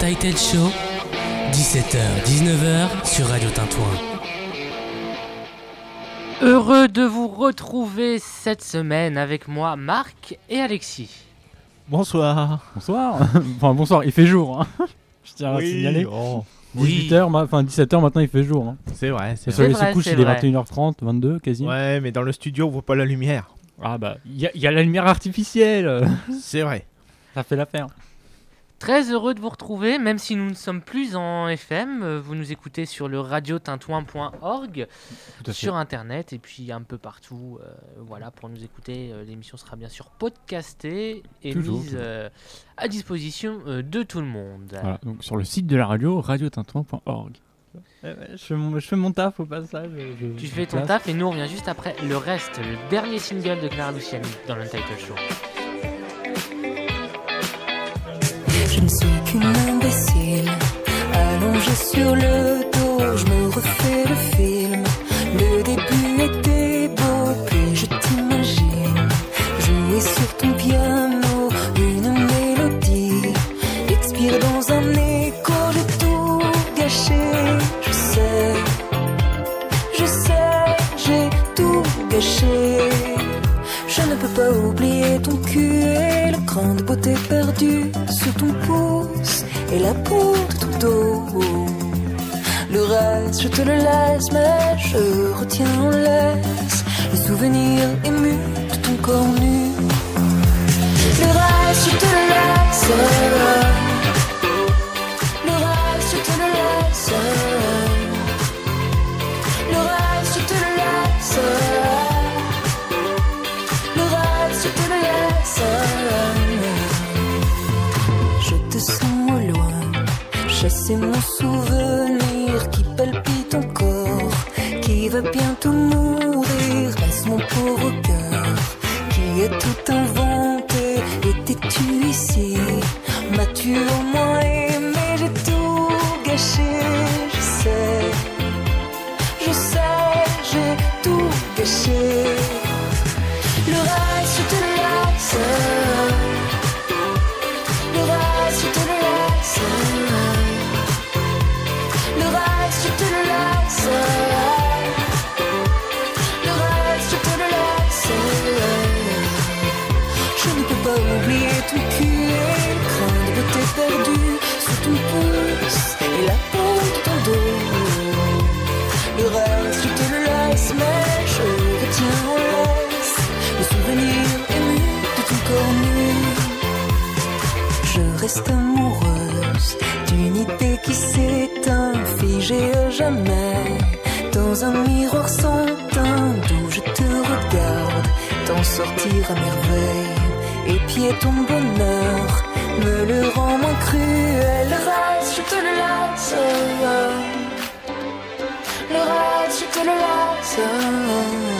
l'Untitled Show, 17h, 19h sur Radio Tintouin. Heureux de vous retrouver cette semaine avec moi, Marc et Alexis. Bonsoir. Bonsoir. enfin, bonsoir, il fait jour. hein. Je tiens à signaler. oh, 18h, ma- enfin 17h maintenant il fait jour. Hein. c'est vrai, c'est Le soleil se couche, c'est il est vrai. 21h30, 22 quasi. Ouais, mais dans le studio, on voit pas la lumière. Ah bah, il y, a- il y a la lumière artificielle. C'est vrai. Ça fait l'affaire. Très heureux de vous retrouver, même si nous ne sommes plus en FM. euh, Vous nous écoutez sur le radiotintouin.org, sur internet et puis un peu partout. euh, voilà, pour nous écouter, euh, l'émission sera bien sûr podcastée et Toujours, mise toujours. euh, à disposition euh, de tout le monde. Voilà, donc sur le site de la radio, radiotintouin.org. Je, fais mon, je fais mon taf au passage. je- Tu fais ton taf et nous on revient juste après le reste, le dernier single de Clara Luciani dans l'Untitled Show. Je ne suis qu'une imbécile, allongée sur le dos, je me refais le film. Le début était beau, puis je t'imagine jouer sur ton piano une mélodie, expire dans un écho, j'ai tout gâché. Je sais, je sais, j'ai tout gâché. Je ne peux pas oublier ton cul et le cran de beauté perdu sur ton pouce et la peau de ton dos. Le reste, je te le laisse, mais je retiens en laisse les souvenirs émus de ton corps nu. Le reste, je te le laisse. Chasser mon souvenir qui palpite encore, qui va bientôt mourir. Laisse mon pauvre cœur qui a tout inventé. Étais-tu ici? M'as-tu au moins à jamais dans un miroir sans teint d'où je te regarde, t'en sortir à merveille. Et pied ton bonheur me le rend moins cruel. Le reste, je te le laisse. Le reste, je te le laisse.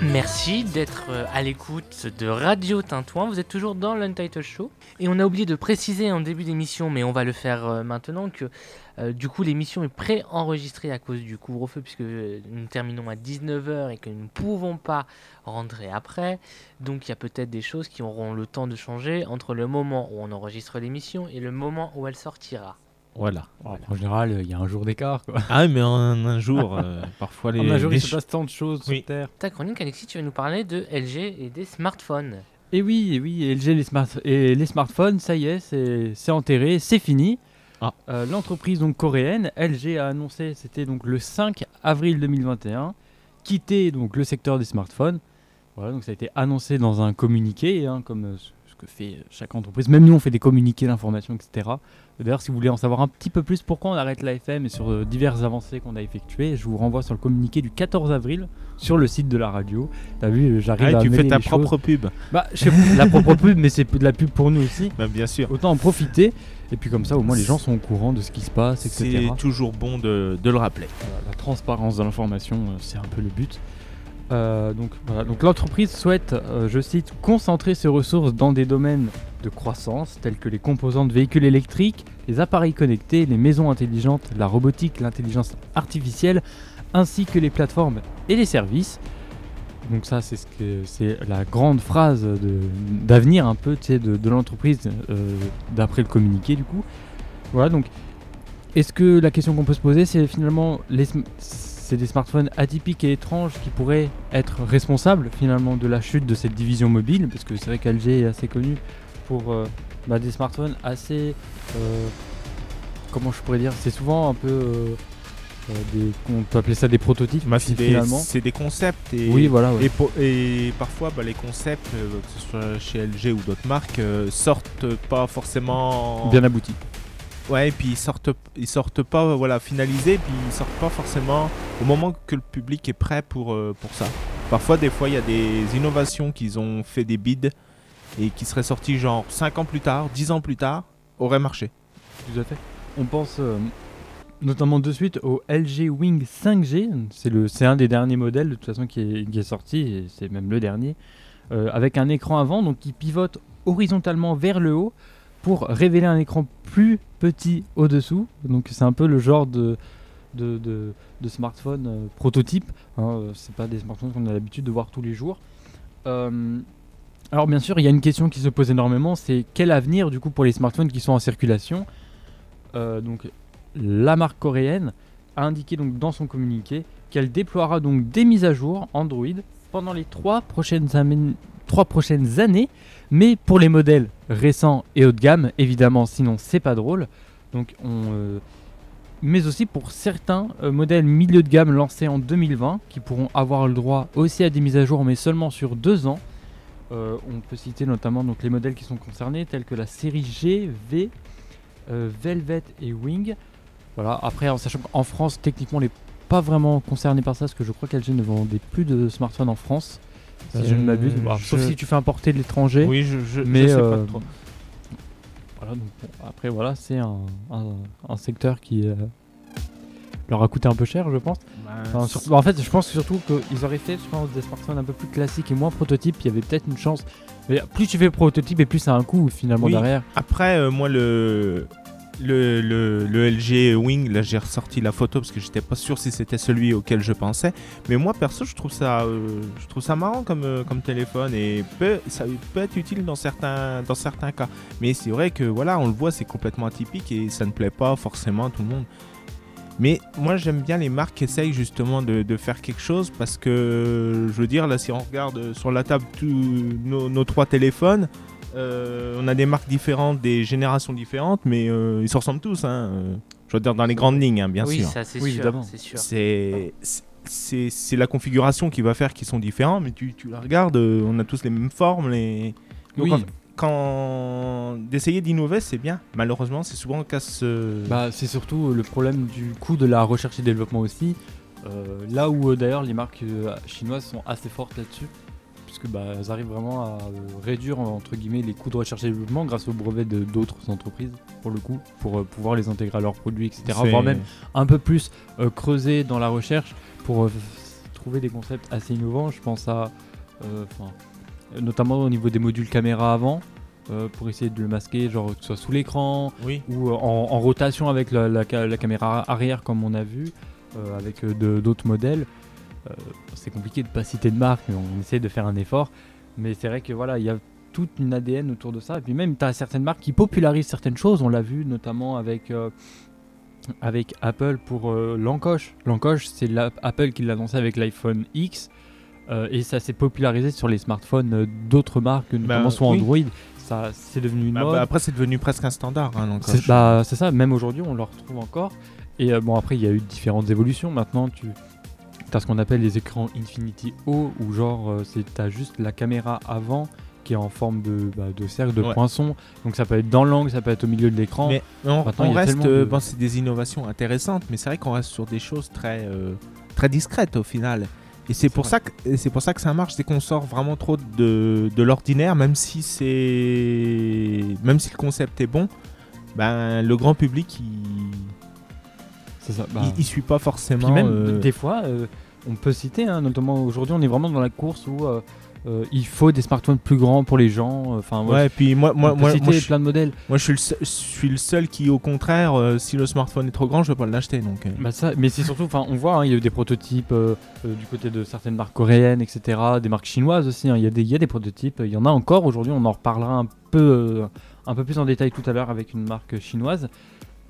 Merci d'être euh, à l'écoute de Radio Tintouin. Vous êtes toujours dans l'Untitled Show. Et on a oublié de préciser en début d'émission, mais on va le faire euh, maintenant, que euh, du coup l'émission est pré-enregistrée à cause du couvre-feu, puisque euh, nous terminons à 19h et que nous ne pouvons pas rentrer après. Donc il y a peut-être des choses qui auront le temps de changer entre le moment où on enregistre l'émission et le moment où elle sortira. Voilà. En général, il y a un jour d'écart. Quoi. Ah, mais en un jour, euh, parfois les. En un jour, les il se passe tant de choses Oui. sur Terre. Ta chronique, Alexis, tu vas nous parler de LG et des smartphones. Et oui, et oui, LG les, smart et les smartphones, ça y est, c'est c'est enterré, c'est fini. Ah. Euh, L'entreprise donc coréenne, LG a annoncé, c'était donc le 5 avril 2021, quitter donc le secteur des smartphones. Voilà, donc ça a été annoncé dans un communiqué, hein, comme euh, ce que fait chaque entreprise. Même nous, on fait des communiqués d'information, etc. D'ailleurs, si vous voulez en savoir un petit peu plus pourquoi on arrête l'AFM et sur euh, diverses avancées qu'on a effectuées, je vous renvoie sur le communiqué du 14 avril sur le site de la radio. T'as vu, euh, j'arrive Ah, à tu fais ta les choses. propre pub. Bah, je sais pas, la propre pub, mais c'est de la pub pour nous aussi. Bah, bien sûr. Autant en profiter. Et puis comme ça, au moins, les gens sont au courant de ce qui se passe, etc. C'est toujours bon de, de le rappeler. Voilà, la transparence de l'information, euh, c'est un peu le but. Euh, donc voilà, donc l'entreprise souhaite, euh, je cite, concentrer ses ressources dans des domaines de croissance tels que les composants de véhicules électriques, les appareils connectés, les maisons intelligentes, la robotique, l'intelligence artificielle, ainsi que les plateformes et les services. Donc ça, c'est ce que c'est la grande phrase d'avenir un peu, de, l'entreprise euh, d'après le communiqué du coup. Voilà donc. Est-ce que la question qu'on peut se poser, c'est finalement c'est des smartphones atypiques et étranges qui pourraient être responsables finalement de la chute de cette division mobile? Parce que c'est vrai qu'LG est assez connu pour euh, bah, des smartphones assez. euh, comment je pourrais dire? C'est souvent un peu. Euh, des, on peut appeler ça des prototypes Bah, c'est des, finalement. c'est des concepts. Et, Oui, voilà. ouais. et, po- et parfois, bah, les concepts, euh, que ce soit chez LG ou d'autres marques, euh, sortent pas forcément. Bien abouti. Ouais, et puis ils sortent, ils sortent pas voilà, finalisés, puis ils sortent pas forcément au moment que le public est prêt pour, euh, pour ça. Parfois, des fois, il y a des innovations qu'ils ont fait des bids et qui seraient sorties genre 5 ans plus tard, 10 ans plus tard, auraient marché. Tout à fait. On pense euh, notamment de suite au LG Wing 5G. C'est un des derniers modèles de toute façon qui est, sorti c'est même le dernier, euh, avec un écran avant donc qui pivote horizontalement vers le haut pour révéler un écran plus petit au-dessous. Donc c'est un peu le genre de de, de, smartphone euh, prototype. Hein, euh, c'est pas des smartphones qu'on a l'habitude de voir tous les jours. Alors bien sûr, il y a une question qui se pose énormément, c'est quel avenir du coup pour les smartphones qui sont en circulation? Donc la marque coréenne a indiqué donc dans son communiqué qu'elle déploiera donc des mises à jour Android pendant les trois prochaines, années, mais pour les modèles récents et haut de gamme, évidemment, sinon c'est pas drôle. Donc on, euh, mais aussi pour certains euh, modèles milieu de gamme lancés en 2020 qui pourront avoir le droit aussi à des mises à jour, mais seulement sur deux ans. Euh, on peut citer notamment donc, les modèles qui sont concernés, tels que la série G, V, Velvet et Wing. Voilà. Après, en sachant qu'en France, techniquement, on n'est pas vraiment concerné par ça, parce que je crois qu'LG ne vendait plus de smartphones en France, si je ne Euh, m'abuse. Bon, Sauf si tu fais importer de l'étranger. Oui, je, je, je mais sais euh, pas trop. voilà, donc, bon, après, voilà, c'est un, un- un secteur qui euh, leur a coûté un peu cher, je pense. Enfin, surtout- en fait, je pense surtout qu'ils auraient fait je pense, des smartphones un peu plus classiques et moins prototypes. Il y avait peut-être une chance. Mais plus tu fais prototype et plus ça a un coût finalement Oui. derrière. Après, euh, moi, le, le, LG Wing, là, j'ai ressorti la photo parce que j'étais pas sûr si c'était celui auquel je pensais. Mais moi, perso, je trouve ça, euh, je trouve ça marrant comme, euh, comme téléphone et peut, ça peut être utile dans certains, dans certains cas. Mais c'est vrai que, voilà, on le voit, c'est complètement atypique et ça ne plaît pas forcément à tout le monde. Mais moi, j'aime bien les marques qui essayent justement de, faire quelque chose parce que, je veux dire, là, si on regarde sur la table tous nos, trois téléphones, on a des marques différentes, des générations différentes, mais euh, ils se ressemblent tous. Hein. euh, Je veux dire, dans les grandes lignes, hein, bien oui, sûr. ça c'est Oui, sûr. sûr. C'est la configuration qui va faire qu'ils sont différents, mais tu, tu la regardes, euh, on a tous les mêmes formes. Les... Donc, Oui. quand d'essayer d'innover, c'est bien. Malheureusement, c'est souvent casse. euh, Bah, c'est surtout le problème du coût de la recherche et développement aussi. Euh, là où euh, d'ailleurs les marques euh, chinoises sont assez fortes là-dessus, puisque bah, elles arrivent vraiment à euh, réduire entre guillemets les coûts de recherche et développement grâce aux brevets de d'autres entreprises pour le coup, pour euh, pouvoir les intégrer à leurs produits, etc. Voire même un peu plus euh, creuser dans la recherche pour trouver des concepts assez innovants. Je pense à, notamment au niveau des modules caméra avant, euh, pour essayer de le masquer, genre que ce soit sous l'écran Oui. ou euh, en, en rotation avec la, la ca- la caméra arrière comme on a vu, euh, avec d'autres modèles. Euh, c'est compliqué de pas citer de marque, mais on essaie de faire un effort. Mais c'est vrai que voilà, il y a toute une ADN autour de ça. Et puis même, tu as certaines marques qui popularisent certaines choses. On l'a vu notamment avec, euh, avec Apple pour euh, l'encoche. L'encoche, c'est Apple qui l'a lancé avec l'iPhone X. euh, et ça s'est popularisé sur les smartphones d'autres marques, notamment Bah, sur oui. Android. Ça, c'est devenu une Bah, mode. bah, après, c'est devenu presque un standard. Hein, C'est bah, ça, même aujourd'hui on le retrouve encore. Et bon, après il y a eu différentes évolutions. Maintenant, tu, t'as ce qu'on appelle les écrans Infinity O, où genre euh, c'est t'as juste la caméra avant qui est en forme de, bah, de cercle, de Ouais. poinçon. Donc ça peut être dans l'angle, ça peut être au milieu de l'écran. Mais on, reste, euh, de- bon, c'est des innovations intéressantes, mais c'est vrai qu'on reste sur des choses très, euh, très discrètes au final. Et c'est pour, vrai. ça que- c'est pour ça que ça marche, c'est qu'on sort vraiment trop de, de l'ordinaire, même si c'est, même si le concept est bon, ben le grand public il, ça. bah. il, il suit pas Puis forcément. même euh, des fois, euh, on peut citer, hein, notamment aujourd'hui, on est vraiment dans la course où euh, il faut des smartphones plus grands pour les gens. Enfin, Ouais, puis moi, moi, moi, citer moi, je, plein de modèles. moi, je suis le seul, je suis le seul qui, au contraire, euh, si le smartphone est trop grand, je vais pas l'acheter. Donc, euh. Bah ça, mais c'est surtout, enfin, on voit, hein, il y a eu des prototypes du côté de certaines marques coréennes, etc., des marques chinoises aussi. hein, Il y, a des- il y a des prototypes, il y en a encore aujourd'hui. On en reparlera un peu, un peu plus en détail tout à l'heure avec une marque chinoise.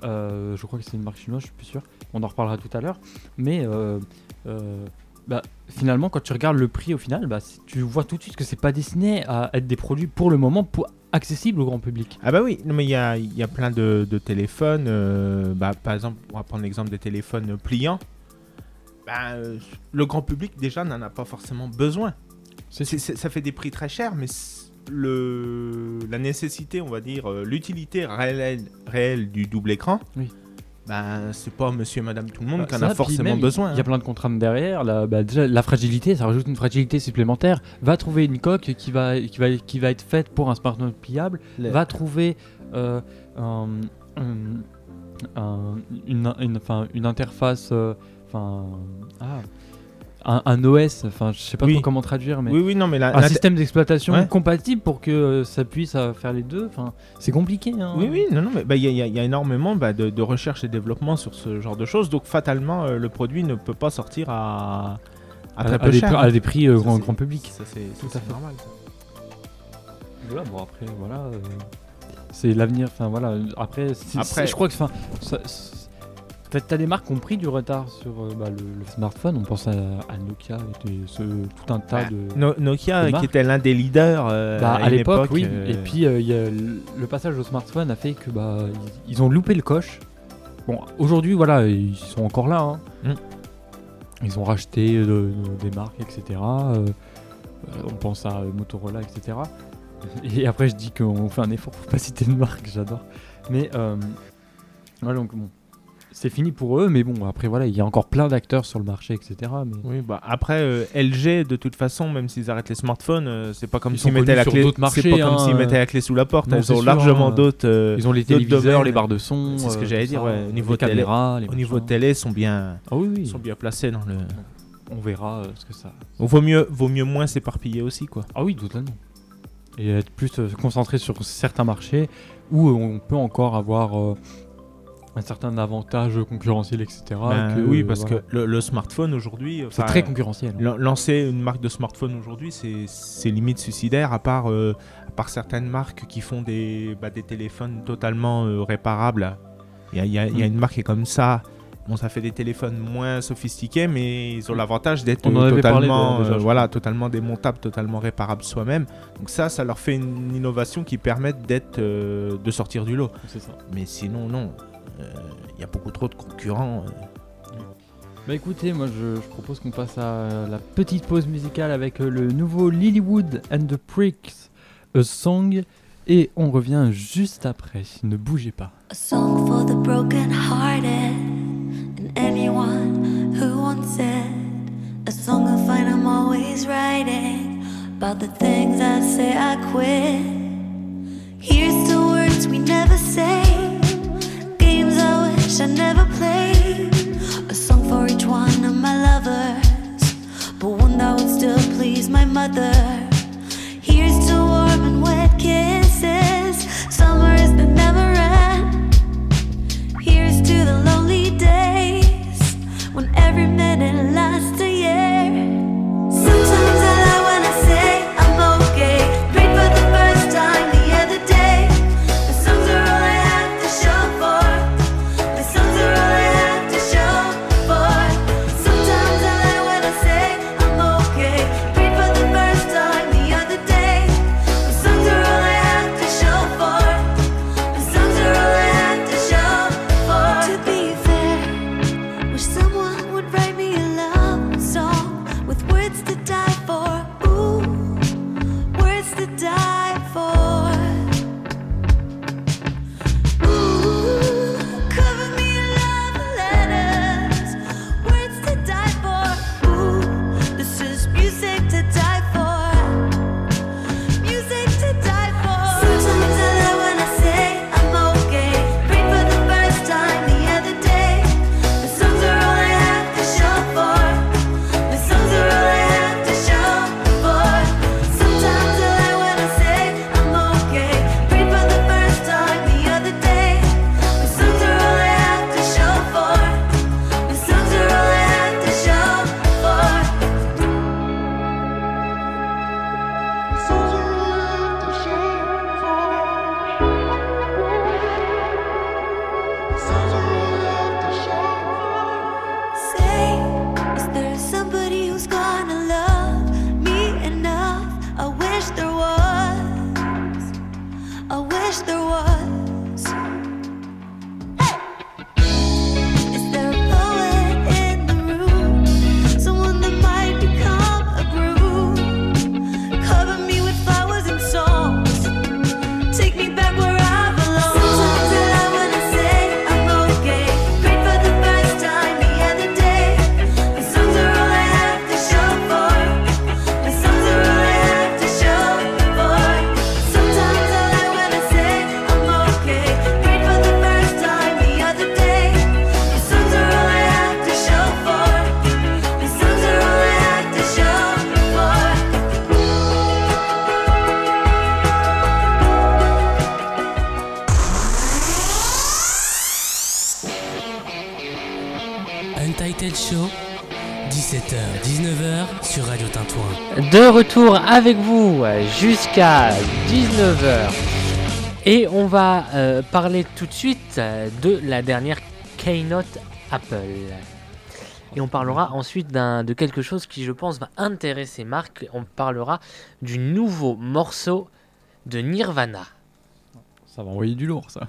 Euh, je crois que c'est une marque chinoise, je suis plus sûr. On en reparlera tout à l'heure. Mais euh, euh, bah, finalement, quand tu regardes le prix au final, bah, tu vois tout de suite que c'est pas destiné à être des produits pour le moment pour accessibles au grand public. Ah bah oui, non, mais il y a, il y a plein de, de téléphones. bah, par exemple, on va prendre l'exemple des téléphones pliants. Le grand public déjà n'en a pas forcément besoin. Ça fait des prix très chers, mais le, la nécessité, on va dire, euh, l'utilité réelle, réelle du double écran, Oui. bah, c'est pas monsieur et madame tout le monde Bah, qui en ça, a forcément même, besoin. Il y a hein. plein de contraintes derrière. La, bah, déjà, la fragilité, ça rajoute une fragilité supplémentaire. Va trouver une coque qui va, qui va, qui va être faite pour un smartphone pliable. Le- Va trouver euh, un- un- un- une, une- enfin, une interface. euh, ah, un, un OS. Enfin, je sais pas Oui. trop comment traduire, mais Oui, oui, non, mais la, un la- système d'exploitation Ouais. compatible pour que euh, ça puisse euh, faire les deux. Enfin, c'est compliqué. hein. Oui, oui, non, non, mais bah, il y, a- y y énormément bah, de, de recherche et développement sur ce genre de choses, donc fatalement, euh, le produit ne peut pas sortir à, à À, très à peu des, cher. à des prix euh, Ça, grand, public. Ça, c'est Tout à fait. normal. ça. Voilà, bon après voilà, euh, c'est l'avenir. Enfin voilà, après, Après- je crois que enfin, ça- c'est- t'as des marques qui ont pris du retard sur euh, bah, le, le smartphone. On pense à, à Nokia et des- ce- tout un tas Bah, de. No- Nokia, de qui était l'un des leaders euh, Bah, à, l'époque, époque, oui. euh, Et puis il y a le, passage au smartphone a fait que bah ils, ils ont loupé le coche. Bon, aujourd'hui voilà, ils sont encore là. hein. Mm. Ils ont racheté des marques, etc. on pense à Motorola, etc. Et après, je dis qu'on fait un effort pour pas citer de marque, j'adore. Mais voilà, donc bon, c'est fini pour eux, mais bon, après voilà, il y a encore plein d'acteurs sur le marché, etc. Mais Oui, bah après euh, LG, de toute façon, même s'ils arrêtent les smartphones, euh, c'est pas comme Ils s'ils sont mettaient la clé. d'autres C'est marchés, pas comme hein, s'ils mettaient la clé sous la porte. Non, Ils ont sûr, largement hein. d'autres. euh, ils ont les téléviseurs, les barres de son, C'est ce que j'allais dire, ça, ouais, au les niveau télé- caméras, les au niveau télé, sont bien, Ah oui, oui. sont bien placés dans le. On verra euh, ce que ça. Donc, vaut mieux, vaut mieux moins s'éparpiller aussi, quoi. Ah oui, totalement. Et être plus euh, concentré sur certains marchés où euh, on peut encore avoir euh, un certain avantage concurrentiel, etc. Ben, que, oui, parce voilà. que le, le smartphone aujourd'hui, c'est très concurrentiel. hein. lan- Lancer une marque de smartphone aujourd'hui, c'est limite suicidaire, à part, euh, à part certaines marques qui font des, bah, des téléphones totalement euh, réparables. Il y a, y a- y a Mm. une marque qui est comme ça. Bon, ça fait des téléphones moins sophistiqués, mais ils ont l'avantage d'être euh, totalement, euh, voilà, totalement démontables, totalement réparables soi-même. Donc ça, ça leur fait une innovation qui permet d'être, euh, de sortir du lot. Ça. Mais sinon, non. Euh, Il y a beaucoup trop de concurrents. euh. Bah écoutez, moi je, je propose qu'on passe à la petite pause musicale avec euh, le nouveau Lilywood and the Pricks, A Song, et on revient juste après. Ne bougez pas. A song for the broken hearted and anyone who once said a song of find I'm always writing about the things I say I quit. Here's the words we never say, I wish I never played. A song for each one of my lovers, but one that would still please my mother. Here's to warm and wet kisses, summers that never end. Here's to the lonely days when every minute lasts retour avec vous jusqu'à 19h. Et on va euh, parler tout de suite euh, de la dernière Keynote Apple. Et on parlera ensuite de quelque chose qui, je pense, va intéresser Marc. On parlera du nouveau morceau de Nirvana. Ça va envoyer du lourd, ça.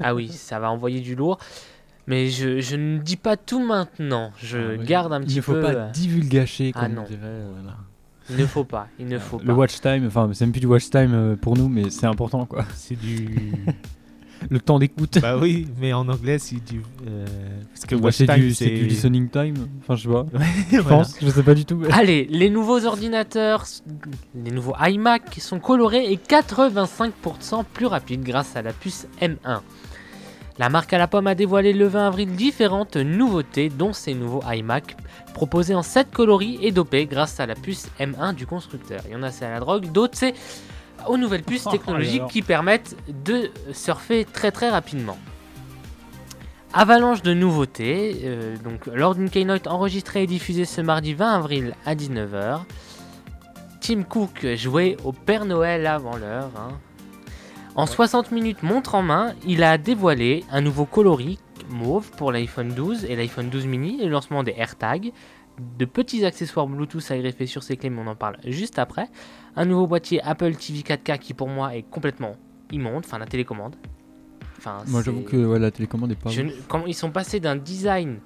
Ah oui, ça va envoyer du lourd. Mais je, je ne dis pas tout maintenant. Je Ah garde un Il petit ne faut peu. pas euh, divulgacher, ah comme non. on dirait. voilà. Il ne faut pas. Il ne faut Le pas. watch time, enfin, c'est même plus du watch time euh, pour nous, mais c'est important, quoi. C'est du. Le temps d'écoute. bah oui, mais en anglais, c'est du. euh, Parce que Bah, watch c'est time, du, c'est du listening time. Enfin, je sais pas. Je Voilà. pense, je sais pas du tout. mais- Allez, les nouveaux ordinateurs, les nouveaux iMac sont colorés et 85% plus rapides grâce à la puce M1. La marque à la pomme a dévoilé le 20 avril différentes nouveautés, dont ces nouveaux iMac proposés en 7 coloris et dopés grâce à la puce M1 du constructeur. Il y en a c'est à la drogue, d'autres c'est aux nouvelles puces Oh, technologiques qui permettent de surfer très très rapidement. Avalanche de nouveautés, euh, donc lors d'une keynote enregistrée et diffusée ce mardi 20 avril à 19h, Tim Cook jouait au Père Noël avant l'heure. hein. En 60 minutes montre en main, il a dévoilé un nouveau coloris mauve pour l'iPhone 12 et l'iPhone 12 mini, le lancement des AirTags, de petits accessoires Bluetooth à greffer sur ses clés, mais on en parle juste après, un nouveau boîtier Apple TV 4K qui pour moi est complètement immonde, enfin la télécommande. Enfin, Moi, j'avoue que ouais, la télécommande est pas. je quand ils sont passés d'un design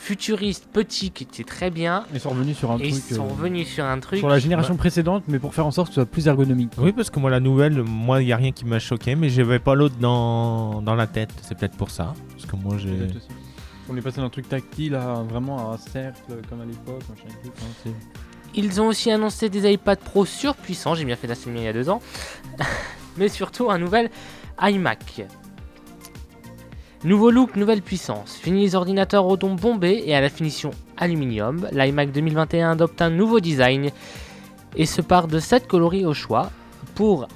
futuriste petit qui était très bien Ils sont revenus sur un et ils truc. sont euh, revenus sur un truc Sur la génération précédente, mais pour faire en sorte que ce soit plus ergonomique. Oui, parce que moi, la nouvelle, moi, il n'y a rien qui m'a choqué, mais j'avais pas l'autre dans... dans la tête. C'est peut-être pour ça. Parce que moi, j'ai. On est passé d'un truc tactile à vraiment à un cercle comme à l'époque. machin et tout. Enfin, c'est- Ils ont aussi annoncé des iPad Pro surpuissants, j'ai bien fait d'assumer il y a deux ans, mais surtout un nouvel iMac. Nouveau look, nouvelle puissance. Fini les ordinateurs au don bombé et à la finition aluminium. L'iMac 2021 adopte un nouveau design et se part de 7 coloris au choix pour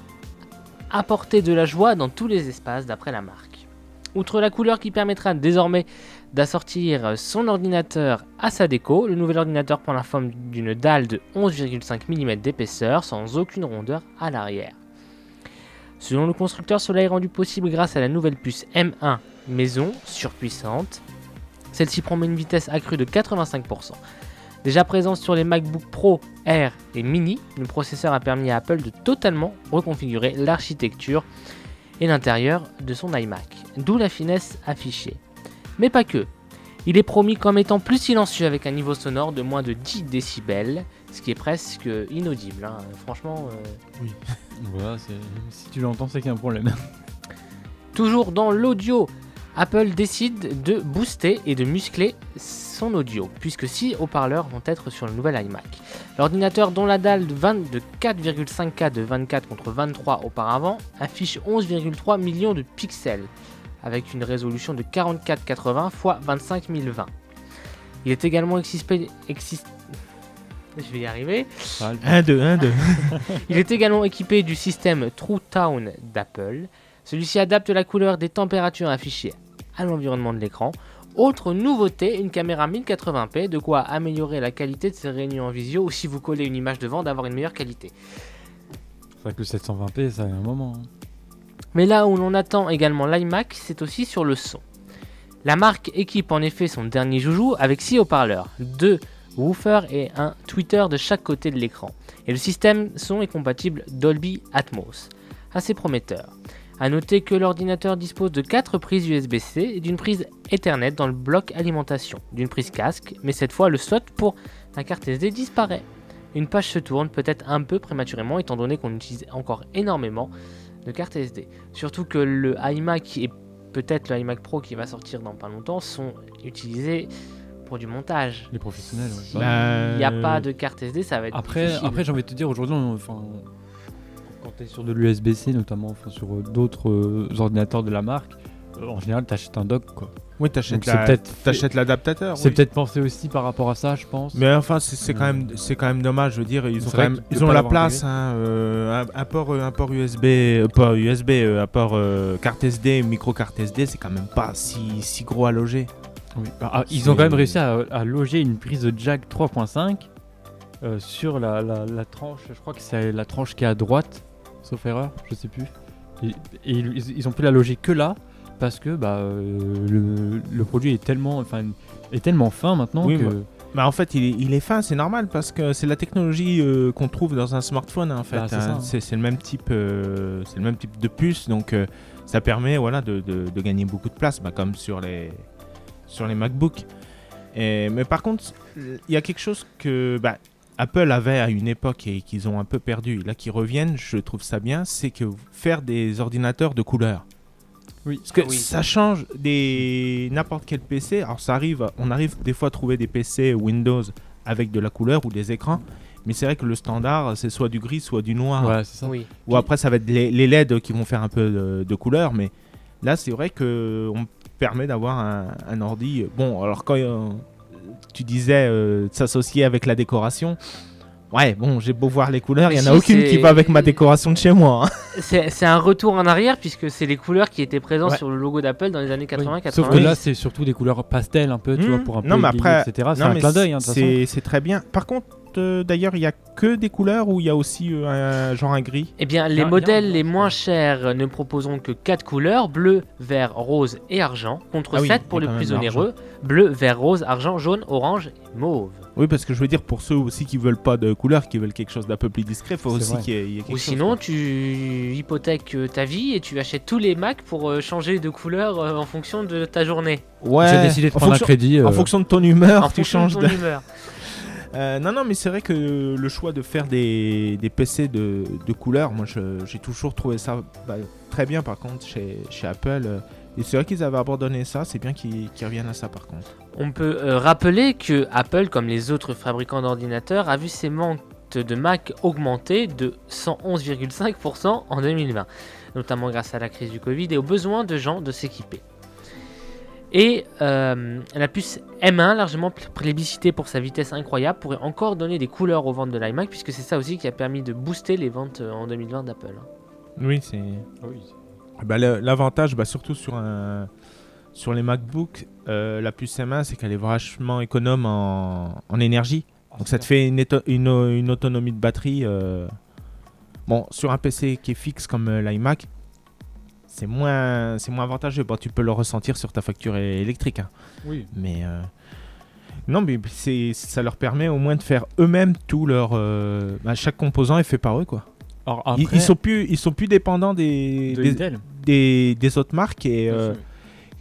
apporter de la joie dans tous les espaces d'après la marque. Outre la couleur qui permettra désormais d'assortir son ordinateur à sa déco, le nouvel ordinateur prend la forme d'une dalle de 11,5 mm d'épaisseur sans aucune rondeur à l'arrière. Selon le constructeur, cela est rendu possible grâce à la nouvelle puce M1 maison surpuissante. Celle-ci promet une vitesse accrue de 85%. Déjà présente sur les MacBook Pro, Air et Mini, le processeur a permis à Apple de totalement reconfigurer l'architecture et l'intérieur de son iMac, d'où la finesse affichée. Mais pas que. Il est promis comme étant plus silencieux avec un niveau sonore de moins de 10 décibels, ce qui est presque inaudible. hein. Franchement, euh, Voilà, c'est- si tu l'entends, c'est qu'il y a un problème. Toujours dans l'audio, Apple décide de booster et de muscler son audio, puisque 6 haut-parleurs vont être sur le nouvel iMac. L'ordinateur dont la dalle de, 20 de 4,5K de 24 contre 23 auparavant affiche 11,3 millions de pixels, avec une résolution de 4480 x 25020. Il est également existé... Je vais y arriver. 1, 2, 1, 2. Il est également équipé du système True Tone d'Apple. Celui-ci adapte la couleur des températures affichées à l'environnement de l'écran. Autre nouveauté, une caméra 1080p, de quoi améliorer la qualité de ses réunions en visio ou si vous collez une image devant d'avoir une meilleure qualité. C'est vrai que le 720p, ça a un moment. hein. Mais là où l'on attend également l'iMac, c'est aussi sur le son. La marque équipe en effet son dernier joujou avec 6 haut-parleurs, 2 woofers et un tweeter de chaque côté de l'écran. Et le système son est compatible Dolby Atmos. Assez prometteur. A noter que l'ordinateur dispose de 4 prises USB-C et d'une prise Ethernet dans le bloc alimentation, d'une prise casque, mais cette fois le slot pour la carte SD disparaît. Une page se tourne peut-être un peu prématurément étant donné qu'on utilise encore énormément de cartes SD. Surtout que le iMac et peut-être le iMac Pro qui va sortir dans pas longtemps sont utilisés pour du montage. Les professionnels, ouais. S'il Bah, n'y a pas de carte SD, ça va être Après, difficile. après j'ai envie de te dire, aujourd'hui, enfin, quand tu es sur de l'USB-C, notamment enfin, sur euh, d'autres euh, ordinateurs de la marque, euh, en général, tu achètes un dock. Quoi. Oui, t'achètes c'est la- peut-être t'achètes l'adaptateur. c'est oui. peut-être pensé aussi par rapport à ça, je pense. Mais enfin, c'est quand, même, c'est quand même dommage. Je veux dire, ils ont, quand même, ils la place. Hein, euh, un, un port, un port USB, euh, pas USB, un port euh, carte SD, micro carte SD, c'est quand même pas si, si gros à loger. Oui. Ah, ils ont quand même réussi à, à loger une prise de jack 3.5 euh, sur la, la- la tranche, je crois que c'est la tranche qui est à droite, sauf erreur, je sais plus. Et, et ils, ils ont pu la loger que là parce que bah, euh, le, le produit est tellement, enfin, est tellement fin maintenant Oui, que. bah, Bah, en fait, il est, il est fin, c'est normal parce que c'est la technologie euh, qu'on trouve dans un smartphone. hein, en fait, Bah, c'est hein. hein. c'est c'est le même type, euh, c'est le même type de puce, donc euh, ça permet voilà de, de- de gagner beaucoup de place, bah, comme sur les sur les MacBooks. Et- mais par contre, il y a quelque chose que bah, Apple avait à une époque et qu'ils ont un peu perdu, là qui reviennent, je trouve ça bien, c'est que faire des ordinateurs de couleur. Oui. Parce que Ah oui. ça change des n'importe quel PC. Alors ça arrive, on arrive des fois à trouver des PC Windows avec de la couleur ou des écrans, mais c'est vrai que le standard c'est soit du gris, soit du noir. C'est ça. Oui. Ou après ça va être les, les LED qui vont faire un peu de, de couleur, mais là c'est vrai que on permet d'avoir un, un ordi. Bon, alors quand euh, tu disais euh, de s'associer avec la décoration. Ouais, bon, j'ai beau voir les couleurs, il n'y en a si, aucune qui va avec ma décoration de chez moi. hein. C'est c'est un retour en arrière puisque c'est les couleurs qui étaient présentes Ouais. sur le logo d'Apple dans les années Oui. 80-90. Sauf que là, c'est surtout des couleurs pastel un peu, tu Mmh. vois, pour un peu Non, mais après- etc. C'est un clin d'œil, hein, de toute façon. c'est c'est très bien. Par contre, euh, d'ailleurs, il y a que des couleurs ou il y a aussi euh, un genre un gris Eh bien, les a- a modèles les moins chers ne proposeront que 4 couleurs bleu, vert, rose et argent, contre Ah oui, 7 il pour les plus onéreux bleu, vert, rose, argent, jaune, orange et mauve. Oui, parce que je veux dire, pour ceux aussi qui veulent pas de couleurs, qui veulent quelque chose d'un peu plus discret, il faut aussi qu'il y, ait- y ait quelque Ou sinon, tu hypothèques euh, ta vie et tu achètes tous les Macs pour changer de couleur en fonction de ta journée. Ouais, J'ai décidé de en prendre fonction, un crédit. en fonction de ton humeur, en tu fonction changes de de. ton humeur. Euh, non, non, mais c'est vrai que le choix de faire des, des PC de, de couleurs, moi j'ai toujours trouvé ça bah, très bien par contre chez, chez Apple. Et c'est vrai qu'ils avaient abandonné ça, c'est bien qu'ils reviennent à ça par contre. On peut euh, rappeler que Apple, comme les autres fabricants d'ordinateurs, a vu ses ventes de Mac augmenter de 111,5% en 2020, notamment grâce à la crise du Covid et au besoin de gens de s'équiper. Et euh, la puce M1, largement pl- plébiscitée pour sa vitesse incroyable, pourrait encore donner des couleurs aux ventes de l'iMac, puisque c'est ça aussi qui a permis de booster les ventes euh, en 2020 d'Apple. hein. Oui, c'est. oui. Bah, L'avantage, bah, surtout sur, un, sur les MacBooks, euh, la puce M1, c'est qu'elle est vachement économe en, en énergie. Donc ça te fait une, éto- une, une autonomie de batterie. euh, Bon, sur un PC qui est fixe comme euh, l'iMac, c'est moins, c'est moins avantageux. Bon, tu peux le ressentir sur ta facture électrique. hein. Oui. Mais euh, non, mais c'est, ça leur permet au moins de faire eux-mêmes tout leur. euh, bah, chaque composant est fait par eux, quoi. Alors Ils, après, ils sont plus, ils sont plus dépendants des, de des, des, des autres marques et, euh,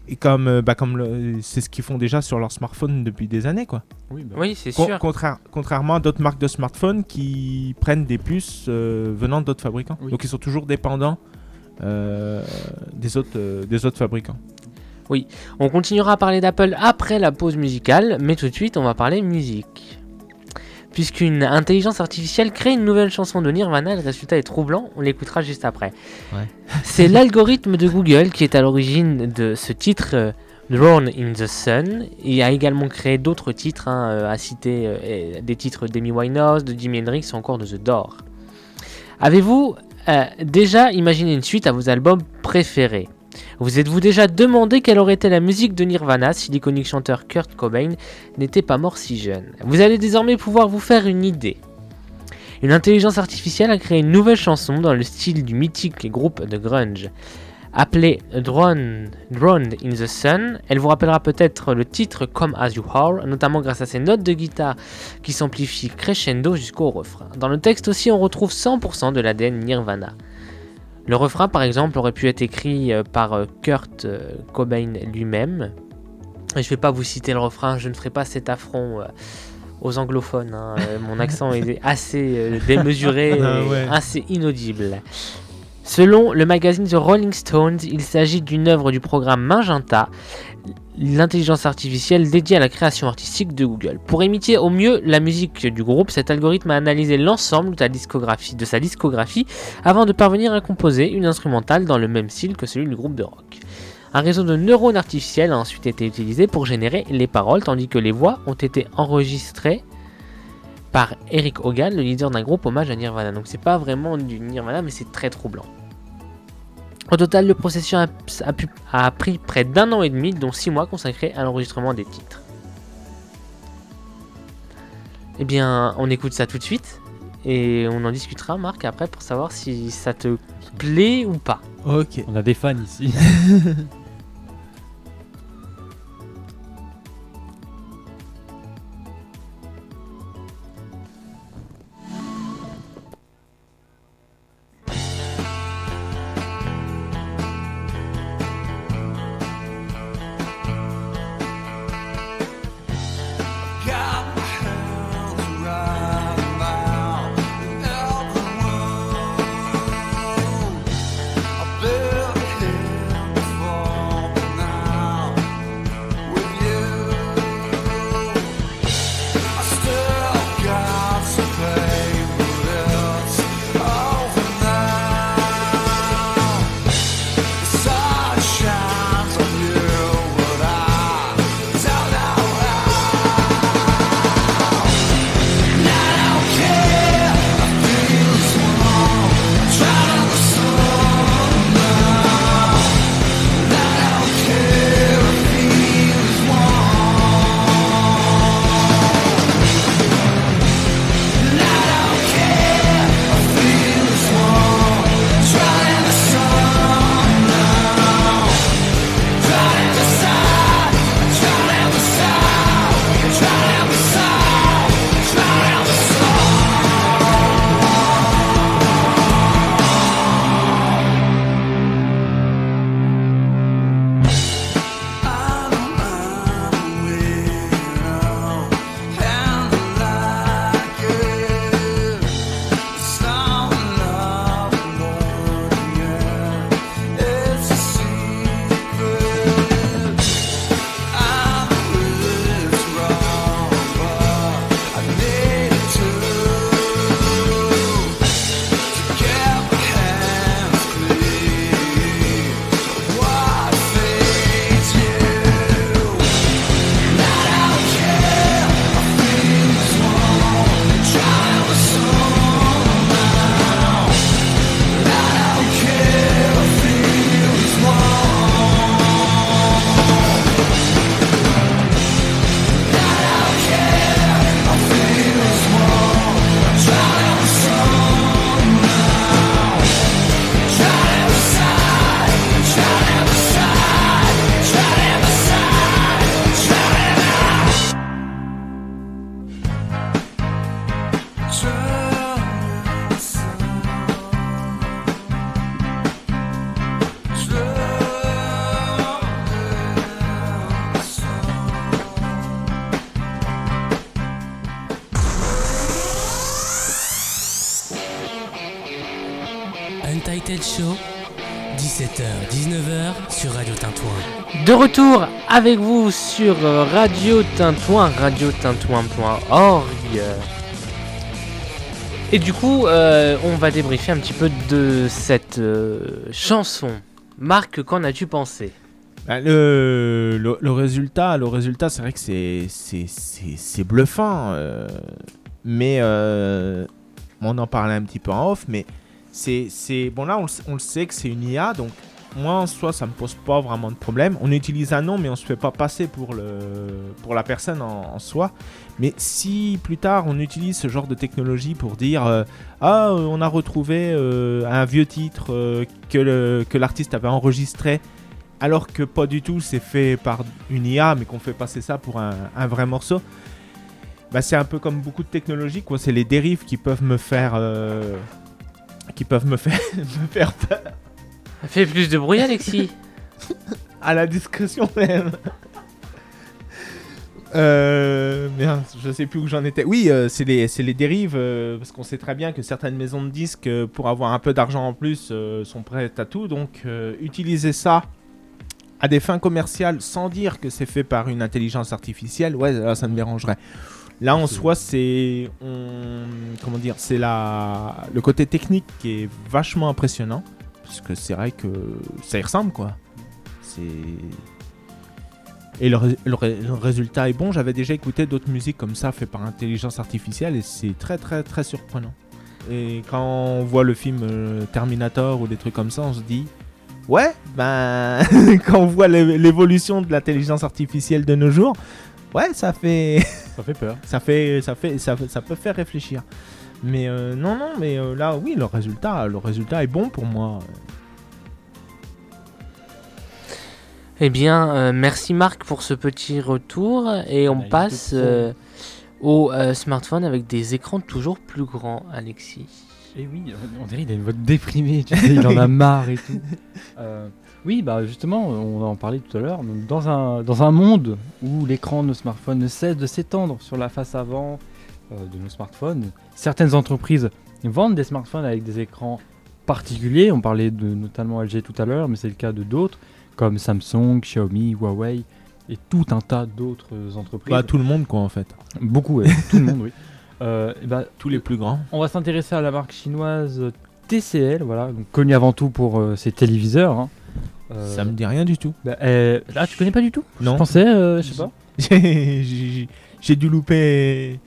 et comme, bah, comme le- c'est ce qu'ils font déjà sur leur smartphone depuis des années, quoi. Oui, bah, Oui, c'est Con- sûr. contraire- contrairement à d'autres marques de smartphones qui prennent des puces euh, venant d'autres fabricants. Oui. Donc ils sont toujours dépendants euh, des, autres, euh, des autres fabricants. On continuera à parler d'Apple après la pause musicale, mais tout de suite on va parler musique. Puisqu'une intelligence artificielle crée une nouvelle chanson de Nirvana, le résultat est troublant, on l'écoutera juste après. Ouais. C'est l'algorithme de Google qui est à l'origine de ce titre euh, Drawn in the Sun. Il a également créé d'autres titres, hein, euh, à citer euh, et des titres d'Amy Winehouse, de Jimi Hendrix ou encore de The Door. Avez-vous euh, déjà imaginé une suite à vos albums préférés vous êtes-vous déjà demandé quelle aurait été la musique de Nirvana si l'iconique chanteur Kurt Cobain n'était pas mort si jeune? Vous allez désormais pouvoir vous faire une idée. Une intelligence artificielle a créé une nouvelle chanson dans le style du mythique groupe de grunge. Appelée Drone, Drowned in the Sun, elle vous rappellera peut-être le titre Come As You Are, notamment grâce à ses notes de guitare qui s'amplifient crescendo jusqu'au refrain. Dans le texte aussi, on retrouve 100% de l'ADN Nirvana. Le refrain, par exemple, aurait pu être écrit euh, par euh, Kurt euh, Cobain lui-même. Et je vais pas vous citer le refrain, je ne ferai pas cet affront aux anglophones. hein. Mon accent est assez démesuré, Ah et assez inaudible. Selon le magazine The Rolling Stones, il s'agit d'une œuvre du programme Magenta, l'intelligence artificielle dédiée à la création artistique de Google. Pour imiter au mieux la musique du groupe, cet algorithme a analysé l'ensemble de, de sa discographie avant de parvenir à composer une instrumentale dans le même style que celui du groupe de rock. Un réseau de neurones artificiels a ensuite été utilisé pour générer les paroles, tandis que les voix ont été enregistrées par Eric Hogan, le leader d'un groupe hommage à Nirvana. Donc c'est pas vraiment du Nirvana, mais c'est très troublant. Au total, le processus a, a pu- a pris près d'un an et demi, dont six mois consacrés à l'enregistrement des titres. Eh bien, on écoute ça tout de suite et on en discutera, Marc, après pour savoir si ça te plaît ou pas. Ok. On a des fans ici. retour avec vous sur Radio Tintouin, radiotintouin.org. Et du coup, euh, on va débriefer un petit peu de cette euh, chanson. Marc, qu'en as-tu pensé? Bah, le, résultat, le résultat, c'est vrai que c'est c'est- bluffant, euh, mais on en parlait un petit peu en off, mais c'est bon là on, on le sait que c'est une IA, donc moi en soi ça me pose pas vraiment de problème. On utilise un nom, mais on se fait pas passer pour le pour la personne en, soi. Mais si plus tard on utilise ce genre de technologie pour dire euh, ah euh, on a retrouvé euh, un vieux titre que l'artiste avait enregistré alors que pas du tout, c'est fait par une IA, mais qu'on fait passer ça pour un, un vrai morceau. Bah, c'est un peu comme beaucoup de technologies. C'est les dérives qui peuvent me faire, qui peuvent me faire, me faire peur Fais plus de bruit, Alexis. à la discrétion même. Euh, merde, je sais plus où j'en étais. Oui, euh, c'est les, dérives, euh, parce qu'on sait très bien que certaines maisons de disques, euh, pour avoir un peu d'argent en plus, euh, sont prêtes à tout. Donc, euh, utiliser ça à des fins commerciales sans dire que c'est fait par une intelligence artificielle, ouais, là, ça me dérangerait. Là, en soi, c'est. Comment dire C'est la... le côté technique qui est vachement impressionnant. Parce que c'est vrai que ça y ressemble, quoi. C'est. Et le, ré- le ré- le résultat est bon. J'avais déjà écouté d'autres musiques comme ça, faites par intelligence artificielle, et c'est très, très, très surprenant. Et quand on voit le film euh, Terminator ou des trucs comme ça, on se dit Ouais, ben, quand on voit l'é- l'évolution de l'intelligence artificielle de nos jours, ouais, ça fait, Ça fait peur. ça fait, ça fait, ça, ça peut faire réfléchir. Mais euh, non, non, mais euh, là, oui, le résultat, le résultat est bon pour moi. Eh bien, euh, merci Marc pour ce petit retour et on Bah, il passe euh, au euh, smartphone avec des écrans toujours plus grands, Alexis. Et Eh oui, on dirait qu'il a une voix déprimée, tu sais, il en a marre et tout. Euh, oui, bah justement, on en parlait tout à l'heure. Dans un, dans un monde où l'écran de nos smartphones ne cesse de s'étendre sur la face avant euh, de nos smartphones, certaines entreprises vendent des smartphones avec des écrans particuliers. On parlait de notamment LG tout à l'heure, mais c'est le cas de d'autres, comme Samsung, Xiaomi, Huawei et tout un tas d'autres entreprises. Pas tout le monde, quoi, en fait. Beaucoup, ouais, tout le monde, oui. Euh, et bah, Tous les plus grands. on va s'intéresser à la marque chinoise TCL, voilà, donc connue avant tout pour euh, ses téléviseurs. hein. Euh, Ça me dit rien du tout. bah, euh, ah, tu connais pas du tout? Non. Je pensais, euh, je sais pas. J'ai dû louper.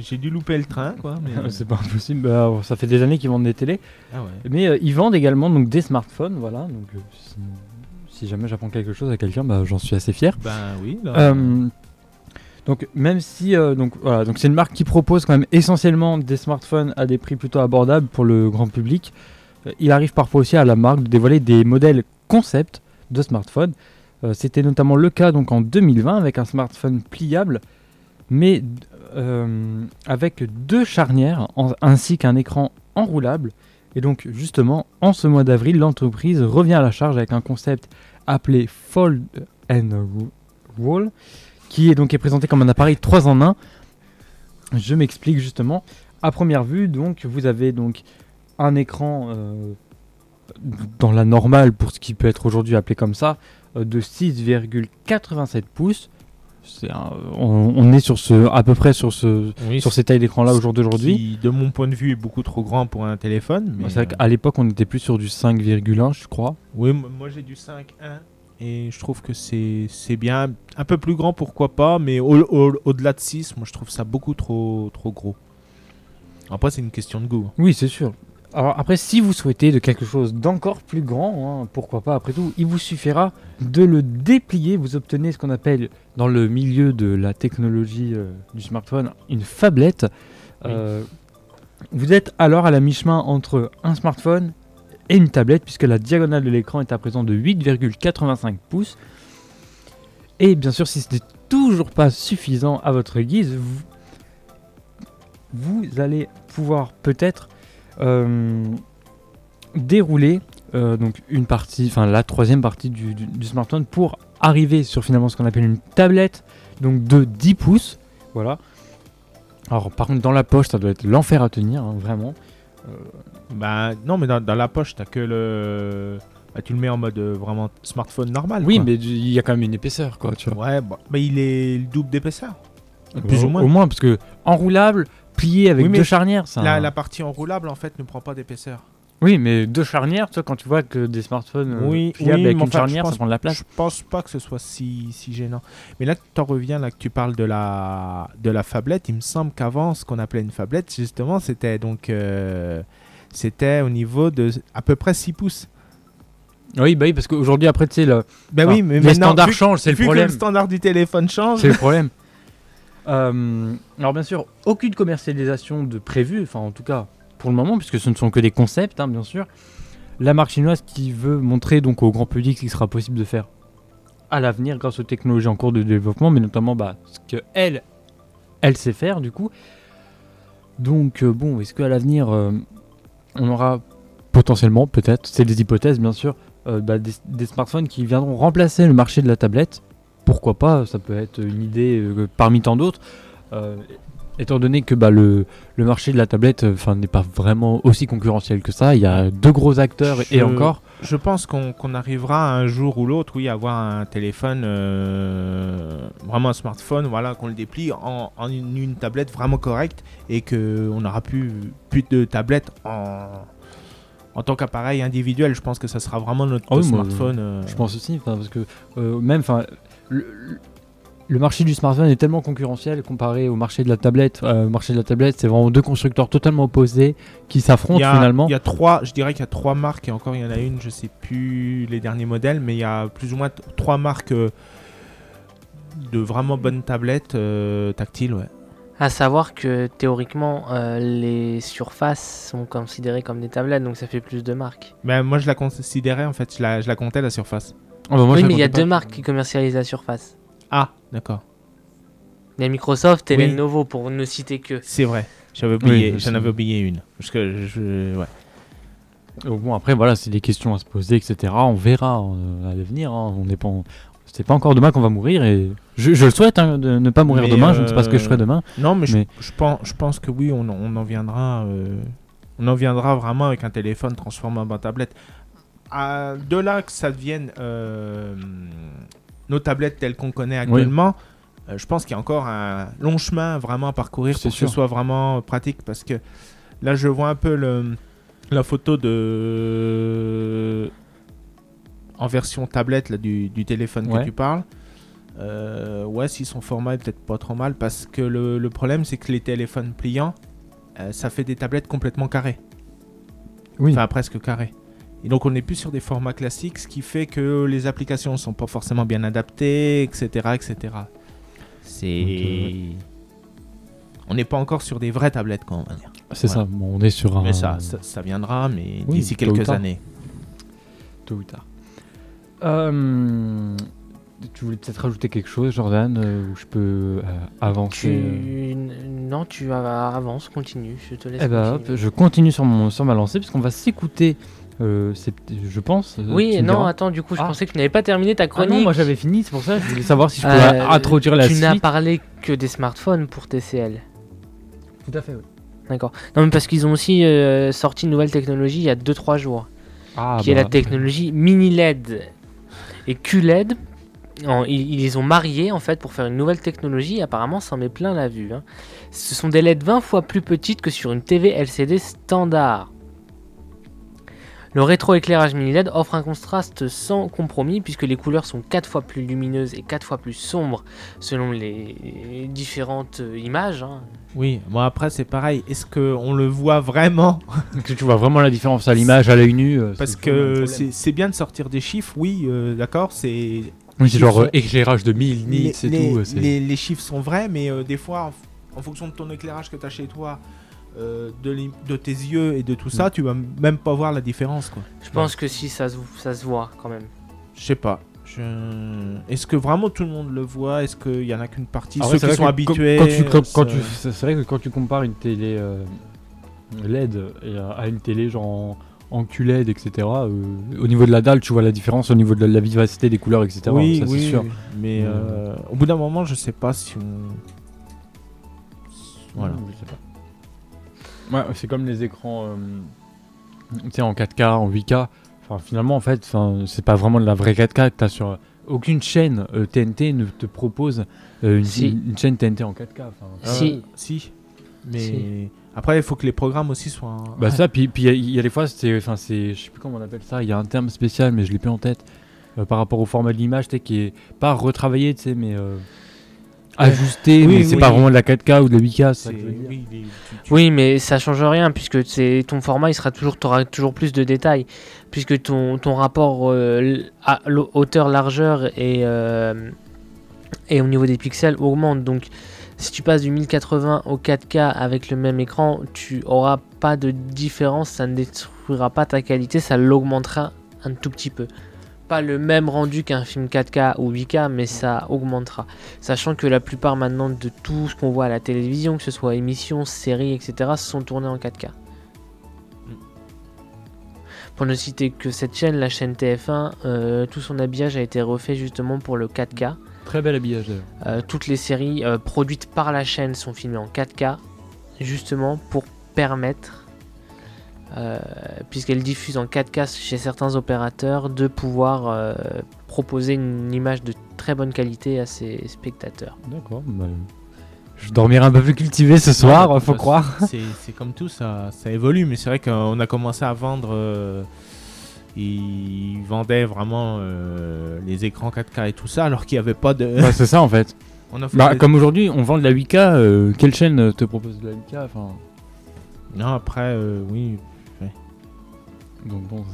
J'ai dû louper le train, quoi. Mais... euh, c'est pas impossible. Bah, ça fait des années qu'ils vendent des télés, Ah ouais. mais euh, ils vendent également donc des smartphones, voilà. Donc euh, si, si jamais j'apprends quelque chose à quelqu'un, bah, j'en suis assez fier. Ben oui. là. Euh, donc même si euh, donc voilà donc c'est une marque qui propose quand même essentiellement des smartphones à des prix plutôt abordables pour le grand public. euh, il arrive parfois aussi à la marque de dévoiler des modèles concept de smartphones. Euh, C'était notamment le cas donc en 2020 avec un smartphone pliable, mais euh, avec deux charnières ainsi qu'un écran enroulable. Et donc justement en ce mois d'avril, l'entreprise revient à la charge avec un concept appelé Fold and Roll qui est donc est présenté comme un appareil 3 en 1. Je m'explique justement. À première vue, donc, vous avez donc un écran euh, dans la normale pour ce qui peut être aujourd'hui appelé comme ça, euh, de 6,87 pouces. Un- on, on est sur ce, à peu près sur, ce, Oui, sur ces tailles d'écran là au jour d'aujourd'hui. qui, de mon point de vue, est beaucoup trop grand pour un téléphone. Mais C'est vrai euh, qu'à l'époque, on était plus sur du 5,1, je crois. Oui, moi j'ai du 5.1 et je trouve que c'est c'est bien. Un peu plus grand, pourquoi pas, mais au- au- au-delà de 6, moi je trouve ça beaucoup trop, trop gros. Après, c'est une question de goût. Oui, c'est sûr. Alors après, si vous souhaitez de quelque chose d'encore plus grand, hein, pourquoi pas, après tout, il vous suffira de le déplier. Vous obtenez ce qu'on appelle dans le milieu de la technologie euh, du smartphone une phablette. Euh, vous êtes alors à la mi-chemin entre un smartphone et une tablette, puisque la diagonale de l'écran est à présent de 8,85 pouces. Et bien sûr, si ce n'est toujours pas suffisant à votre guise, vous, vous allez pouvoir peut-être dérouler euh, donc une partie, enfin la troisième partie du, du- du smartphone pour arriver sur finalement ce qu'on appelle une tablette donc de 10 pouces. Voilà. Alors par contre dans la poche ça doit être l'enfer à tenir hein, vraiment. Bah non, mais dans, dans la poche, t'as que le. Bah, tu le mets en mode euh, vraiment smartphone normal. Oui quoi. mais il y a quand même une épaisseur quoi tu vois. Ouais, bah, mais il est le double d'épaisseur. Plus ou moins. Au moins parce que enroulable, plié avec Oui, deux charnières. ça- La, la partie enroulable, en fait, ne prend pas d'épaisseur. Oui mais deux charnières, tu vois, quand tu vois que des smartphones euh, Oui, pliables oui, avec une enfin, charnière je ça pense- prend de la place. Je pense pas que ce soit si, si gênant. Mais là, tu en reviens, là, que tu parles de la, de la fablette. Il me semble qu'avant, ce qu'on appelait une fablette, justement, c'était donc. euh, c'était au niveau de à peu près 6 pouces. Oui bah oui parce qu'aujourd'hui après tu sais le, Ben oui, mais les standards changent, c'est le que problème. le standard du téléphone change. C'est le problème. Euh, alors bien sûr, aucune commercialisation de prévue, enfin en tout cas pour le moment, puisque ce ne sont que des concepts, hein, bien sûr. La marque chinoise qui veut montrer donc au grand public ce qu'il sera possible de faire à l'avenir grâce aux technologies en cours de développement, mais notamment bah, ce que elle, elle sait faire du coup. Donc euh, bon, est-ce qu'à l'avenir euh, on aura potentiellement, peut-être, c'est des hypothèses bien sûr, bah, des smartphones qui viendront remplacer le marché de la tablette pourquoi pas, ça peut être une idée euh, parmi tant d'autres. Euh, étant donné que bah, le, le marché de la tablette euh, n'est pas vraiment aussi concurrentiel que ça, il y a deux gros acteurs et encore. Je pense qu'on arrivera un jour ou l'autre, oui, à avoir un téléphone, euh, vraiment un smartphone, voilà, qu'on le déplie en, en une, une tablette vraiment correcte et qu'on n'aura plus, plus de tablette en, en tant qu'appareil individuel. Je pense que ça sera vraiment notre Ah oui, moi, smartphone. euh, Je pense aussi, parce que euh, même le- le marché du smartphone est tellement concurrentiel comparé au marché de la tablette. Euh, le marché de la tablette, c'est vraiment deux constructeurs totalement opposés qui Il s'affrontent y, a, finalement. il y a trois, je dirais qu'il y a trois marques et encore il y en a une, je sais plus les derniers modèles, mais il y a plus ou moins trois marques euh, de vraiment bonnes tablettes euh, tactiles, ouais. À savoir que théoriquement, euh, les surfaces sont considérées comme des tablettes, donc ça fait plus de marques. Mais moi je la considérais en fait, je la, je la comptais la surface. Ah bah, moi, oui, mais il y a pas. deux marques qui commercialisent la surface. Ah, d'accord. Il y a Microsoft et Oui. Lenovo pour ne citer que. C'est vrai. J'avais oublié, Oui, j'en avais oublié une. Parce que je, ouais. Bon, après, voilà, c'est des questions à se poser, etc. On verra euh, à l'avenir. hein. On n'est pas, en- c'est pas encore demain qu'on va mourir et je, je le souhaite hein, de ne pas mourir Mais, demain. Je ne sais pas ce que je euh, ferai demain. Non, mais, Mais- Je, je pense, je pense que oui, on, en- on en viendra. euh, on en viendra vraiment avec un téléphone transformable en tablette. À- de là que ça devienne euh, nos tablettes telles qu'on connaît actuellement, euh, je pense qu'il y a encore un long chemin vraiment à parcourir pour que ce soit vraiment pratique. Parce que là, je vois un peu le, la photo de en version tablette là, du, du téléphone Ouais. que tu parles. Euh, ouais, si son format est peut-être pas trop mal, parce que le, le problème c'est que les téléphones pliants, euh, ça fait des tablettes complètement carrées, Oui. enfin presque carrées. Et donc on n'est plus sur des formats classiques, ce qui fait que les applications sont pas forcément bien adaptées, etc., etc. C'est, Donc, on n'est pas encore sur des vraies tablettes, quoi, on va dire. c'est voilà. ça. Bon, on est sur un. Mais ça, ça, ça viendra, mais Oui, d'ici quelques années. tôt ou tard. Euh, tu voulais peut-être rajouter quelque chose, Jordan, euh, où je peux euh, avancer. euh? Tu... Non, tu av- avances, continue. Je te laisse. Eh ben, hop, je continue sur, mon, sur ma lancée, puisqu'on va s'écouter, euh, je pense. euh, Oui, tu non, attends, du coup, je Ah. pensais que tu n'avais pas terminé ta Ah chronique. non, moi j'avais fini, c'est pour ça que je voulais savoir si je pouvais Euh, introduire la tu suite. n'as parlé que des smartphones pour TCL. Tout à fait, oui. D'accord. Non, mais parce qu'ils ont aussi sorti une nouvelle technologie il y a 2-3 jours, Ah, qui est bah, la technologie mini LED et QLED. En- ils, les ont mariés en fait pour faire une nouvelle technologie. Apparemment, ça en met plein la vue. hein. Ce sont des LED 20 fois plus petites que sur une TV LCD standard. Le rétroéclairage mini LED offre un contraste sans compromis puisque les couleurs sont 4 fois plus lumineuses et 4 fois plus sombres selon les différentes images. hein. Oui, bon après c'est pareil. Est-ce que on le voit vraiment? Que tu vois vraiment la différence à l'image, à l'œil nu. euh, Parce que c'est bien de sortir des chiffres, oui, euh, d'accord, c'est Oui, c'est ils genre sont- euh, éclairage de 1000 nits les, et tout. les- les chiffres sont vrais, mais euh, des fois, en, en fonction de ton éclairage que tu as chez toi, euh, de, tes yeux et de tout Mm. ça, tu vas même pas voir la différence, quoi. Je pense que si ça se, ça se voit quand même. Je sais pas. Je- Est-ce que vraiment tout le monde le voit? Est-ce qu'il y en a qu'une partie? Ah Ceux qui sont que habitués Quand, quand tu, quand- ça- quand tu- c'est vrai que quand tu compares une télé euh, LED et à, une télé genre en, QLED, etc., euh, au niveau de la dalle, tu vois la différence au niveau de la, la vivacité des couleurs, etc. Oui, ça, oui, c'est sûr. mais Mm. euh, au bout d'un moment, je sais pas si on. Voilà. Je sais pas. Ouais, c'est comme les écrans euh, en 4K, en 8K. Enfin, finalement, en fait, c'est pas vraiment de la vraie 4K que t'as sur. Aucune chaîne euh, TNT ne te propose euh, une, Si. une chaîne TNT en 4K. enfin. Si. Euh, si. Mais Si. après, il faut que les programmes aussi soient. Bah ça, puis puis il y a- il y, a des fois, c'est, enfin c'est, je sais plus comment on appelle ça. Il y a un terme spécial, mais je l'ai plus en tête. euh, par rapport au format de l'image, tu sais, qui est pas retravaillé, tu sais, mais euh, ajusté. Oui, mais c'est oui. pas vraiment de la 4K ou de la 8K. c'est ça C'est- que je veux dire. oui, les- tu- tu- Oui, mais ça change rien puisque c'est ton format, il sera toujours, auras toujours plus de détails puisque ton, ton rapport euh, à hauteur, largeur et euh, et au niveau des pixels augmente. Donc, si tu passes du 1080 au 4K avec le même écran, tu auras pas de différence, ça ne détruira pas ta qualité, ça l'augmentera un tout petit peu. Pas le même rendu qu'un film 4K ou 8K, mais ça augmentera. Sachant que la plupart maintenant de tout ce qu'on voit à la télévision, que ce soit émissions, séries, etc., sont tournés en 4K. Pour ne citer que cette chaîne, la chaîne TF1, euh, tout son habillage a été refait justement pour le 4K. Très bel habillage d'ailleurs. Euh, toutes les séries euh, produites par la chaîne sont filmées en 4K, justement pour permettre, puisqu'elle diffuse en 4K chez certains opérateurs, de pouvoir euh, proposer une image de très bonne qualité à ses spectateurs. D'accord. bah, je dormirai un peu plus cultivé ce soir, Non, faut ça, croire. C'est c'est comme tout, ça, ça évolue, mais c'est vrai qu'on a commencé à vendre. euh, ils vendaient vraiment euh, les écrans 4K et tout ça, alors qu'il n'y avait pas de. Ouais, c'est ça en fait. On a fait Bah, des- comme aujourd'hui, on vend de la 8K, euh, quelle chaîne euh, te propose de la 8K enfin, Non, après, euh, oui. Donc bon,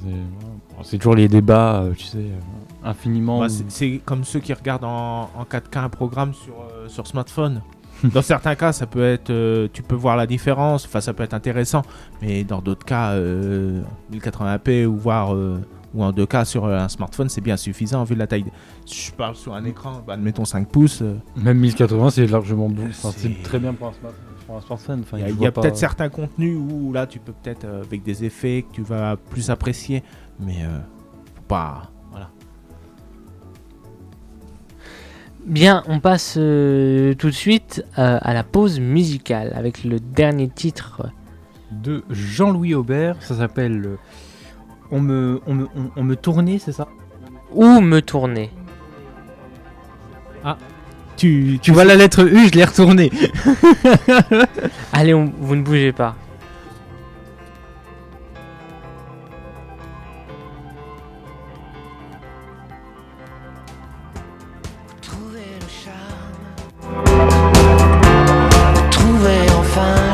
c'est toujours les débats, euh, tu sais, euh, infiniment. Bah, c'est- comme ceux qui regardent en, en 4K un programme sur, euh, sur smartphone. dans certains cas, ça peut être, euh, tu peux voir la différence, enfin ça peut être intéressant, mais dans d'autres cas, euh, 1080p ou voire euh, ou en 2K sur un smartphone, c'est bien suffisant vu la taille. de- Si je parle sur un écran, bah, admettons 5 pouces, euh, Même 1080, c'est largement bon. Enfin, C'est- très bien pour un, smart- Enfin, il y a, peut-être certains contenus où là tu peux peut-être euh, avec des effets que tu vas plus apprécier, mais euh, faut pas. Voilà. Bien, on passe euh, tout de suite euh, à la pause musicale avec le dernier titre. de Jean-Louis Aubert. Ça s'appelle euh, on me, on, me, on, on me tournait, c'est ça? Où me tourner tu, tu vois la lettre U, je l'ai retournée. Allez, on- vous ne bougez pas. Trouver le charme, trouver enfin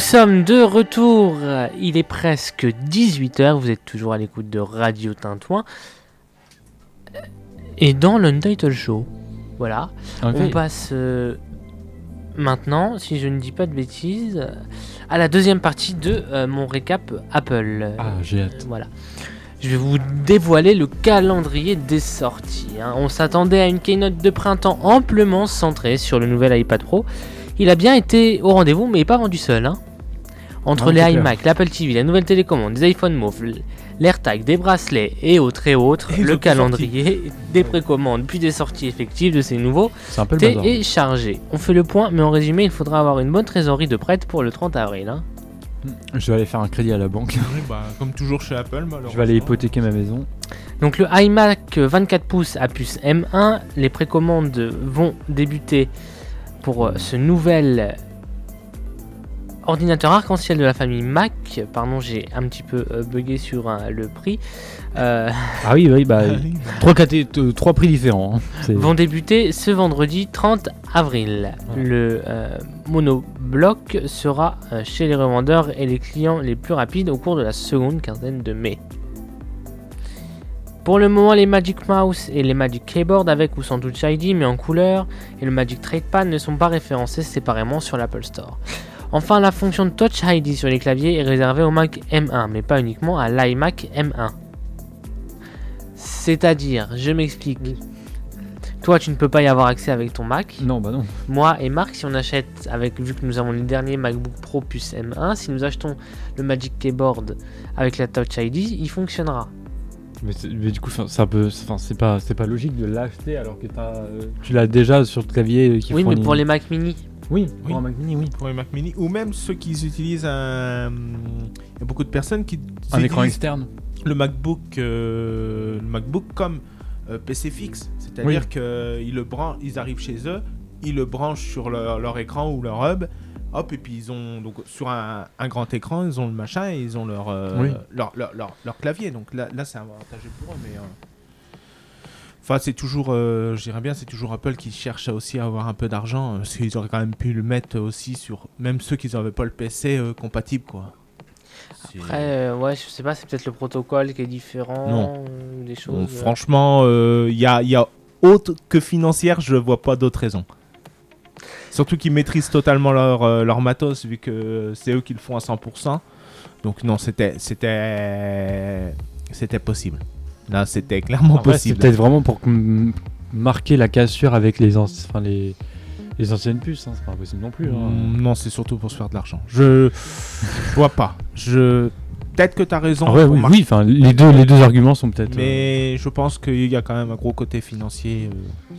sommes de retour. Il est presque 18h. Vous êtes toujours à l'écoute de Radio Tintouin. Et dans l'Untitled Show. Voilà. On passe euh, maintenant, si je ne dis pas de bêtises, à la deuxième partie de euh, mon récap Apple. Ah, j'ai hâte. Voilà. je vais vous dévoiler le calendrier des sorties. hein. On s'attendait à une keynote de printemps amplement centrée sur le nouvel iPad Pro. Il a bien été au rendez-vous, mais pas vendu seul. hein. Entre Non, les iMac, l'Apple TV, la nouvelle télécommande, des iPhone Move, l'AirTag, des bracelets et autres et autres, Et le calendrier, des précommandes, puis des sorties effectives de ces nouveaux bazar. est chargé. On fait le point, mais en résumé, il faudra avoir une bonne trésorerie de prête pour le 30 avril. hein. Je vais aller faire un crédit à la banque. Oui, bah, comme toujours chez Apple, malheureusement. Je vais aller hypothéquer ma maison. Donc le iMac 24 pouces à puce M1, les précommandes vont débuter pour euh, ce nouvel ordinateur arc-en-ciel de la famille Mac. Pardon, j'ai un petit peu euh, bugué sur euh, le prix. Euh, Ah oui, oui, bah, Ah trois, caté- trois prix différents. hein. C'est- vont débuter ce vendredi 30 avril. Voilà. Le euh, monobloc sera euh, chez les revendeurs et les clients les plus rapides au cours de la seconde quinzaine de mai. Pour le moment, les Magic Mouse et les Magic Keyboard avec ou sans Touch ID mais en couleur et le Magic Trackpad ne sont pas référencés séparément sur l'Apple Store. Enfin, la fonction Touch ID sur les claviers est réservée au Mac M1 mais pas uniquement à l'iMac M1. C'est-à-dire, je m'explique. Toi, tu ne peux pas y avoir accès avec ton Mac. Non, bah non. Moi et Marc, si on achète, avec vu que nous avons le dernier MacBook Pro plus M1, si nous achetons le Magic Keyboard avec la Touch ID, il fonctionnera. Mais, du coup, enfin, c'est un peu, enfin, c'est pas, c'est pas logique de l'acheter alors que euh, tu l'as déjà sur le clavier qui oui, mais pour les Mac Mini. Oui, Oui. pour un Mac Mini, oui. Pour les Mac Mini, ou même ceux qui utilisent un. Il y a beaucoup de personnes qui Un écran externe. le MacBook, euh, le MacBook comme euh, PC fixe. C'est-à-dire qu'ils le ils arrivent chez eux, ils le branchent sur leur, leur écran ou leur hub. Hop, et puis ils ont donc sur un, un grand écran, ils ont le machin et ils ont leur, euh, Oui. leur, leur, leur- leur clavier. Donc là, là c'est avantageux pour eux, mais. Enfin, c'est toujours, euh, je dirais bien, c'est toujours Apple qui cherche aussi à avoir un peu d'argent, euh, parce qu'ils auraient quand même pu le mettre aussi sur, même ceux qui n'avaient pas le PC euh, compatible, quoi. Après, euh, ouais, je sais pas, c'est peut-être le protocole qui est différent. Non. Des choses. franchement, il y, a, y a autre que financière, je vois pas d'autre raison. Surtout qu'ils maîtrisent totalement leur, leur matos, vu que c'est eux qui le font à 100%. Donc non, c'était c'était c'était possible. C'était clairement c'est possible. peut-être vraiment pour marquer la cassure avec les, anci- enfin, les, les anciennes puces. hein, C'est pas possible non plus. hein. Mm, Non, c'est surtout pour se faire de l'argent. Je je vois pas. Je peut-être que tu as raison. Ah ouais, oui, marquer- oui, enfin, les deux, les deux arguments sont peut-être. euh, Mais je pense qu'il y a quand même un gros côté financier.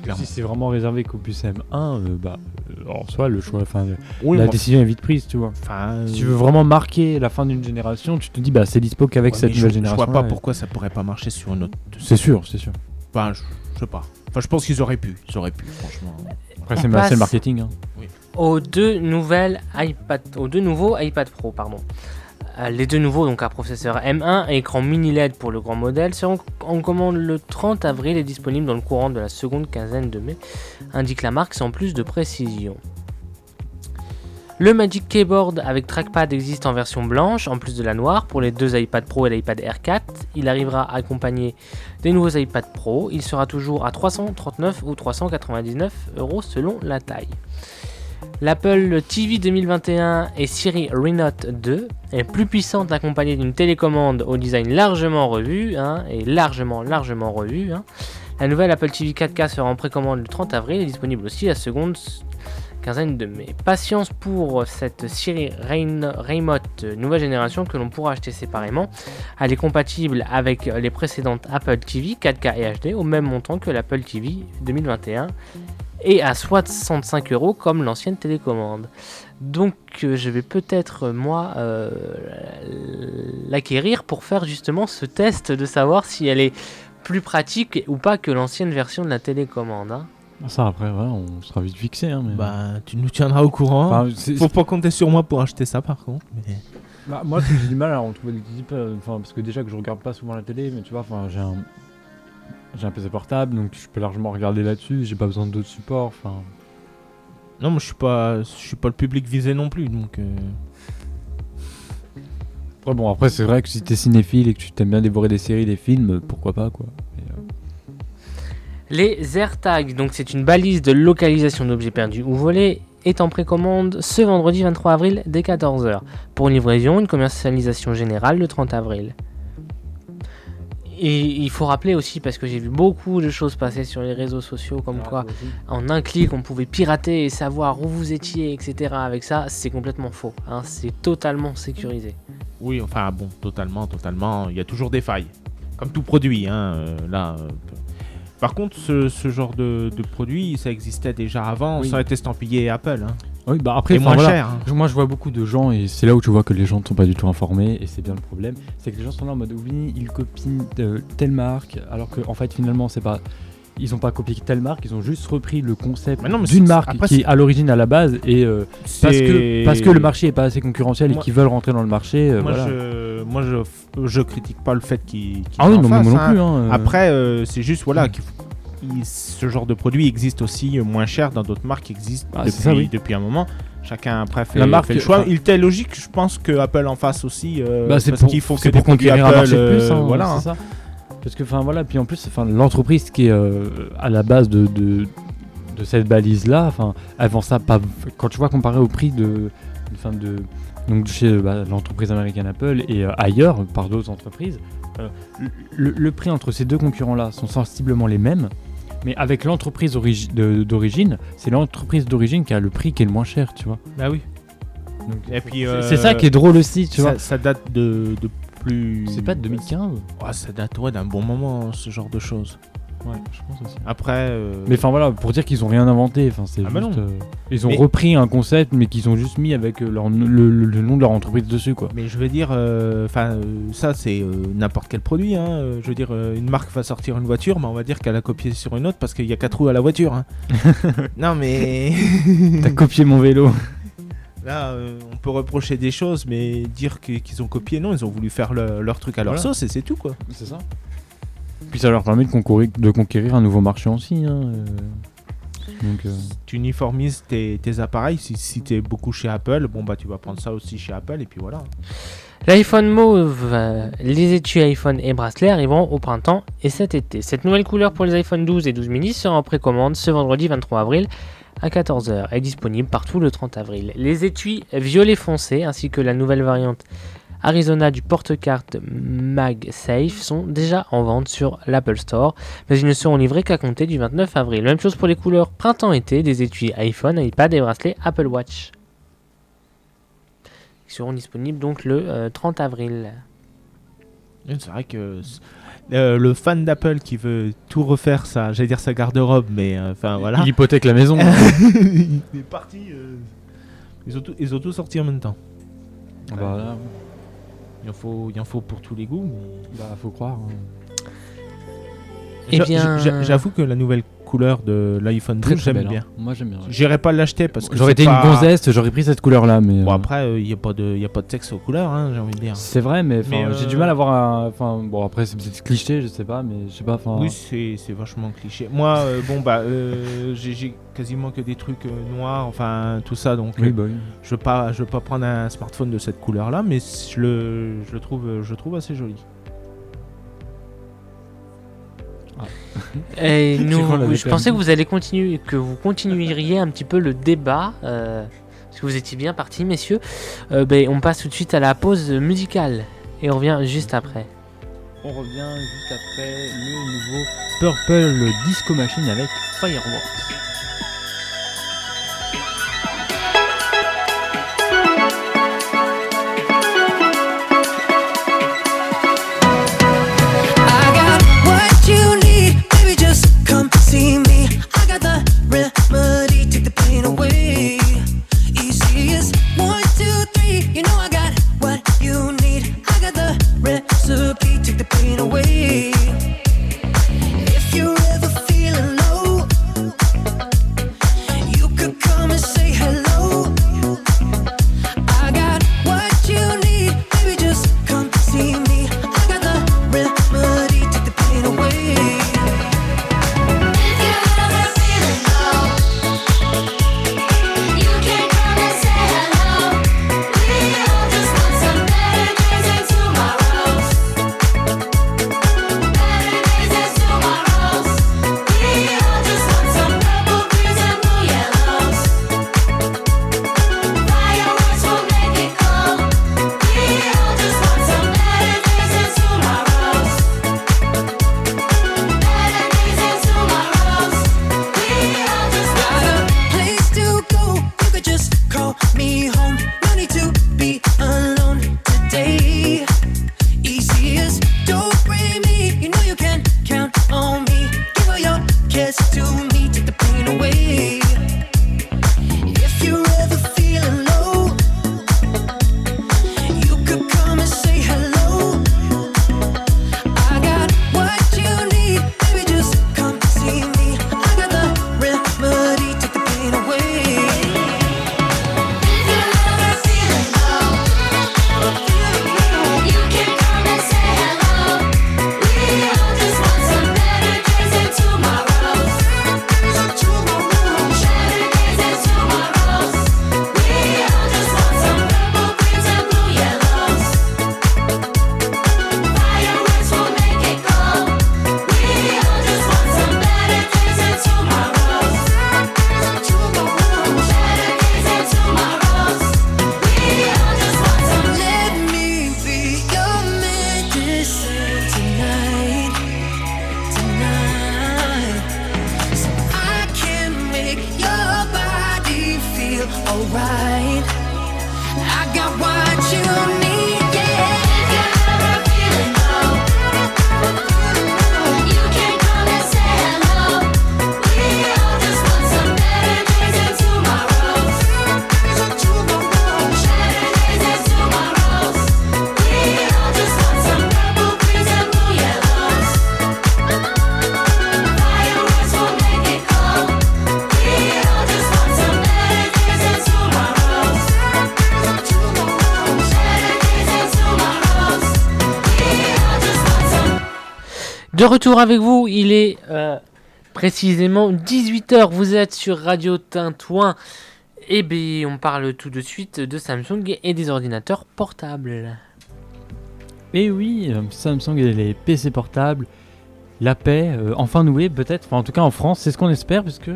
euh, si c'est vraiment réservé qu'au puce M1, euh, bah, euh, en soi, le choix, enfin, Oui, la décision est vite prise, tu vois. Si tu veux vraiment marquer la fin d'une génération, tu te dis, bah, c'est dispo qu'avec Ouais, cette nouvelle je, je génération. vois pas pourquoi ça pourrait pas marcher sur une autre. C'est sûr, c'est sûr. Enfin, je, je sais pas. Enfin, je pense qu'ils auraient pu. Ils auraient pu, franchement. Après, c'est le marketing. hein. aux deux nouvelles iPad, aux deux nouveaux iPad Pro, pardon. Euh, les deux nouveaux, donc à processeur M1 et écran mini LED pour le grand modèle, seront en commande le 30 avril et disponibles dans le courant de la seconde quinzaine de mai, indique la marque sans plus de précision. Le Magic Keyboard avec trackpad existe en version blanche, en plus de la noire, pour les deux iPad Pro et l'iPad Air 4. Il arrivera accompagné des nouveaux iPad Pro. Il sera toujours à 339 ou 399 euros selon la taille. L'Apple TV 2021 et Siri Renote 2 est plus puissante accompagnée d'une télécommande au design largement revu hein, et largement largement revu. hein. La nouvelle Apple TV 4K sera en précommande le 30 avril et disponible aussi la seconde quinzaine de mai. Patience pour cette Siri Remote nouvelle génération que l'on pourra acheter séparément. Elle est compatible avec les précédentes Apple TV 4K et HD au même montant que l'Apple TV 2021 et à 65 euros comme l'ancienne télécommande. Donc euh, je vais peut-être moi euh, l'acquérir pour faire justement ce test de savoir si elle est plus pratique ou pas que l'ancienne version de la télécommande. hein. Ça, après, ouais, on sera vite fixé. Hein, mais... Bah, tu nous tiendras au courant. Enfin, Faut pas compter sur moi pour acheter ça, par contre. mais- Bah, moi, j'ai du mal à en trouver des types, euh, parce que déjà que je regarde pas souvent la télé, mais tu vois, enfin, j'ai un, j'ai un PC portable, donc je peux largement regarder là-dessus. J'ai pas besoin d'autres supports. Enfin, Non, moi, je suis pas, je suis pas le public visé non plus, donc. euh, après, bon, après, c'est vrai que si t'es cinéphile et que tu t'aimes bien dévorer des séries, des films, pourquoi pas, quoi. Mais, euh, Les AirTags, donc c'est une balise de localisation d'objets perdus ou volés, est en précommande ce vendredi 23 avril dès 14h. Pour une livraison, une commercialisation générale le 30 avril. Et il faut rappeler aussi, parce que j'ai vu beaucoup de choses passer sur les réseaux sociaux, comme quoi en un clic on pouvait pirater et savoir où vous étiez, etc. Avec ça, c'est complètement faux. hein. C'est totalement sécurisé. Oui, enfin bon, totalement, totalement. Il y a toujours des failles. Comme tout produit, hein, euh, là. euh, Par contre, ce, ce genre de, de produit, ça existait déjà avant, Oui. ça a été estampillé Apple. Hein. Oui, bah après, Et moins voilà. cher. hein. Moi, je vois beaucoup de gens, et c'est là où tu vois que les gens ne sont pas du tout informés, et c'est bien le problème. C'est que les gens sont là en mode oui, ils copient euh, telle marque, alors qu'en en fait, finalement, c'est pas. Ils ont pas copié telle marque, ils ont juste repris le concept Mais non, mais d'une marque après, qui est à l'origine à la base, et euh, parce, que, parce que le marché est pas assez concurrentiel Moi- et qu'ils veulent rentrer dans le marché. euh, Moi, voilà. je, moi je, je critique pas le fait qu'ils. qu'ils Ah oui, non, fassent, moi non hein. plus. hein. Après, euh, c'est juste voilà, qu'il faut- il- ce genre de produit existe aussi euh, moins cher dans d'autres marques qui existent Ah, depuis, c'est ça, oui. depuis un moment. Chacun après fait, La marque, fait le choix. enfin- Il était logique, je pense que Apple en fasse aussi. euh, Bah, c'est parce qu'il faut que pour conquérir un Apple, marché de plus, euh, hein, voilà. hein. ça. Parce que, enfin voilà, puis en plus, enfin l'entreprise qui est euh, à la base de, de, de cette balise là, enfin, vend ça pas. Quand tu vois comparé au prix de, enfin de, donc chez bah, l'entreprise américaine Apple et euh, ailleurs par d'autres entreprises, euh, le, le prix entre ces deux concurrents là sont sensiblement les mêmes. Mais avec l'entreprise origi- de- d'origine, c'est l'entreprise d'origine qui a le prix qui est le moins cher, tu vois. Bah oui. Donc, Et puis, c'est- euh, c'est ça qui est drôle aussi, tu vois. ça, ça date de, de plus. C'est pas de 2015 Ouais, ça date ouais, d'un bon moment, ce genre de choses. Ouais, je pense aussi. Après. euh, Mais enfin voilà, pour dire qu'ils ont rien inventé, enfin c'est Ah bah juste, euh, ils ont Mais- repris un concept mais qu'ils ont juste mis avec euh, leur, le, le- le nom de leur entreprise dessus quoi. Mais je veux dire, euh, enfin, euh, ça c'est euh, n'importe quel produit. Hein. Je veux dire, une marque va sortir une voiture, mais on va dire qu'elle a copié sur une autre parce qu'il y a quatre roues à la voiture. hein. non mais T'as copié mon vélo. là, euh, on peut reprocher des choses, mais dire qu'ils ont copié, non, ils ont voulu faire le- leur truc à leur Voilà. sauce et c'est tout quoi. C'est ça. Puis ça leur permet de concourir, de conquérir un nouveau marché aussi. hein, euh. Donc euh, Tu uniformises tes, tes appareils. Si, si t'es beaucoup chez Apple, bon bah tu vas prendre ça aussi chez Apple et puis voilà. L'iPhone Mauve, euh, les étuis iPhone et bracelets arriveront au printemps et cet été. Cette nouvelle couleur pour les iPhone 12 et 12 mini sera en précommande ce vendredi 23 avril à 14h et disponible partout le 30 avril. Les étuis violet foncé ainsi que la nouvelle variante Arizona du porte-carte MagSafe sont déjà en vente sur l'Apple Store, mais ils ne seront livrés qu'à compter du 29 avril. Même chose pour les couleurs printemps-été des étuis iPhone, iPad et bracelets Apple Watch. Ils seront disponibles donc le euh, 30 avril. Et C'est vrai que euh, le fan d'Apple qui veut tout refaire, ça, j'allais dire sa garde-robe, mais euh, enfin voilà. il hypothèque la maison. il est parti. euh, Ils, ont tout, ils ont tout sorti en même temps. bah, là, Il en faut, il en faut pour tous les goûts. Mais... bah, faut croire. hein. Eh bien- j'a- J'avoue que la nouvelle couleur de l'iPhone 12, Très très j'aime bien. hein. Moi j'aime bien. ouais. J'irai pas l'acheter parce que J'aurais été pas- une gonzesse, j'aurais pris cette couleur là, mais. Bon euh, après, il n'y a pas de, y a pas de texte aux couleurs, hein, j'ai envie de dire. C'est vrai, mais, j'ai euh, du mal à voir un. Enfin, bon, après, c'est peut-être cliché, je sais pas, mais je sais pas. Oui, c'est c'est vachement cliché. Moi, euh, bon bah, euh, j'ai j'ai quasiment que des trucs euh, noirs, enfin tout ça, donc oui, euh, bah oui. je veux pas, je veux pas prendre un smartphone de cette couleur-là, mais je le, je le trouve, je le trouve assez joli. Et nous, l'avait je pensais que vous allez continuer, que vous continueriez un petit peu le débat, euh, parce que vous étiez bien partis, messieurs. Euh, ben, on passe tout de suite à la pause musicale et on revient juste après. On revient juste après le nouveau Purple Disco Machine avec Fireworks. The pain away. Retour avec vous, il est euh, précisément 18h, vous êtes sur Radio Tintouin. Et bien, on parle tout de suite de Samsung et des ordinateurs portables. Et oui, euh, Samsung et les PC portables, la paix, euh, enfin nouée peut-être, en tout cas en France, c'est ce qu'on espère, puisque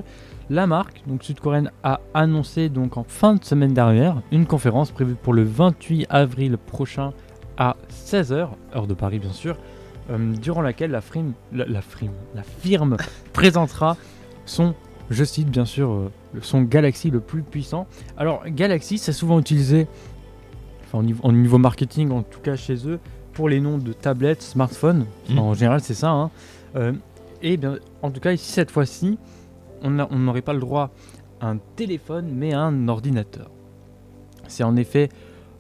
la marque, donc sud-coréenne, a annoncé donc en fin de semaine dernière une conférence prévue pour le 28 avril prochain à 16h, heure de Paris bien sûr, euh, durant laquelle la, frime- la, la frime- la firme présentera son, je cite bien sûr, euh, son Galaxy le plus puissant. Alors Galaxy, c'est souvent utilisé, enfin, au, niveau, au niveau marketing en tout cas chez eux, pour les noms de tablettes, smartphones. Mhm. En général, c'est ça. hein. Euh, et bien, en tout cas, ici, cette fois-ci, on n'a- on n'aurait pas le droit à un téléphone, mais à un ordinateur. C'est en effet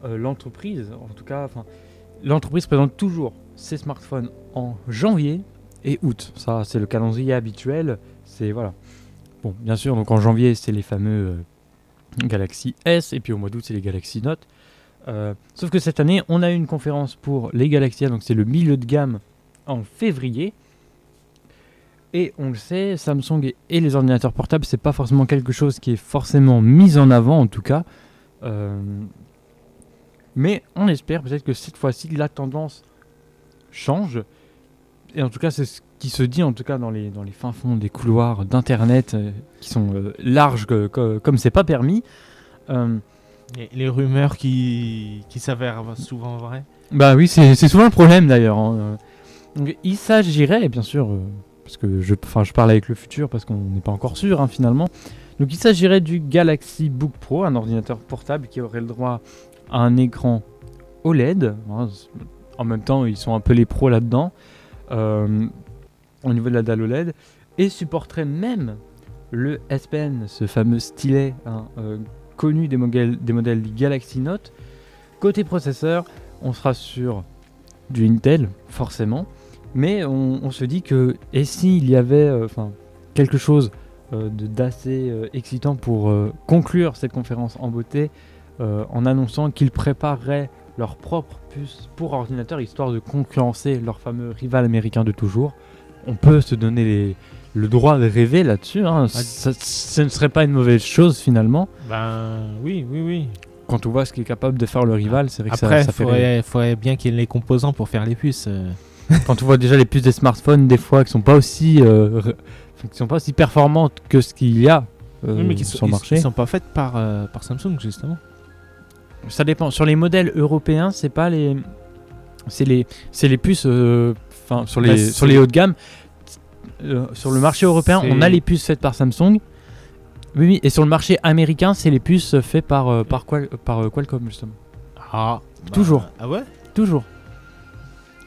l'entreprise, en tout cas, l'entreprise présente toujours ses smartphones en janvier et août. Ça, c'est le calendrier habituel. C'est voilà. Bon, bien sûr, donc en janvier, c'est les fameux euh, Galaxy S, et puis au mois d'août, c'est les Galaxy Note. Euh, sauf que cette année, on a eu une conférence pour les Galaxy A, donc c'est le milieu de gamme en février. Et on le sait, Samsung et, et les ordinateurs portables, c'est pas forcément quelque chose qui est forcément mis en avant en tout cas. Euh, mais on espère peut-être que cette fois-ci la tendance change. Et en tout cas, c'est ce qui se dit en tout cas dans les, dans les fins fonds des couloirs d'internet euh, qui sont euh, larges que- que- comme c'est pas permis. Euh, Les, les rumeurs qui, qui s'avèrent souvent vraies. Bah oui, c'est souvent le problème d'ailleurs. hein. Il s'agirait, bien sûr, parce que je, je parle avec le futur parce qu'on n'est pas encore sûr hein, finalement. Donc il s'agirait du Galaxy Book Pro, un ordinateur portable qui aurait le droit à un écran OLED. hein, En même temps, ils sont un peu les pros là-dedans, euh, au niveau de la dalle OLED, et supporterait même le S Pen, ce fameux stylet hein, euh, connu des modèles, des Galaxy Note. Côté processeur, on sera sur du Intel, forcément. Mais on, se dit que, et s'il y avait euh, quelque chose d'assez excitant pour conclure cette conférence en beauté, en annonçant qu'ils prépareraient leur propre puce pour ordinateur, histoire de concurrencer leur fameux rival américain de toujours. On peut se donner les- le droit de rêver là-dessus. hein. Ça- ce ne serait pas une mauvaise chose finalement. Ben oui, oui, oui. Quand on voit ce qu'est capable de faire le rival, c'est vrai que ça- Après, ça, il fait faudrait, faudrait bien qu'il y ait les composants pour faire les puces. euh. Quand on voit déjà les puces des smartphones, des fois, qui sont pas aussi, euh, qui sont pas aussi performantes que ce qu'il y a euh, Oui, mais qui sur le marché. ils sont pas faites par, euh, par Samsung, justement. Ça dépend. Sur les modèles européens, c'est pas les, c'est les, c'est les puces. euh, Enfin, sur les, Bah, sur les hauts de gamme. euh, sur le marché européen, on a les puces faites par Samsung. Oui, oui. Et sur le marché américain, c'est les puces faites par, euh, par, Qual- par euh, Qualcomm justement. Ah, Toujours. Ah ouais? Toujours.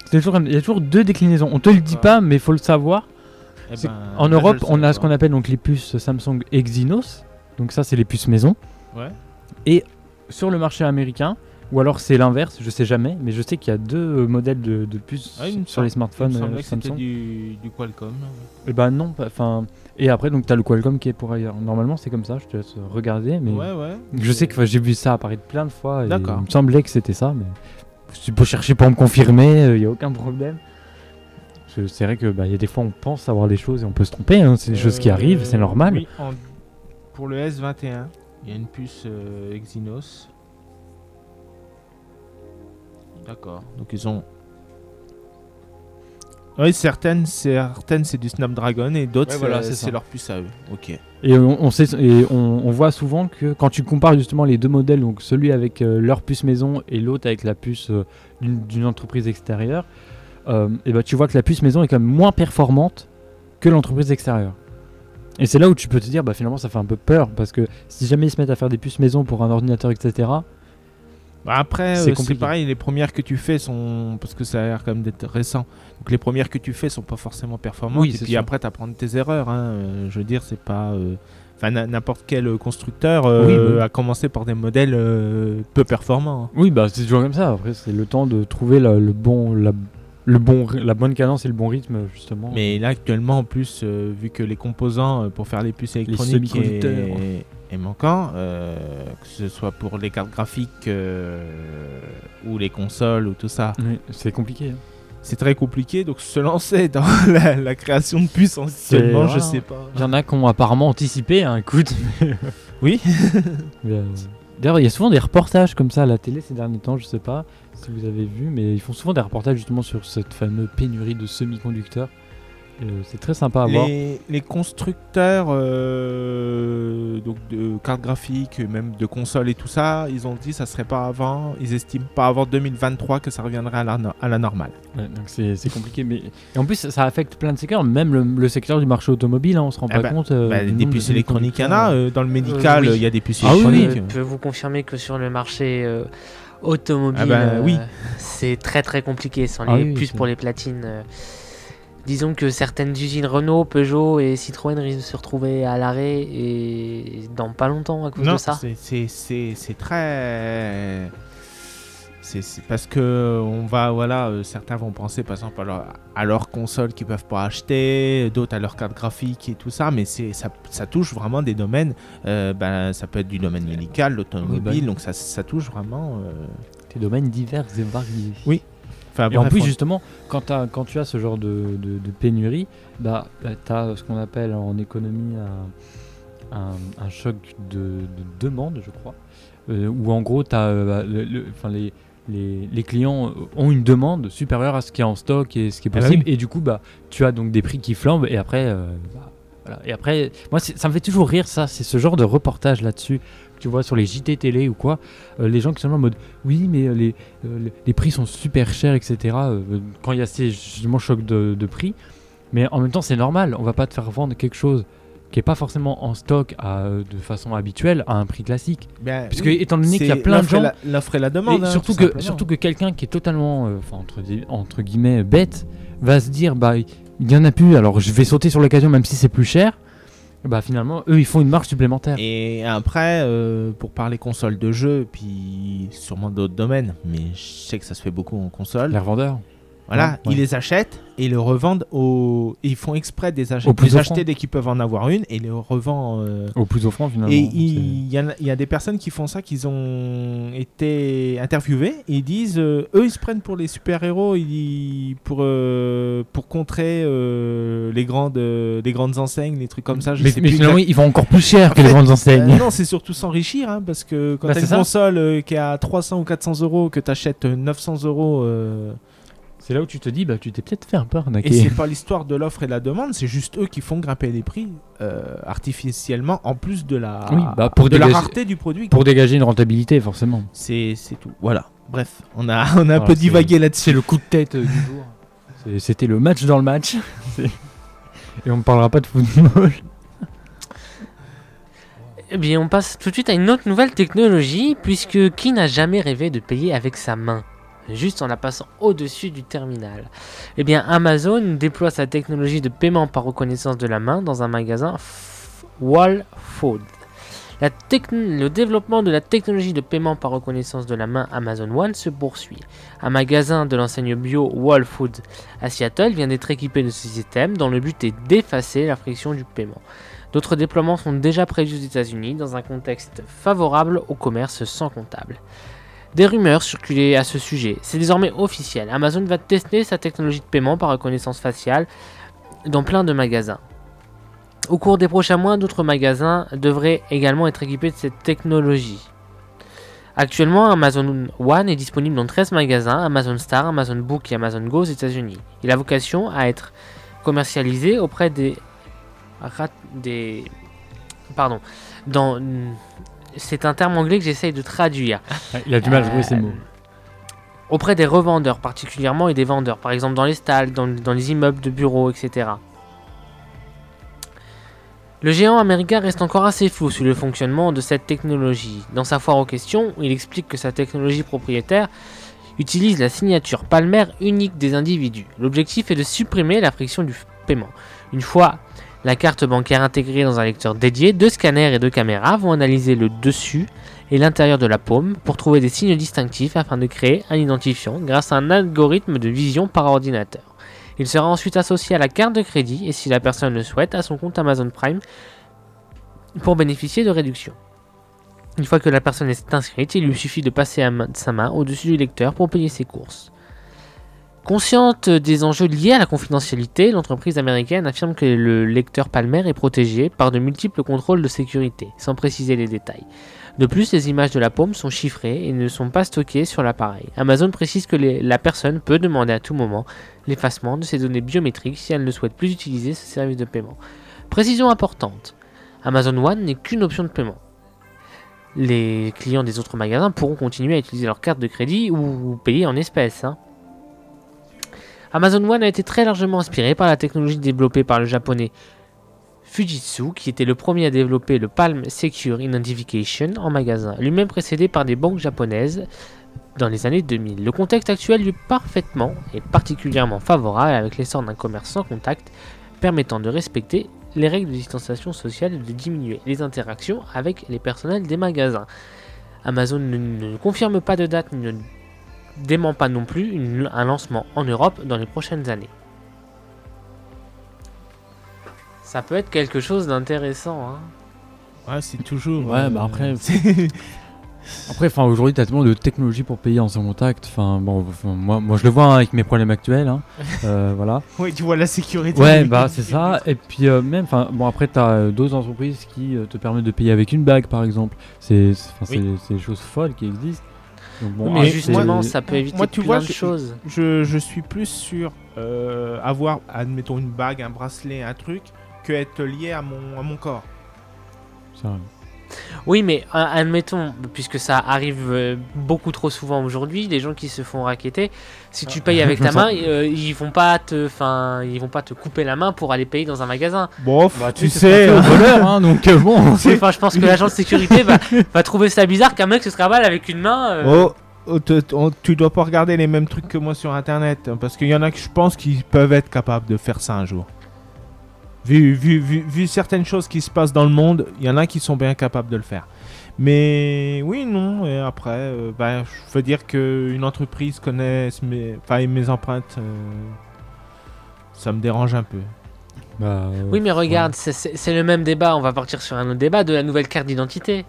C'est toujours Il y a toujours deux déclinaisons. On te le dit pas, mais il faut le savoir. Eh ben, En là, je Europe, on a ce qu'on appelle donc les puces Samsung Exynos. Donc ça, c'est les puces maison. Ouais. Et sur le marché américain, ou alors c'est l'inverse, je sais jamais, mais je sais qu'il y a deux euh, modèles de, de puces Ah, sur les semble- Il smartphones me euh, semblait que Samsung. du, du Qualcomm. Et ben non, enfin. Et après, donc tu as le Qualcomm qui est pour ailleurs. Normalement, c'est comme ça, je te laisse regarder. Mais Ouais, ouais. je sais que j'ai vu ça apparaître plein de fois. et. Il me semblait que c'était ça, mais tu peux chercher pour me confirmer, il n'y a aucun problème. C'est vrai que bah, y a des fois on pense savoir des choses et on peut se tromper, hein, c'est des choses qui Euh, arrivent, c'est normal. oui, en- pour le S21, il y a une puce euh, Exynos. D'accord. Donc ils ont. Oui, certaines, certaines c'est du Snapdragon et d'autres Ouais, voilà, c'est- c'est ça. c'est leur puce à eux. Ok. Et on, on sait, et on, on voit souvent que quand tu compares justement les deux modèles, donc celui avec euh, leur puce maison et l'autre avec la puce euh, d'une entreprise extérieure, euh, et ben tu vois que la puce maison est quand même moins performante que l'entreprise extérieure. Et c'est là où tu peux te dire, bah finalement ça fait un peu peur parce que si jamais ils se mettent à faire des puces maison pour un ordinateur, etc. Bah après, C'est euh, pareil, les premières que tu fais sont. Parce que ça a l'air quand même d'être récent. Donc les premières que tu fais sont pas forcément performantes. Oui, et puis sûr. après, tu apprends tes erreurs. hein. Euh, Je veux dire, c'est pas. euh, Enfin, n'importe quel constructeur euh, Oui, a commencé par des modèles peu performants. hein. Oui, bah c'est toujours comme ça. Après, c'est le temps de trouver la- le bon, la, le bon, la bonne cadence et le bon rythme justement. Mais là, actuellement, en plus, euh, vu que les composants euh, pour faire les puces électroniques semi-conducteurs. est, est manquant, euh, que ce soit pour les cartes graphiques euh, ou les consoles ou tout ça, Oui, c'est compliqué. hein. c'est très compliqué. Donc se lancer dans la, la création de puces actuellement, je sais pas. Il y en a qui ont apparemment anticipé un coup de. Oui. D'ailleurs, il y a souvent des reportages comme ça à la télé ces derniers temps, je sais pas si vous avez vu, mais ils font souvent des reportages justement sur cette fameuse pénurie de semi-conducteurs. Euh, c'est très sympa à voir. Les, constructeurs euh, donc de cartes graphiques, même de consoles et tout ça, ils ont dit ça serait pas avant, ils estiment pas avant 2023 que ça reviendrait à la, no- à la normale. Ouais, donc c'est compliqué. Mais... Et en plus, ça, ça affecte plein de secteurs, même le, le secteur du marché automobile, hein, on se rend Ah pas bah, compte. euh, Bah, des puces électroniques, il y en a. euh, dans le médical, oui. il y a des puces Ah oui, oui. électroniques. Je peux vous confirmer que sur le marché euh, automobile, Ah bah, euh, oui. c'est très très compliqué sans Ah les oui, puces pour les platines. euh. disons que certaines usines Renault, Peugeot et Citroën risquent de se retrouver à l'arrêt et dans pas longtemps à cause Non, de ça. c'est très. C'est parce que on va voilà euh, certains vont penser par exemple à leur, à leur console qu'ils peuvent pas acheter d'autres à leur carte graphique et tout ça mais c'est ça, ça touche vraiment des domaines euh, ben, ça peut être du domaine médical l'automobile Oui, bah. donc ça, ça touche vraiment euh, Des domaines divers et variés. Oui. enfin, Et en plus, on- justement, quand, quand tu as ce genre de, de- de pénurie, bah, tu as ce qu'on appelle en économie un, un- un choc de, de demande, je crois. Euh, où en gros, t'as, euh, bah, le- le- enfin, les, les, les clients ont une demande supérieure à ce qui est en stock et ce qui est Ah bah possible. Et du coup, bah, tu as donc des prix qui flambent. Et après, euh, bah, voilà. et après moi, ça me fait toujours rire, ça. C'est ce genre de reportage là-dessus. que Tu vois, sur les JT télé ou quoi, euh, les gens qui sont là en mode oui, mais euh, les, euh, les, prix sont super chers, etc. euh, quand il y a ces justement chocs de, de prix. Mais en même temps, c'est normal. On va pas te faire vendre quelque chose qui est pas forcément en stock à, euh, de façon habituelle à un prix classique. ben, Puisque oui, étant donné qu'il y a plein de gens, l'offre et la demande et hein, surtout tout que surtout que quelqu'un qui est totalement, euh, entre, entre guillemets bête, va se dire bah il y en a plus, alors je vais sauter sur l'occasion même si c'est plus cher. Bah finalement, eux ils font une marge supplémentaire. Et après, euh, pour parler console de jeu, puis sûrement d'autres domaines, mais je sais que ça se fait beaucoup en console. Les revendeurs. Voilà, Ouais. ils les achètent et ils le revendent au. et ils font exprès des ach- Au plus acheter dès qu'ils peuvent en avoir une et les revendent. euh, Au plus offrant finalement. Et il y, y a des personnes qui font ça, qui ont été interviewées et ils disent, euh, eux ils se prennent pour les super-héros ils- pour, euh, pour contrer les, grandes, les grandes enseignes, les trucs comme ça. Je mais sais mais plus finalement, ils vont encore plus cher En que les grandes enseignes. non, c'est surtout s'enrichir, hein, parce que quand Bah, t'as c'est une ça. console qui est à 300 ou 400 euros, que t'achètes euh, 900 euros, C'est là où tu te dis bah tu t'es peut-être fait un peu et arnaquer. c'est pas l'histoire de l'offre et de la demande, c'est juste eux qui font grimper les prix euh, artificiellement, en plus de la, Oui, bah, pour de la rareté du produit. Pour dégager une rentabilité forcément. C'est c'est tout. Voilà. Bref, on a, on a un peu divagué là-dessus. C'est le coup de tête euh, du jour. C'est- C'était le match dans le match. Et on ne parlera pas de football. Eh bien, on passe tout de suite à une autre nouvelle technologie, puisque qui n'a jamais rêvé de payer avec sa main? Juste en la passant au-dessus du terminal. Eh bien, Amazon déploie sa technologie de paiement par reconnaissance de la main dans un magasin F- Wall Food. La le développement de la technologie de paiement par reconnaissance de la main Amazon One se poursuit. Un magasin de l'enseigne bio Wall Food à Seattle vient d'être équipé de ce système dont le but est d'effacer la friction du paiement. D'autres déploiements sont déjà prévus aux États-Unis dans un contexte favorable au commerce sans comptable. Des rumeurs circulaient à ce sujet. C'est désormais officiel. Amazon va tester sa technologie de paiement par reconnaissance faciale dans plein de magasins. Au cours des prochains mois, d'autres magasins devraient également être équipés de cette technologie. Actuellement, Amazon One est disponible dans 13 magasins, Amazon Star, Amazon Book et Amazon Go aux États-Unis. Il a vocation à être commercialisé auprès des des pardon dans c'est un terme anglais que j'essaye de traduire Il a du mal à trouver ses Euh, mots. auprès des revendeurs particulièrement et des vendeurs par exemple dans les stalls dans, dans les immeubles de bureaux etc le géant américain reste encore assez flou sur le fonctionnement de cette technologie. Dans sa foire aux questions, il explique que sa technologie propriétaire utilise la signature palmaire unique des individus. L'objectif est de supprimer la friction du paiement. Une fois la carte bancaire intégrée dans un lecteur dédié, deux scanners et deux caméras vont analyser le dessus et l'intérieur de la paume pour trouver des signes distinctifs afin de créer un identifiant grâce à un algorithme de vision par ordinateur. Il sera ensuite associé à la carte de crédit et si la personne le souhaite à son compte Amazon Prime pour bénéficier de réductions. Une fois que la personne est inscrite, il lui suffit de passer sa main au-dessus du lecteur pour payer ses courses. Consciente des enjeux liés à la confidentialité, l'entreprise américaine affirme que le lecteur Palmer est protégé par de multiples contrôles de sécurité, sans préciser les détails. De plus, les images de la paume sont chiffrées et ne sont pas stockées sur l'appareil. Amazon précise que la personne peut demander à tout moment l'effacement de ses données biométriques si elle ne souhaite plus utiliser ce service de paiement. Précision importante, Amazon One n'est qu'une option de paiement. Les clients des autres magasins pourront continuer à utiliser leur carte de crédit ou payer en espèces. hein. Amazon One a été très largement inspiré par la technologie développée par le japonais Fujitsu, qui était le premier à développer le Palm Secure Identification en magasin, lui-même précédé par des banques japonaises dans les années 2000. Le contexte actuel lui est parfaitement et particulièrement favorable avec l'essor d'un commerce sans contact permettant de respecter les règles de distanciation sociale et de diminuer les interactions avec les personnels des magasins. Amazon ne, confirme pas de date ni dément pas non plus une- un lancement en Europe dans les prochaines années. Ça peut être quelque chose d'intéressant. hein. Ouais, c'est toujours. Ouais, euh, bah après- Après, enfin, aujourd'hui, t'as tellement de technologies pour payer en sans contact. Enfin, bon, moi, moi, je le vois hein, avec mes problèmes actuels. hein. Euh, voilà. Oui, tu vois la sécurité. Ouais, bah c'est ça. Et puis euh, même, enfin, bon après, t'as euh, d'autres entreprises qui euh, te permettent de payer avec une bague, par exemple. C'est, c'est- enfin, c'est, c'est des choses folles qui existent. Donc, bon, Mais ah, justement, c'est- ça peut éviter Moi, tu plein vois, de je- choses. Je, je suis plus sur euh, avoir, admettons, une bague, un bracelet, un truc, que être lié à mon, à mon corps. ça- Oui, mais euh, admettons, puisque ça arrive euh, beaucoup trop souvent aujourd'hui, les gens qui se font raqueter, si tu payes avec ta ça- main, euh, ils vont pas te, enfin, ils vont pas te couper la main pour aller payer dans un magain. Bon, Bah, tu sais. au voleur, hein, donc euh, bon. Enfin, je pense que l'agent de sécurité va, va trouver ça bizarre qu'un mec se travaille avec une main. euh, Oh, oh, te- on- tu dois pas regarder les mêmes trucs que moi sur internet. hein, Parce qu'il y en a que je pense qu'ils peuvent être capables de faire ça un jour. Vu, vu, vu, vu certaines choses qui se passent dans le monde, il y en a qui sont bien capables de le faire. Mais oui, non. Et après, euh, ben, je veux dire qu'une entreprise connaisse mes, mes empreintes. euh, ça me dérange un peu. Bah, euh, Oui, mais regarde, c'est- c'est le même débat. On va partir sur un autre débat de la nouvelle carte d'identité.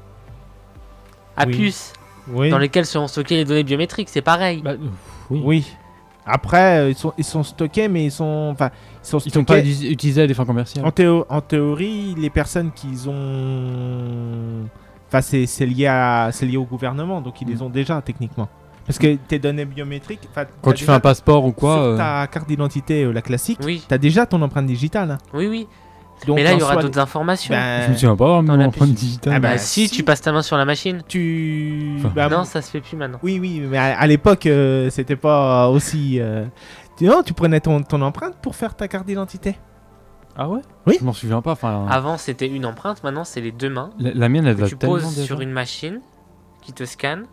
À Oui. puce, Oui. dans lesquelles seront stockées les données biométriques, c'est pareil. bah, euh, oui. Oui. Après, euh, ils sont, ils sont stockés, mais ils sont, enfin, ils sont Ils sont pas utilisés à des fins commerciales. En, théo- en théorie, les personnes qui ont. Enfin, c'est c'est lié, à... c'est lié au gouvernement, donc ils les ont déjà techniquement. Parce que tes données biométriques. Quand tu fais un passeport ou quoi. Sur euh, ta carte d'identité, euh, la classique, Oui, t'as déjà ton empreinte digitale. hein. oui, oui. Donc, mais là, il y aura d'autres informations. ben, Je me souviens pas avoir mon empreinte digitale. Ah bah, bah, si, si. tu passes ta main sur la machine. Tu. Enfin, bah, non, ça se fait plus maintenant. Oui, oui, mais à, à l'époque, euh, c'était pas aussi. euh, Tu, non, tu prenais ton, ton empreinte pour faire ta carte d'identité. Ah ouais? Oui. Je m'en souviens pas. Enfin, Avant, c'était une empreinte, maintenant, c'est les deux mains la, la mienne, elle que va tu poses sur une machine qui te scanne.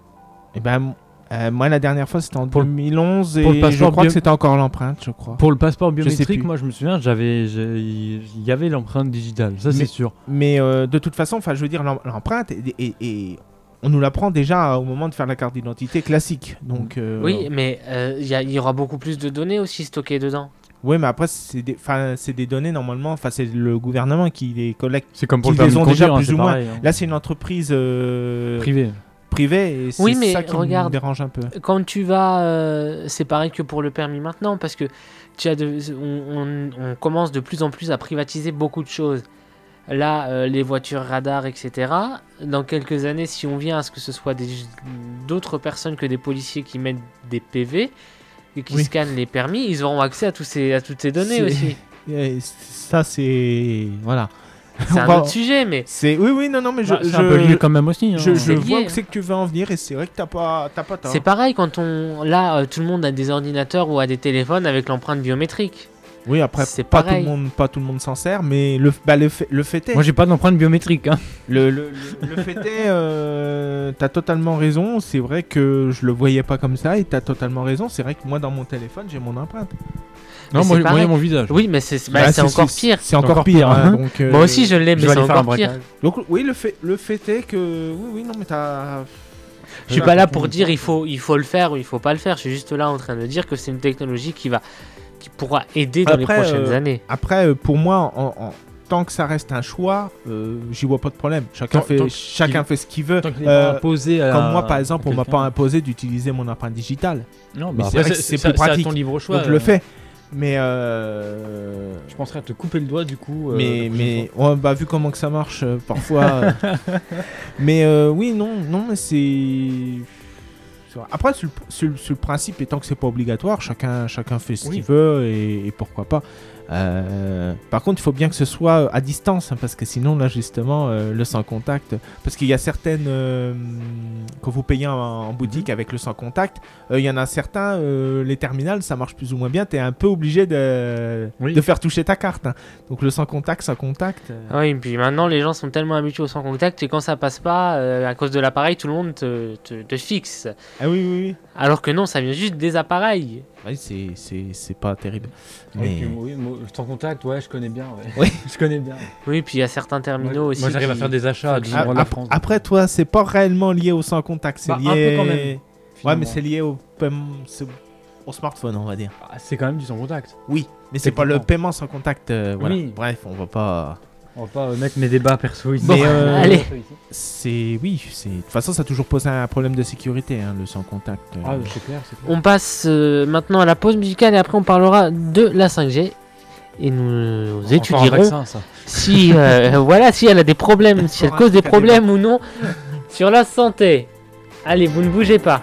Et ben, euh, moi, la dernière fois, c'était en Pour le- 2011 et pour le je passeport crois que c'était encore l'empreinte, je crois. Pour le passeport biométrique, moi je me souviens, j'avais, il y avait l'empreinte digitale, ça c'est Mais- sûr. Mais euh, de toute façon, enfin, je veux dire, l'em- l'empreinte, et, et- et on nous l'apprend déjà au moment de faire la carte d'identité classique. Donc, euh, Oui, mais euh, il y, aura beaucoup plus de données aussi stockées dedans. ouais, mais après, c'est des, des données normalement. Enfin, c'est le gouvernement qui les collecte. C'est comme pour le les ont déjà conduire, hein, plus ou moins. pareil, hein. Là, c'est une entreprise euh, Privé. privée et c'est Oui, mais ça qui regarde. me dérange un peu. Quand tu vas, euh, c'est pareil que pour le permis maintenant, parce que tu as de, on, on- on commence de plus en plus à privatiser beaucoup de choses. Là, euh, les voitures radars, etc. Dans quelques années, si on vient à ce que ce soit des- d'autres personnes que des policiers qui mettent des PV et qui Oui. scannent les permis, ils auront accès à, tous ces, à toutes ces données C'est- aussi. Ça, c'est. Voilà. C'est un autre sujet, mais C'est oui, oui, non, non, mais je, Bah, c'est je, un peu lié quand même aussi. hein. je, je vois où c'est que tu veux en venir et c'est vrai que t'as pas, t'as pas c'est pareil quand on. Là, euh, tout le monde a des ordinateurs ou a des téléphones avec l'empreinte biométrique. Oui, après, C'est pas tout, le monde, pas tout le monde s'en sert, mais le, bah, le, fait, le fait est. Moi j'ai pas d'empreinte biométrique. Hein. Le, le, le- le fait est, euh, t'as totalement raison. C'est vrai que je le voyais pas comme ça et t'as totalement raison. C'est vrai que moi, dans mon téléphone, j'ai mon empreinte. Non, moi, moi, il y a pareil. mon visage. Oui, mais c'est bah, Bah, encore pire. C'est encore, pire. hein, hein. donc, euh, Moi aussi, je l'ai, mais c'est encore pire. braquage. Donc, oui, le fait, le fait est que. Oui, oui, non, mais t'as. Je suis pas là pour dire il faut, il faut le faire ou il faut pas le faire. Je suis juste là en train de dire que c'est une technologie qui va, qui pourra aider dans les prochaines euh, années. Après, euh, pour moi, en, en- tant que ça reste un choix, euh, j'y vois pas de problème. Chacun Tant- fait, tant chacun fait ce qu'il veut. Tant Euh, imposé à Comme moi, par exemple, on m'a pas imposé d'utiliser mon empreinte digitale. Non, mais bah c'est plus pratique. à ton libre choix. donc je le fais. Mais euh, Je penserais à te couper le doigt du coup. euh, mais mais ouais, bah vu comment que ça marche euh, parfois. mais euh, oui non non mais c'est après sur le, sur le- sur le principe étant que c'est pas obligatoire chacun chacun fait ce Oui. qu'il veut et, et pourquoi pas. Euh, par contre il faut bien que ce soit à distance hein, parce que sinon là justement euh, le sans contact parce qu'il y a certaines euh, quand vous payez en, en boutique avec le sans contact euh, il y en a certains euh, les terminales ça marche plus ou moins bien tu es un peu obligé de, Oui. de faire toucher ta carte hein. donc le sans contact sans contact euh, Ah Oui, et puis maintenant les gens sont tellement habitués au sans contact et quand ça passe pas, euh, à cause de l'appareil, tout le monde te, te- te fixe. ah oui oui oui Alors que non, ça vient juste des appareils. Oui, c'est- c'est c'est pas terrible mais Et puis, oui, moi, sans contact, ouais, je connais bien. Ouais. Oui. je connais bien. Oui, puis il y a certains terminaux aussi. moi, j'arrive à faire des achats à qui- Ah, la France. après toi c'est pas réellement lié au sans contact c'est Bah, un lié peu quand même, ouais mais c'est lié au au smartphone on va dire Ah, c'est quand même du sans contact. oui mais c'est pas le paiement sans contact euh, voilà. Oui. bref on va pas On va pas mettre mes débats perso ici. Mais, euh, allez. C'est oui, c'est de toute façon ça a toujours posé un problème de sécurité hein, le sans contact. euh. Ah, c'est clair, c'est clair. On passe euh, maintenant à la pause musicale et après on parlera de la 5G. Et nous étudierons vaccin, ça. si, euh, voilà, si elle a des problèmes, si elle cause des problèmes ou non sur la santé. Allez, vous ne bougez pas.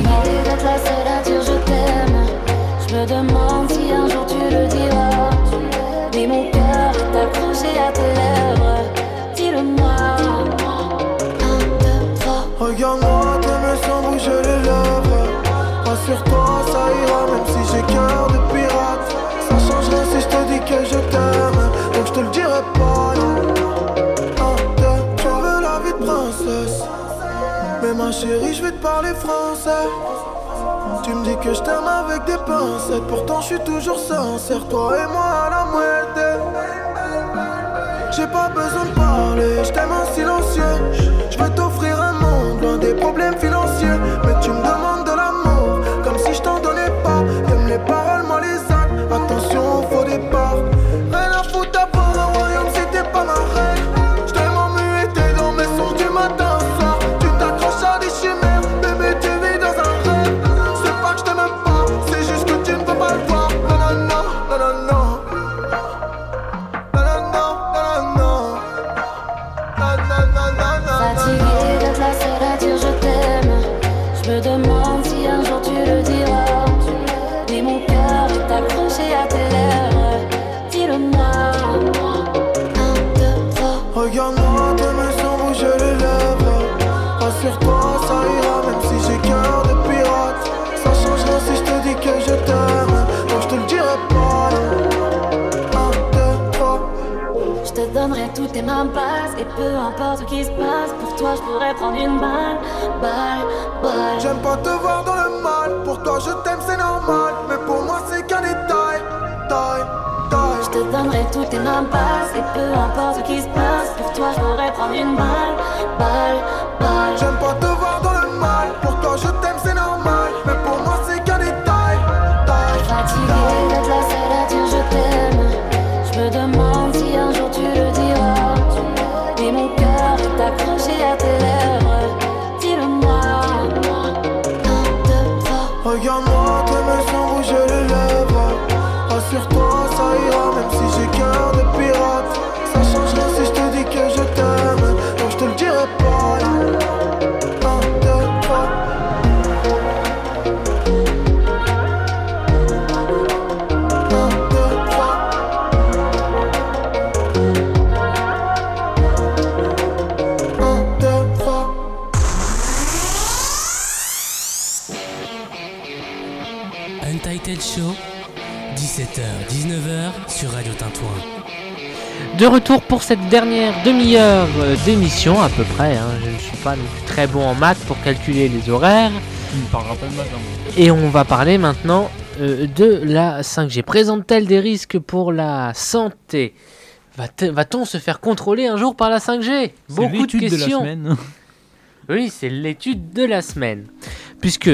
chérie, je vais te parler français. Tu me dis que je t'aime avec des pincettes. Pourtant, je suis toujours sincère. Toi et moi à la moitié. J'ai pas besoin de parler, je t'aime en silencieux. Je veux t'offrir un monde loin des problèmes financiers. Mais tu me demandes de l'amour, comme si je t'en donnais pas. T'aimes les paroles, moi les actes. Attention au faux départ. Importe ce qui se passe, pour toi je pourrais prendre une balle. Balle, balle. J'aime pas te voir dans le mal. Pour toi, je t'aime, c'est normal. Mais pour moi, c'est qu'un détail. Taille, taille. Je te donnerai toutes tes mains basses. Et peu importe ce qui se passe, pour toi je pourrais prendre une balle. Balle, balle. J'aime pas te voir De retour pour cette dernière demi-heure euh, d'émission à peu près. hein. Je ne suis pas non plus très bon en maths pour calculer les horaires. Pas de maths, hein. Et on va parler maintenant euh, de la 5G. Présente-t-elle des risques pour la santé? Va-t- Va-t-on se faire contrôler un jour par la 5G C'est Beaucoup de questions. la. Oui, c'est l'étude de la semaine. Puisque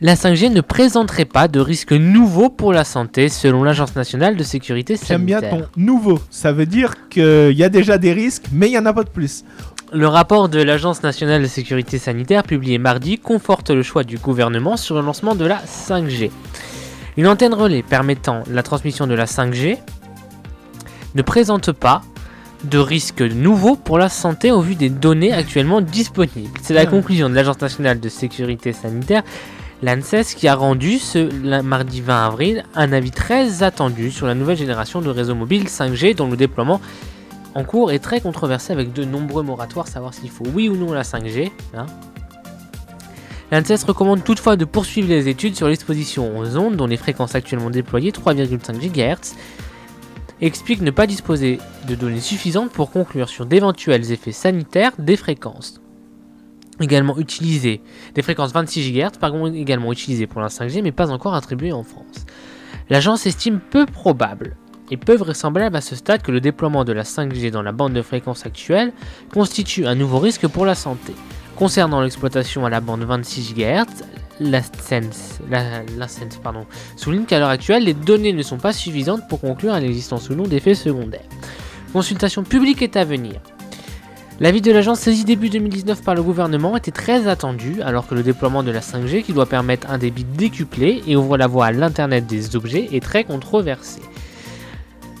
la 5G ne présenterait pas de risques nouveaux pour la santé selon l'Agence nationale de sécurité J'aime bien sanitaire. ton nouveau. Ça veut dire qu'il y a déjà des risques, mais il n'y en a pas de plus. Le rapport de l'Agence nationale de sécurité sanitaire publié mardi conforte le choix du gouvernement sur le lancement de la 5G. Une antenne relais permettant la transmission de la 5G ne présente pas de risques nouveaux pour la santé au vu des données actuellement disponibles. C'est la Ah. conclusion de l'Agence nationale de sécurité sanitaire, l'ANSES, qui a rendu ce mardi 20 avril un avis très attendu sur la nouvelle génération de réseaux mobiles 5G dont le déploiement en cours est très controversé avec de nombreux moratoires, savoir s'il faut oui ou non la 5G. hein. L'ANSES recommande toutefois de poursuivre les études sur l'exposition aux ondes dont les fréquences actuellement déployées 3,5 GHz explique ne pas disposer de données suffisantes pour conclure sur d'éventuels effets sanitaires des fréquences. Également utilisées, des fréquences 26 GHz, par également utilisées pour la 5G mais pas encore attribuées en France. L'agence estime peu probable et peu vraisemblable à ce stade que le déploiement de la 5G dans la bande de fréquence actuelle constitue un nouveau risque pour la santé. Concernant l'exploitation à la bande 26 GHz, la, souligne qu'à l'heure actuelle, les données ne sont pas suffisantes pour conclure à l'existence ou non d'effets secondaires. Consultation publique est à venir. L'avis de l'agence saisi début 2019 par le gouvernement était très attendu, alors que le déploiement de la 5G, qui doit permettre un débit décuplé et ouvre la voie à l'Internet des objets, est très controversé.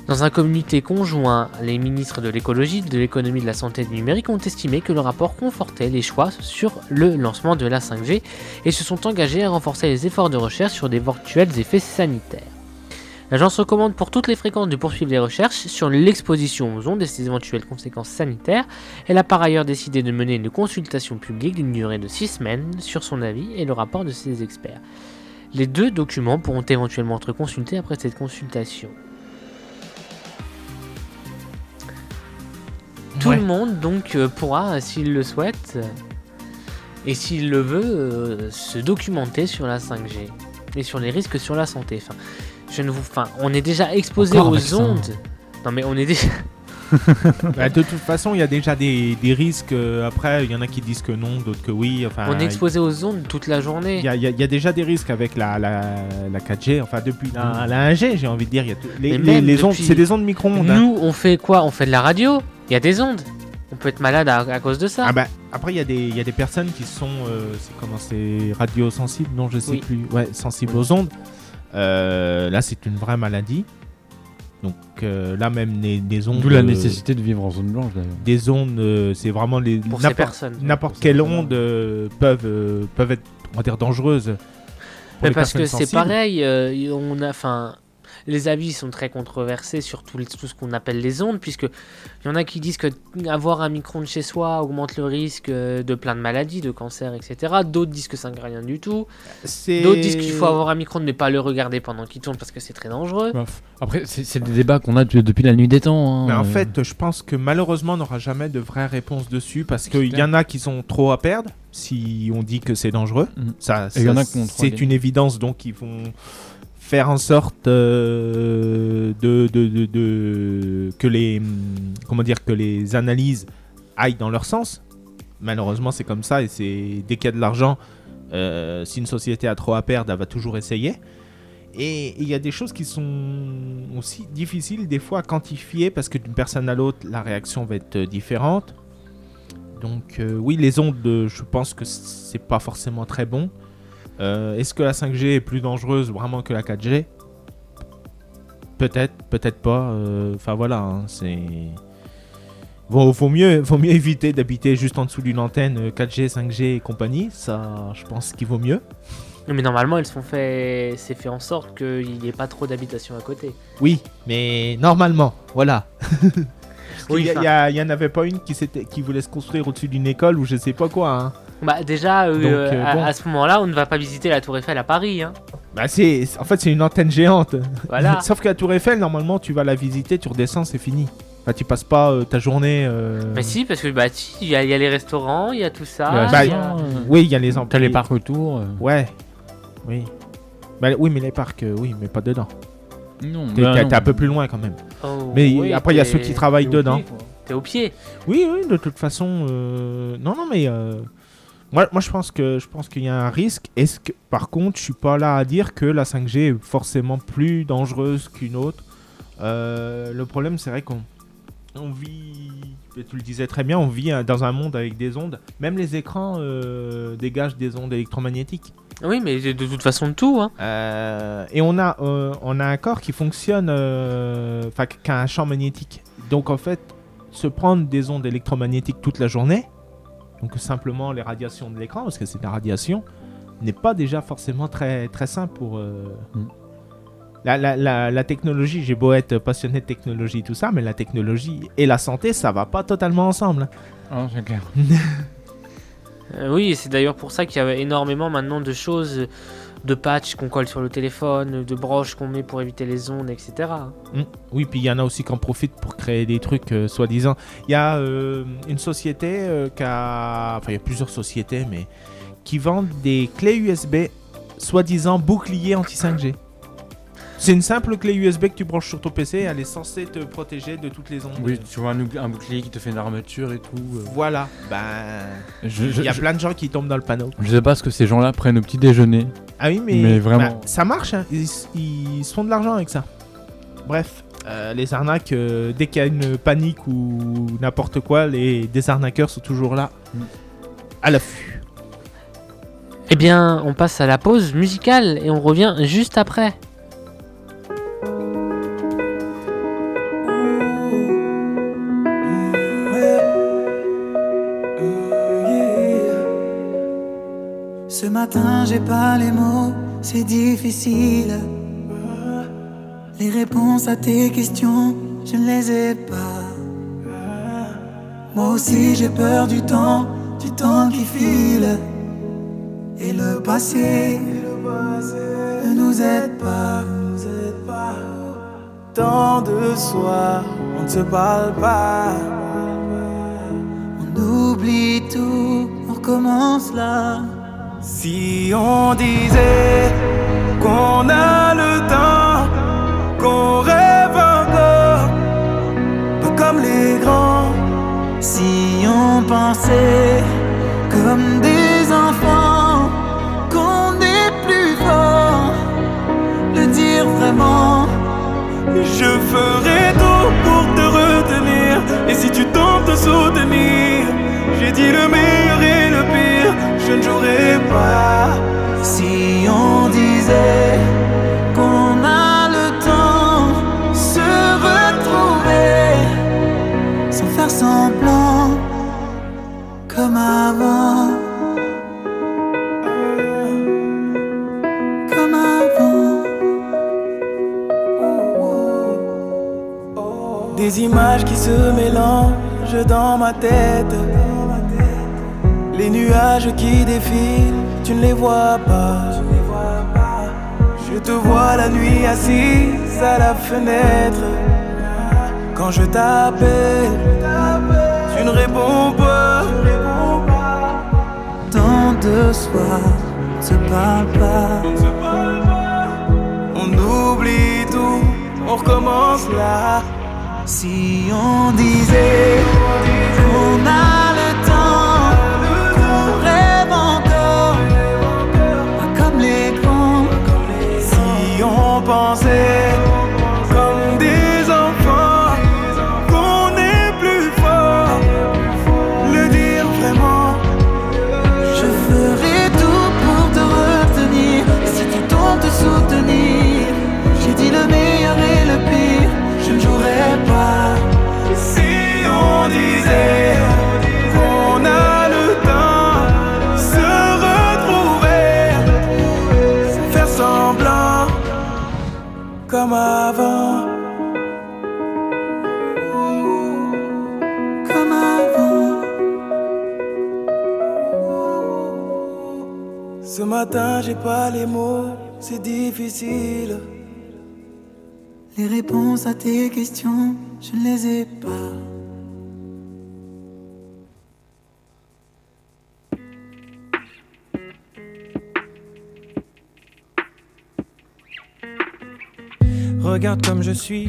Dans un communiqué conjoint, les ministres de l'écologie, de l'économie, de la santé et du numérique ont estimé que le rapport confortait les choix sur le lancement de la 5G et se sont engagés à renforcer les efforts de recherche sur d'éventuels effets sanitaires. L'agence recommande pour toutes les fréquences de poursuivre les recherches sur l'exposition aux ondes et ses éventuelles conséquences sanitaires. Elle a par ailleurs décidé de mener une consultation publique d'une durée de 6 semaines sur son avis et le rapport de ses experts. Les deux documents pourront éventuellement être consultés après cette consultation. Tout Ouais. le monde donc euh, pourra, s'il le souhaite, euh, et s'il le veut, euh, se documenter sur la 5G et sur les risques sur la santé. Enfin, je ne vous, enfin, on est déjà exposé Encore aux ça. ondes. Non mais on est déjà. Bah, de toute façon, il y a déjà des, des risques. euh, après, il y en a qui disent que non, d'autres que oui. Enfin, on est exposé aux ondes toute la journée. Il y, a- y y déjà des risques avec la, la, la 4G, enfin depuis la, la 1G, j'ai envie de dire. il y a tout- les, ondes, c'est des ondes micro-ondes. hein. Nous, on fait quoi? On fait de la radio. Il y a des ondes. On peut être malade à, à cause de ça. Ah bah, après, il y, a des- il y a des personnes qui sont. euh, c'est comment c'est radiosensibles Non, je sais Oui. plus. Ouais, sensibles aux ondes. Euh, là, c'est une vraie maladie. Donc euh, là, même les, les ondes. D'où la euh, nécessité de vivre en zone blanche d'ailleurs. Des ondes, euh, c'est vraiment les. pour ces personnes. N'importe quelle onde euh, peuvent, euh, peuvent être, on va dire, dangereuses. pour Mais les parce que c'est pareil. euh, on a, enfin, les avis sont très controversés sur tout, ce qu'on appelle les ondes, puisque il y en a qui disent que avoir un micro-ondes chez soi augmente le risque euh, de plein de maladies, de cancer, etc. D'autres disent que ça ne rien du tout. C'est- D'autres disent qu'il faut avoir un micro-ondes mais pas le regarder pendant qu'il tourne parce que c'est très dangereux. Bref. Après, c'est des débats qu'on a de- depuis la nuit des temps. hein. Mais en fait, je pense que malheureusement, on n'aura jamais de vraies réponses dessus parce qu'il y en a qui sont trop à perdre si on dit que c'est dangereux. Mhm. Ça, c'est une évidence, donc ils vont faire en sorte euh, de, que les comment dire que les analyses aillent dans leur sens. Malheureusement, c'est comme ça et c'est dès qu'il y a de l'argent, euh, si une société a trop à perdre, elle va toujours essayer. Et il y a des choses qui sont aussi difficiles des fois à quantifier parce que d'une personne à l'autre, la réaction va être euh, différente. Donc oui, les ondes, je pense que c'est pas forcément très bon. Euh, Est-ce que la 5G est plus dangereuse vraiment que la 4G Peut-être, peut-être pas. euh, Enfin voilà, hein, c'est. Vaut, vaut mieux, vaut mieux éviter d'habiter juste en dessous d'une antenne euh, 4G, 5G et compagnie. Ça, je pense qu'il vaut mieux. Mais normalement, elles sont fait, c'est fait en sorte qu'il n'y ait pas trop d'habitation à côté. Oui, mais normalement, voilà. Oui, il, y a- enfin- il y a- il y en avait pas une qui, qui voulait se construire au-dessus d'une école ou je sais pas quoi. hein. Bah déjà, euh, Donc, euh, à, bon. à ce moment-là, on ne va pas visiter la Tour Eiffel à Paris. Hein. Bah, c'est, en fait, c'est une antenne géante. Voilà. Sauf que la Tour Eiffel, normalement, tu vas la visiter, tu redescends, c'est fini. Enfin, tu passes pas euh, ta journée. euh, Bah si, parce que bah si, il y, a il y a les restaurants, il y a tout ça. Bah, bah, il y a- Oui, il y a les T'as employés. les parcs autour. euh. Ouais. Oui. Bah, oui, mais les parcs, euh, oui, mais pas dedans. Non, T'es, bah t'es- non. t'es un peu plus loin quand même. Oh, Mais oui, après, il y a ceux qui travaillent t'es au dedans. T'es au pied. Oui, oui, de toute façon. euh, Non, non, mais. Moi, moi, je pense que je pense qu'il y a un risque. Est-ce que, par contre, je suis pas là à dire que la 5G est forcément plus dangereuse qu'une autre. Euh, le problème, c'est vrai qu'on on vit. et Tu le disais très bien, on vit dans un monde avec des ondes. Même les écrans euh, dégagent des ondes électromagnétiques. Oui, mais de, de toute façon, tout. Hein. Euh, et on a, on a un corps qui fonctionne, enfin, qui a un champ magnétique. Donc en fait, se prendre des ondes électromagnétiques toute la journée, donc simplement les radiations de l'écran, parce que c'est de la radiation, n'est pas déjà forcément très, très simple pour... euh, Mm. La, la, la, la technologie, j'ai beau être passionné de technologie, tout ça, mais la technologie et la santé, ça va pas totalement ensemble. Ah, c'est clair. Euh, oui, c'est d'ailleurs pour ça qu'il y a énormément maintenant de choses, de patchs qu'on colle sur le téléphone, de broches qu'on met pour éviter les ondes, etc. Mm. Oui, puis il y en a aussi qui en profitent pour créer des trucs euh, soi-disant. Il y a euh, une société euh, qui a. Enfin, il y a plusieurs sociétés, mais. qui vendent des clés USB soi-disant bouclier anti-5G. C'est une simple clé USB que tu branches sur ton PC, elle est censée te protéger de toutes les ondes. Oui, tu vois un, bouclier qui te fait une armature et tout. euh. Voilà, ben. Il y a je- plein de gens qui tombent dans le panneau. je sais pas ce que ces gens-là prennent au petit déjeuner. Ah oui, mais, Mais vraiment. bah, ça marche, hein. ils, ils se font de l'argent avec ça. Bref, euh, les arnaques, euh, dès qu'il y a une panique ou n'importe quoi, les des arnaqueurs sont toujours là, Mm. à l'affût. Eh bien, on passe à la pause musicale et on revient juste après. Ce matin, j'ai pas les mots, c'est difficile. Les réponses à tes questions, je ne les ai pas. Moi aussi, j'ai peur du temps, du temps qui file. Et le passé ne nous aide pas. Tant de soirs, on ne se parle pas. On oublie tout, on recommence là. Si on disait qu'on a le temps, qu'on rêve encore, pas comme les grands. Si on pensait comme des enfants qu'on est plus fort, le dire vraiment. Je ferai tout pour te retenir. Et si tu tentes de soutenir, j'ai dit le meilleur et le pire, je ne jouerai pas. Si on disait qu'on a le temps, se retrouver sans faire semblant, comme avant. Comme avant. Des images qui se mélangent dans ma tête. Les nuages qui défilent, tu ne les vois pas. Je te vois la nuit assise à la fenêtre. Quand je t'appelle, tu ne réponds pas. Tant de soirs, on se parle pas. On oublie tout, on recommence là. Si on disait qu'on a on matin, j'ai pas les mots, c'est difficile. Les réponses à tes questions, je ne les ai pas. Regarde comme je suis,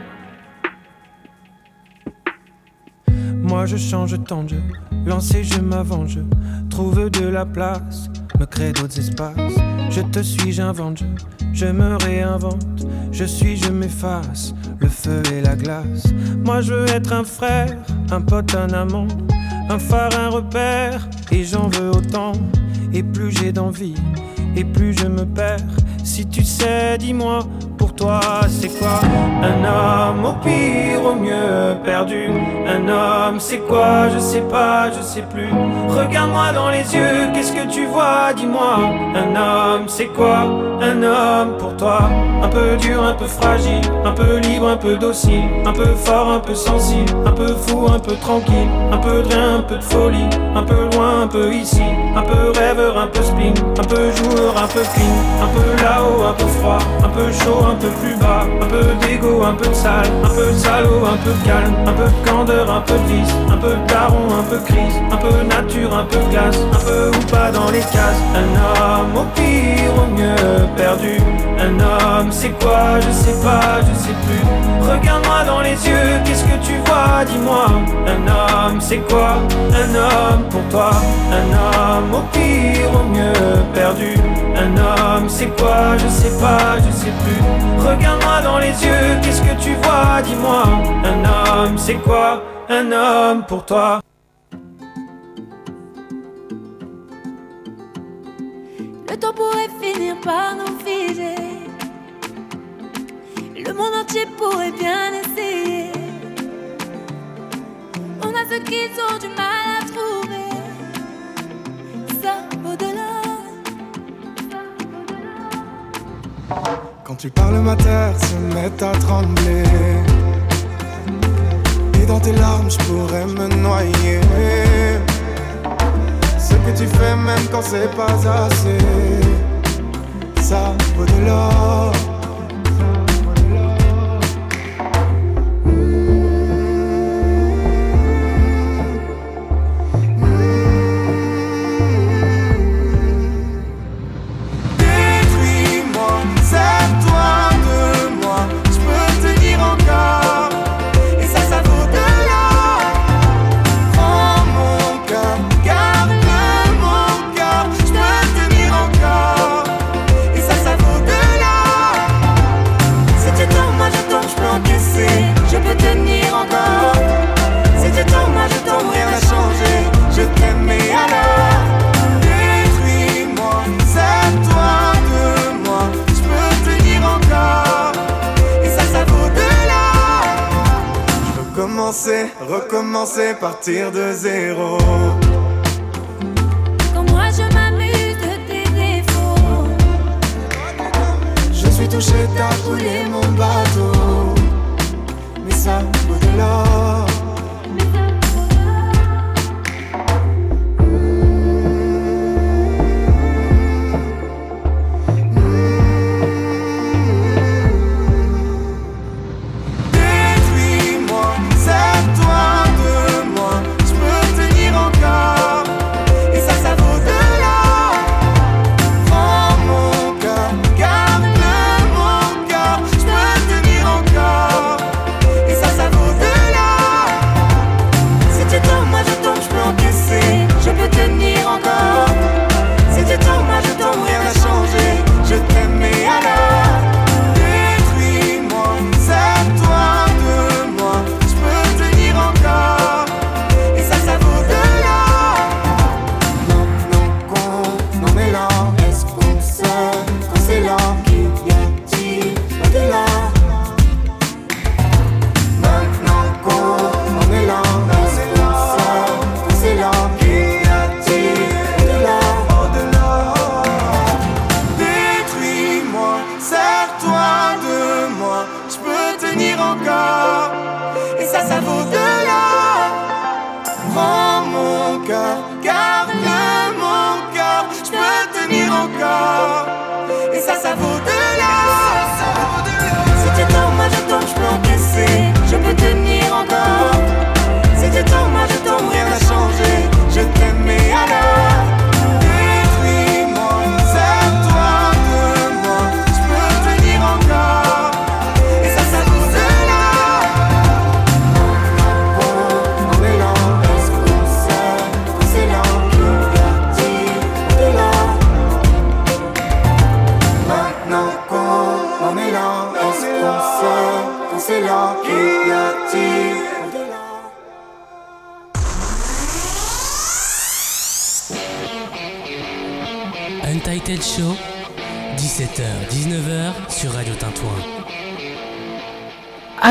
Moi je change tant de jeu, lancer je m'avance, trouve de la place, me crée d'autres espaces. Je te suis, j'invente, je me réinvente, je suis, je m'efface, le feu et la glace. Moi je veux être un frère, un pote, un amant, un phare, un repère, et j'en veux autant. Et plus j'ai d'envie, et plus je me perds. Si tu sais, dis-moi, pour toi c'est quoi Un homme au pire, au mieux perdu. Un homme c'est quoi Je sais pas, je sais plus. Regarde-moi dans les yeux, qu'est-ce que tu vois Dis-moi. Un homme c'est quoi Un homme pour toi. Un peu dur, un peu fragile, un peu libre, un peu docile, un peu fort, un peu sensible, un peu fou, un peu tranquille, un peu de rien, un peu de folie, un peu loin, un peu ici, un peu rêveur, un peu spleen, un peu joueur, un peu clean, un peu un peu froid, un peu chaud, un peu plus bas, un peu d'ego, un peu de sale, un peu de salaud, un peu de calme, un peu de candeur, un peu de vice, un peu de daron, un peu crise, un peu nature, un peu glace, un peu ou pas dans les cases. Un homme au pire, au mieux perdu. Un homme, c'est quoi Je sais pas, je sais plus. Regarde-moi dans les yeux, qu'est-ce que tu vois Dis-moi. Un homme, c'est quoi Un homme pour toi. Un homme au pire, au mieux perdu. Un homme, c'est quoi Je sais pas, je sais plus. Regarde-moi dans les yeux, qu'est-ce que tu vois Dis-moi. Un homme, c'est quoi Un homme pour toi? Le temps pourrait finir par nous figer. Le monde entier pourrait bien essayer. On a ce qu'ils ont du mal à Quand tu parles, ma terre se met à trembler. Et dans tes larmes, je pourrais me noyer. Ce que tu fais, même quand c'est pas assez, ça vaut de l'or. Recommencer, partir de zéro. Quand moi je m'amuse de tes défauts. Je suis touché, t'as coulé mon bateau. Mais ça vaut de l'or.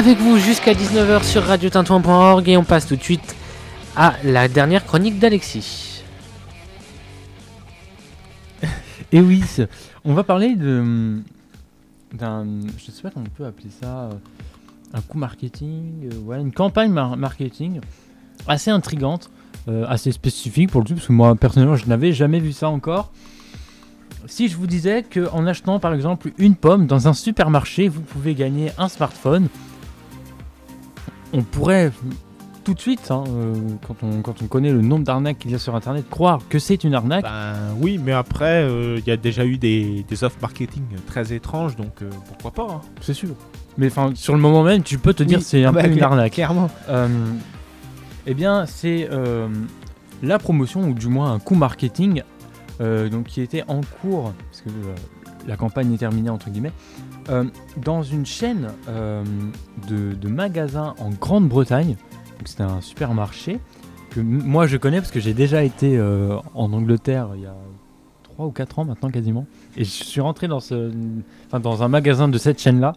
Avec vous jusqu'à 19h sur radiotintouin.org et on passe tout de suite à la dernière chronique d'Alexis. Et oui, c'est- on va parler de d'un, je sais pas comment on peut appeler ça, euh, un coup marketing, euh, ouais, une campagne mar- marketing assez intrigante, euh, assez spécifique pour le coup, parce que moi personnellement je n'avais jamais vu ça encore. Si je vous disais que en achetant par exemple une pomme dans un supermarché, vous pouvez gagner un smartphone, on pourrait tout de suite, hein, euh, quand, on, quand on connaît le nombre d'arnaques qu'il y a sur internet, croire que c'est une arnaque. Ben oui, mais après, euh, il y a déjà eu des, des offres marketing très étranges, donc euh, pourquoi pas hein. C'est sûr. Mais enfin, sur le moment même, tu peux te dire Oui, c'est un bah, peu une arnaque. Clairement. Eh bien, c'est la promotion, ou du moins un coup marketing, donc qui était en cours, parce que la campagne est terminée, entre guillemets, euh, dans une chaîne euh, de, magasins en Grande-Bretagne. C'était un supermarché que moi je connais parce que j'ai déjà été euh, en Angleterre il y a 3 ou 4 ans maintenant quasiment. Et je suis rentré dans, ce, enfin, dans un magasin de cette chaîne-là.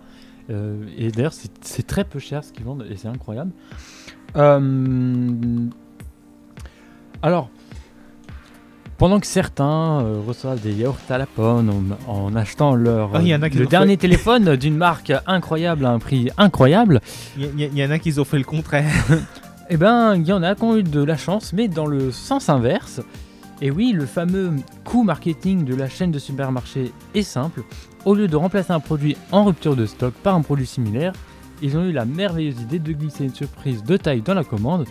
Et d'ailleurs, c'est c'est très peu cher ce qu'ils vendent et c'est incroyable. Alors, pendant que certains euh, reçoivent des yaourts à la pomme en, en achetant leur Ah, il y en a qui le dernier fait. téléphone d'une marque incroyable à un prix incroyable, Il y, y- y en a qui ont fait le contraire. eh ben, il y en a qui ont eu de la chance, mais dans le sens inverse. Et oui, le fameux coût marketing de la chaîne de supermarchés est simple. Au lieu de remplacer un produit en rupture de stock par un produit similaire, ils ont eu la merveilleuse idée de glisser une surprise de taille dans la commande.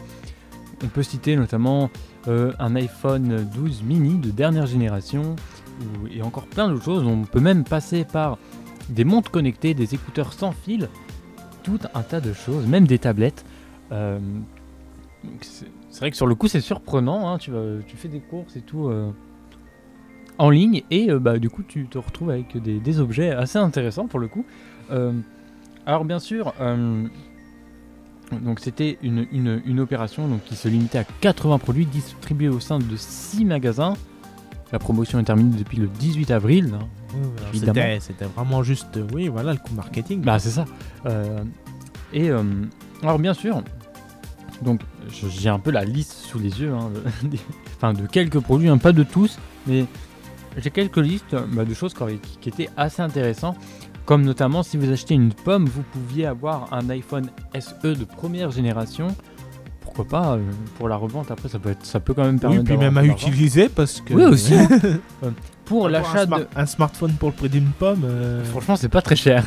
On peut citer notamment euh, un iPhone 12 mini de dernière génération et encore plein d'autres choses. On peut même passer par des montres connectées, des écouteurs sans fil, tout un tas de choses, même des tablettes. Euh, c'est vrai que sur le coup c'est surprenant, hein, tu, fais des courses et tout euh, en ligne et bah, du coup tu te retrouves avec des, objets assez intéressants pour le coup. Alors bien sûr, donc c'était une, une- une opération donc, qui se limitait à 80 produits distribués au sein de 6 magasins. La promotion est terminée depuis le 18 avril. hein. C'était vraiment juste, oui, voilà, le coup marketing. Bah c'est ça. Euh, et euh, alors bien sûr, donc j'ai un peu la liste sous les yeux, hein, de, enfin de quelques produits, hein, pas de tous, mais j'ai quelques listes bah, de choses qui, qui étaient assez intéressantes. Comme notamment si vous achetez une pomme, vous pouviez avoir un iPhone SE de première génération. Pourquoi pas euh, pour la revente après ça peut être ça peut quand même oui, permettre puis d'avoir même à utiliser parce que. Oui aussi. Euh, pour l'achat de un smartphone pour le prix d'une pomme. euh, Franchement, c'est pas très cher.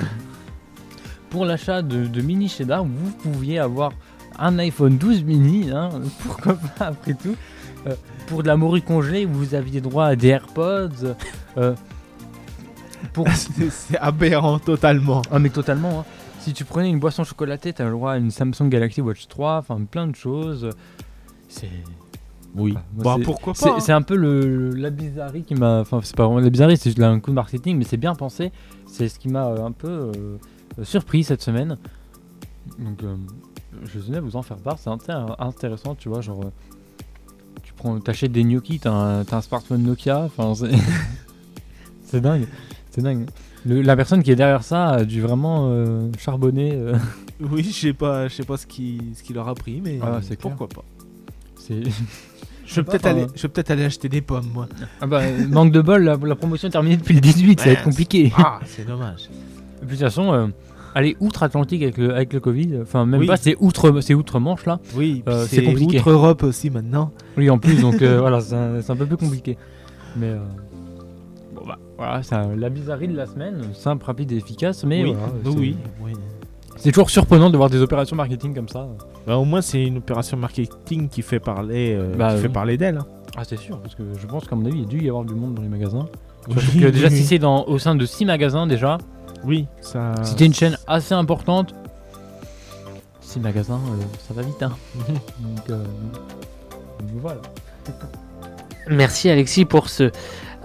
Pour l'achat de, de mini cheddar, vous pouviez avoir un iPhone 12 mini, hein, pourquoi pas après tout. Euh, pour de la morue congelée, vous aviez droit à des AirPods. Pour... c'est aberrant totalement. Ah mais totalement. hein. Si tu prenais une boisson chocolatée, t'as le droit à une Samsung Galaxy Watch 3, enfin plein de choses. C'est Oui. Bah, moi, Bah, pourquoi pas c'est un peu le, la bizarrerie qui m'a. Enfin, c'est pas vraiment la bizarrerie, c'est juste un coup de marketing, mais c'est bien pensé. C'est ce qui m'a euh, un peu euh, surpris cette semaine. Donc, euh, je venais vous en faire part. C'est intér- intéressant, tu vois. Genre, euh, tu prends, t'achètes des gnocchis, t'as un, t'as un smartphone Nokia. Enfin, c'est. c'est dingue. C'est dingue. Le- la personne qui est derrière ça a dû vraiment euh, charbonner. euh, Oui, je sais pas, je sais pas ce qui, ce qui leur a pris, mais Ah, c'est clair. pourquoi pas. c'est. Je vais pas, peut-être enfin, aller, je vais peut-être aller acheter des pommes, moi. Ah bah, euh, manque de bol, la, la promotion est terminée depuis le 18, ça va être compliqué. Ah, c'est dommage. Et puis de toute façon, euh, aller outre-Atlantique avec le, avec le Covid, enfin même Oui. pas, c'est outre, c'est outre-Manche là. Oui, puis Euh, c'est c'est compliqué. outre-Europe aussi maintenant. Oui, en plus, donc euh, voilà, c'est un, c'est un peu plus compliqué. Mais euh, voilà, c'est la bizarrerie de la semaine, simple, rapide et efficace, mais oui, voilà, oui, c'est- oui, oui. C'est toujours surprenant de voir des opérations marketing comme ça. Bah, au moins, c'est une opération marketing qui fait parler, euh, Bah, qui fait oui. parler d'elle. hein. Ah, c'est sûr, parce que je pense qu'à mon avis, il y a dû y avoir du monde dans les magasins. Oui, Surtout que déjà, oui, si c'est dans- au sein de 6 magasins, déjà, Oui, ça. c'était une chaîne assez importante. 6 magasins, euh, ça va vite, hein. donc, euh, donc voilà. Merci Alexis pour ce,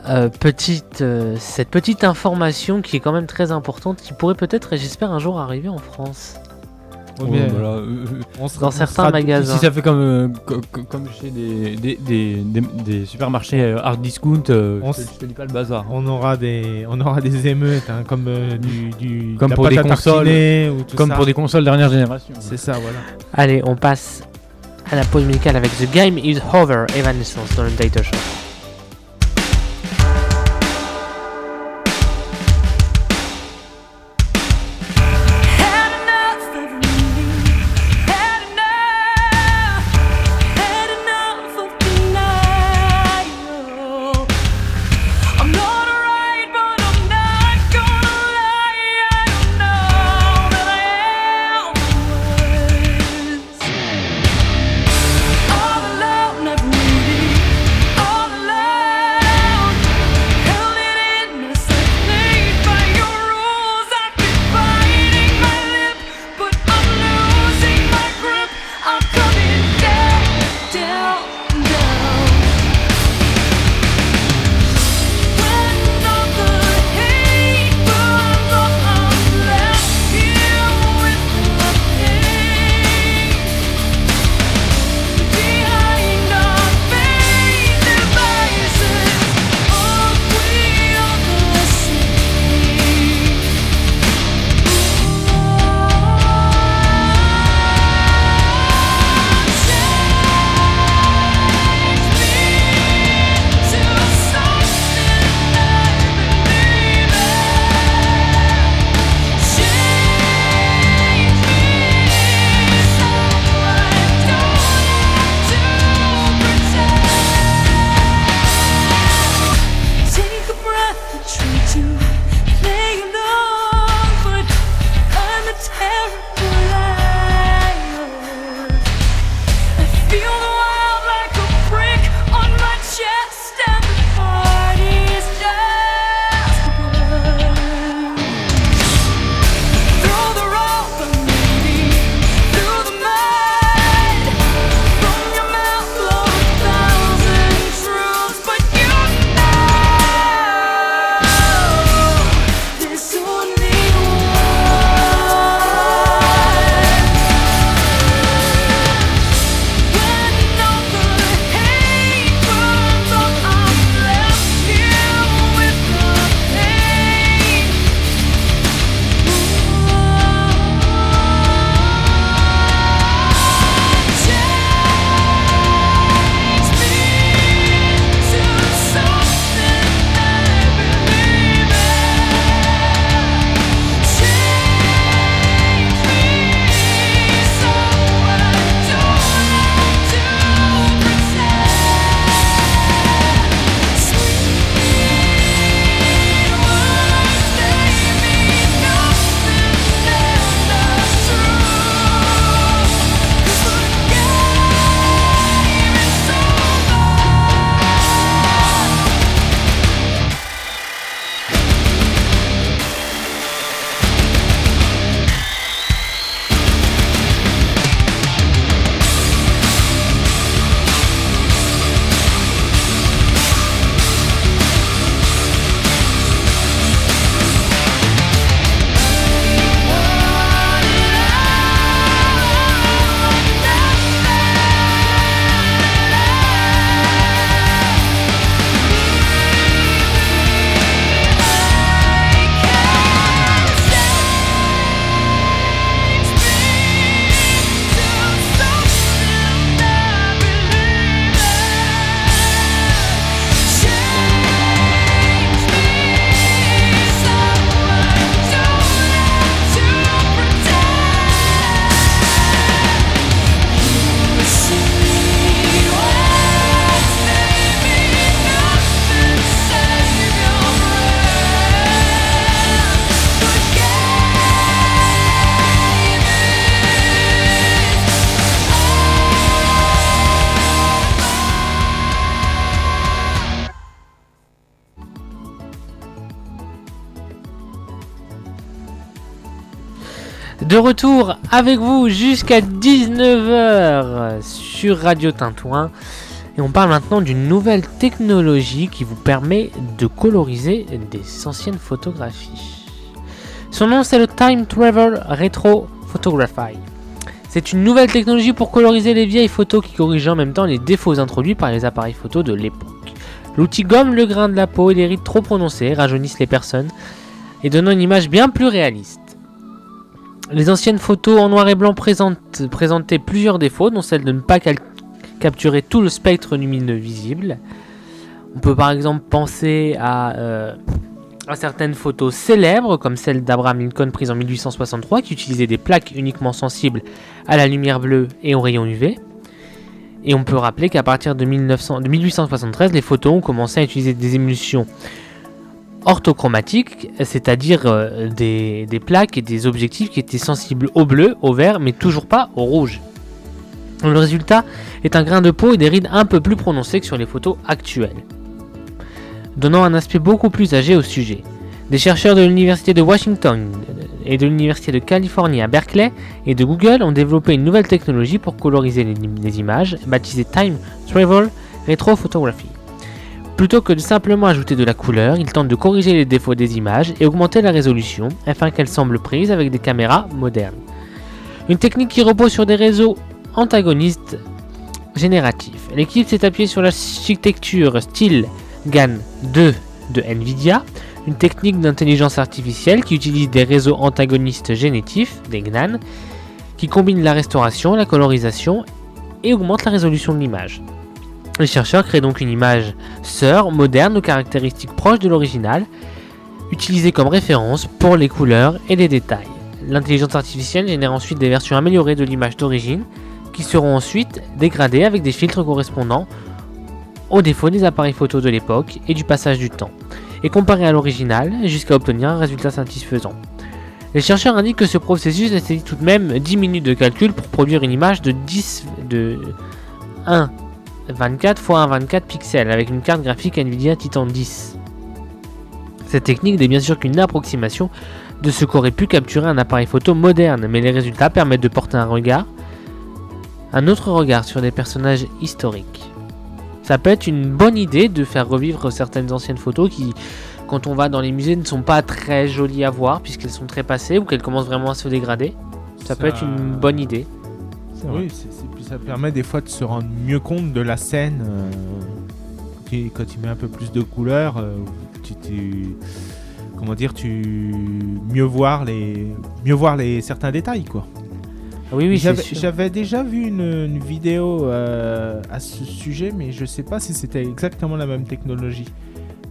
euh, petite, euh, cette petite information qui est quand même très importante, qui pourrait peut-être, et j'espère, un jour arriver en France. Mais, voilà, euh, on sera- Dans on certains sera- magasins. Si ça fait comme, euh, co- co- comme chez des, des, des, des- des supermarchés hard discount, euh, On je, te, s- je te dis pas le bazar. On aura des, on aura des émeutes, hein, comme euh, du, du, Comme de la pour des consoles, tartiner ou tout Comme ça. pour des consoles dernière génération. C'est ça, voilà. Allez, on passe à la pause musicale avec The Game is Over, Evanescence dans le Data Show. Retour avec vous jusqu'à 19h sur Radio Tintouin. Et on parle maintenant d'une nouvelle technologie qui vous permet de coloriser des anciennes photographies. Son nom c'est le Time Travel Retro Photography. C'est une nouvelle technologie pour coloriser les vieilles photos qui corrige en même temps les défauts introduits par les appareils photo de l'époque. L'outil gomme le grain de la peau et les rides trop prononcées, rajeunissent les personnes et donnant une image bien plus réaliste. Les anciennes photos en noir et blanc présentaient plusieurs défauts, dont celle de ne pas capturer tout le spectre lumineux visible. On peut par exemple penser à, euh, à certaines photos célèbres, comme celle d'Abraham Lincoln prise en 1863, qui utilisait des plaques uniquement sensibles à la lumière bleue et aux rayons UV. Et on peut rappeler qu'à partir de, 1900 de 1873, les photos ont commencé à utiliser des émulsions orthochromatiques, c'est-à-dire euh, des, des plaques et des objectifs qui étaient sensibles au bleu, au vert, mais toujours pas au rouge. Le résultat est un grain de peau et des rides un peu plus prononcées que sur les photos actuelles, donnant un aspect beaucoup plus âgé au sujet. Des chercheurs de l'université de Washington et de l'université de Californie à Berkeley et de Google ont développé une nouvelle technologie pour coloriser les, les images, baptisée Time Travel Retro Photography. Plutôt que de simplement ajouter de la couleur, ils tentent de corriger les défauts des images et augmenter la résolution afin qu'elles semblent prises avec des caméras modernes. Une technique qui repose sur des réseaux antagonistes génératifs. L'équipe s'est appuyée sur l'architecture style GAN 2 de Nvidia, une technique d'intelligence artificielle qui utilise des réseaux antagonistes génétifs, des GNAN, qui combinent la restauration, la colorisation et augmentent la résolution de l'image. Les chercheurs créent donc une image sœur moderne aux caractéristiques proches de l'original, utilisée comme référence pour les couleurs et les détails. L'intelligence artificielle génère ensuite des versions améliorées de l'image d'origine, qui seront ensuite dégradées avec des filtres correspondant aux défauts des appareils photo de l'époque et du passage du temps, et comparées à l'original jusqu'à obtenir un résultat satisfaisant. Les chercheurs indiquent que ce processus nécessite tout de même 10 minutes de calcul pour produire une image de 10 de 1 24 x 1 24 pixels avec une carte graphique Nvidia Titan 10. Cette technique n'est bien sûr qu'une approximation de ce qu'aurait pu capturer un appareil photo moderne, mais les résultats permettent de porter un regard, un autre regard sur des personnages historiques. Ça peut être une bonne idée de faire revivre certaines anciennes photos qui, quand on va dans les musées, ne sont pas très jolies à voir puisqu'elles sont très passées ou qu'elles commencent vraiment à se dégrader. Ça, peut être une bonne idée. Oui, c'est- ça permet des fois de se rendre mieux compte de la scène. euh, quand, tu, quand tu mets un peu plus de couleurs, euh, tu, tu- comment dire, tu mieux voir les, mieux voir les certains détails quoi. Ah Oui, oui, J'avais déjà vu une, une vidéo euh, à ce sujet, mais je sais pas si c'était exactement la même technologie.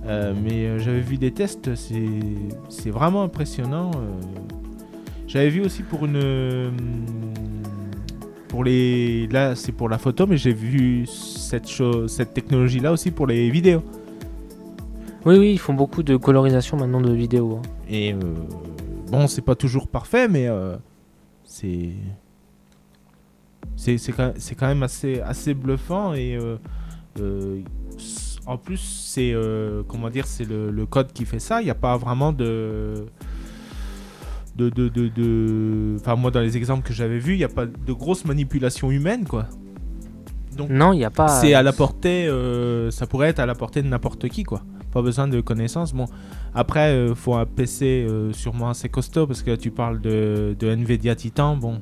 Euh, mais j'avais vu des tests, c'est vraiment impressionnant. J'avais vu aussi pour une. Pour les. Là, c'est pour la photo, mais j'ai vu cette, chose, cette technologie-là aussi pour les vidéos. Oui, oui, ils font beaucoup de colorisation maintenant de vidéos. hein. Et euh, bon, c'est pas toujours parfait, mais euh, c'est. C'est c'est quand, c'est quand même assez, assez bluffant et euh, euh, s- en plus c'est euh, comment dire c'est le, le code qui fait ça. Il n'y a pas vraiment de de de de- de- enfin moi dans les exemples que j'avais vus il n'y a pas de grosse manipulation humaine quoi. Donc Non, il n'y a pas. c'est à la portée, euh, ça pourrait être à la portée de n'importe qui, quoi. Pas besoin de connaissances. Bon, après, euh, faut un PC euh, sûrement assez costaud parce que tu parles de, de Nvidia Titan. Bon,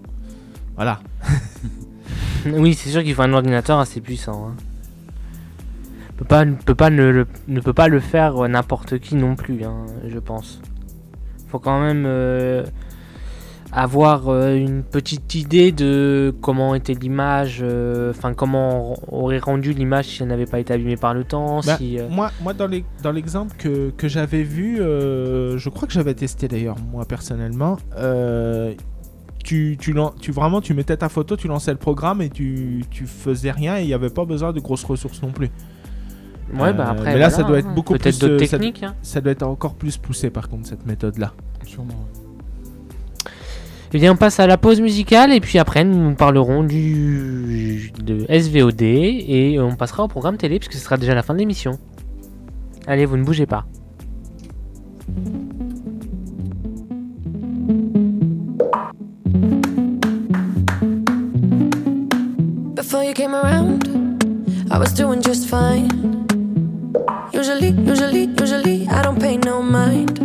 voilà. Oui, c'est sûr qu'il faut un ordinateur assez puissant. Hein. Peut pas, ne peut pas ne, le- ne peut pas le faire euh, n'importe qui non plus, hein, je pense. Faut quand même euh, avoir euh, une petite idée de comment était l'image, euh, enfin comment on aurait rendu l'image si elle n'avait pas été abîmée par le temps. Bah, si, Moi, moi dans l'exemple que, que j'avais vu, je crois que j'avais testé d'ailleurs, moi personnellement. tu, tu vraiment tu mettais ta photo, tu lançais le programme et tu, tu faisais rien et il n'y avait pas besoin de grosses ressources non plus. Ouais, bah euh, après. Mais là, ça doit être hein. beaucoup plus. Peut-être euh, techniques. Hein. Ça, doit être encore plus poussé, par contre, cette méthode-là. Sûrement. Eh bien, on passe à la pause musicale et puis après, nous parlerons du SVOD et on passera au programme télé puisque ce sera déjà la fin de l'émission. Allez, vous ne bougez pas. Before you came around, I was doing just fine. Usually, usually, usually, I don't pay no mind.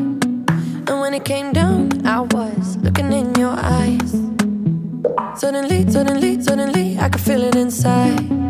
And when it came down, I was looking in your eyes. Suddenly, suddenly, suddenly, I could feel it inside.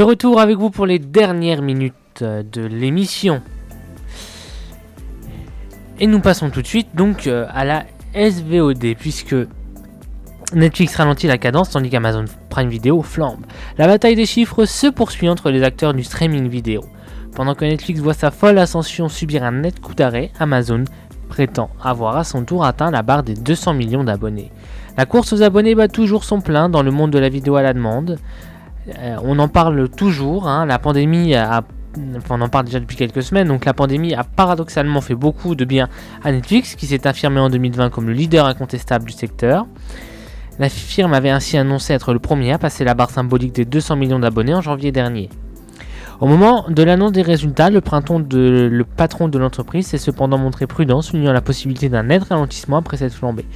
De retour avec vous pour les dernières minutes de l'émission. Et nous passons tout de suite donc euh, à la SVOD puisque Netflix ralentit la cadence tandis qu'Amazon Prime Video flambe. La bataille des chiffres se poursuit entre les acteurs du streaming vidéo. Pendant que Netflix voit sa folle ascension subir un net coup d'arrêt, Amazon prétend avoir à son tour atteint la barre des 200 millions d'abonnés. La course aux abonnés bat toujours son plein dans le monde de la vidéo à la demande. Euh, on en parle toujours, hein, la pandémie a on en depuis quelques semaines, donc la pandémie a paradoxalement fait beaucoup de bien à Netflix, qui s'est affirmé en 2020 comme le leader incontestable du secteur. La firme avait ainsi annoncé être le premier à passer la barre symbolique des 200 millions d'abonnés en janvier dernier. Au moment de l'annonce des résultats, le, de- le patron de l'entreprise s'est cependant montré prudent, soulignant la possibilité d'un net ralentissement après cette flambée.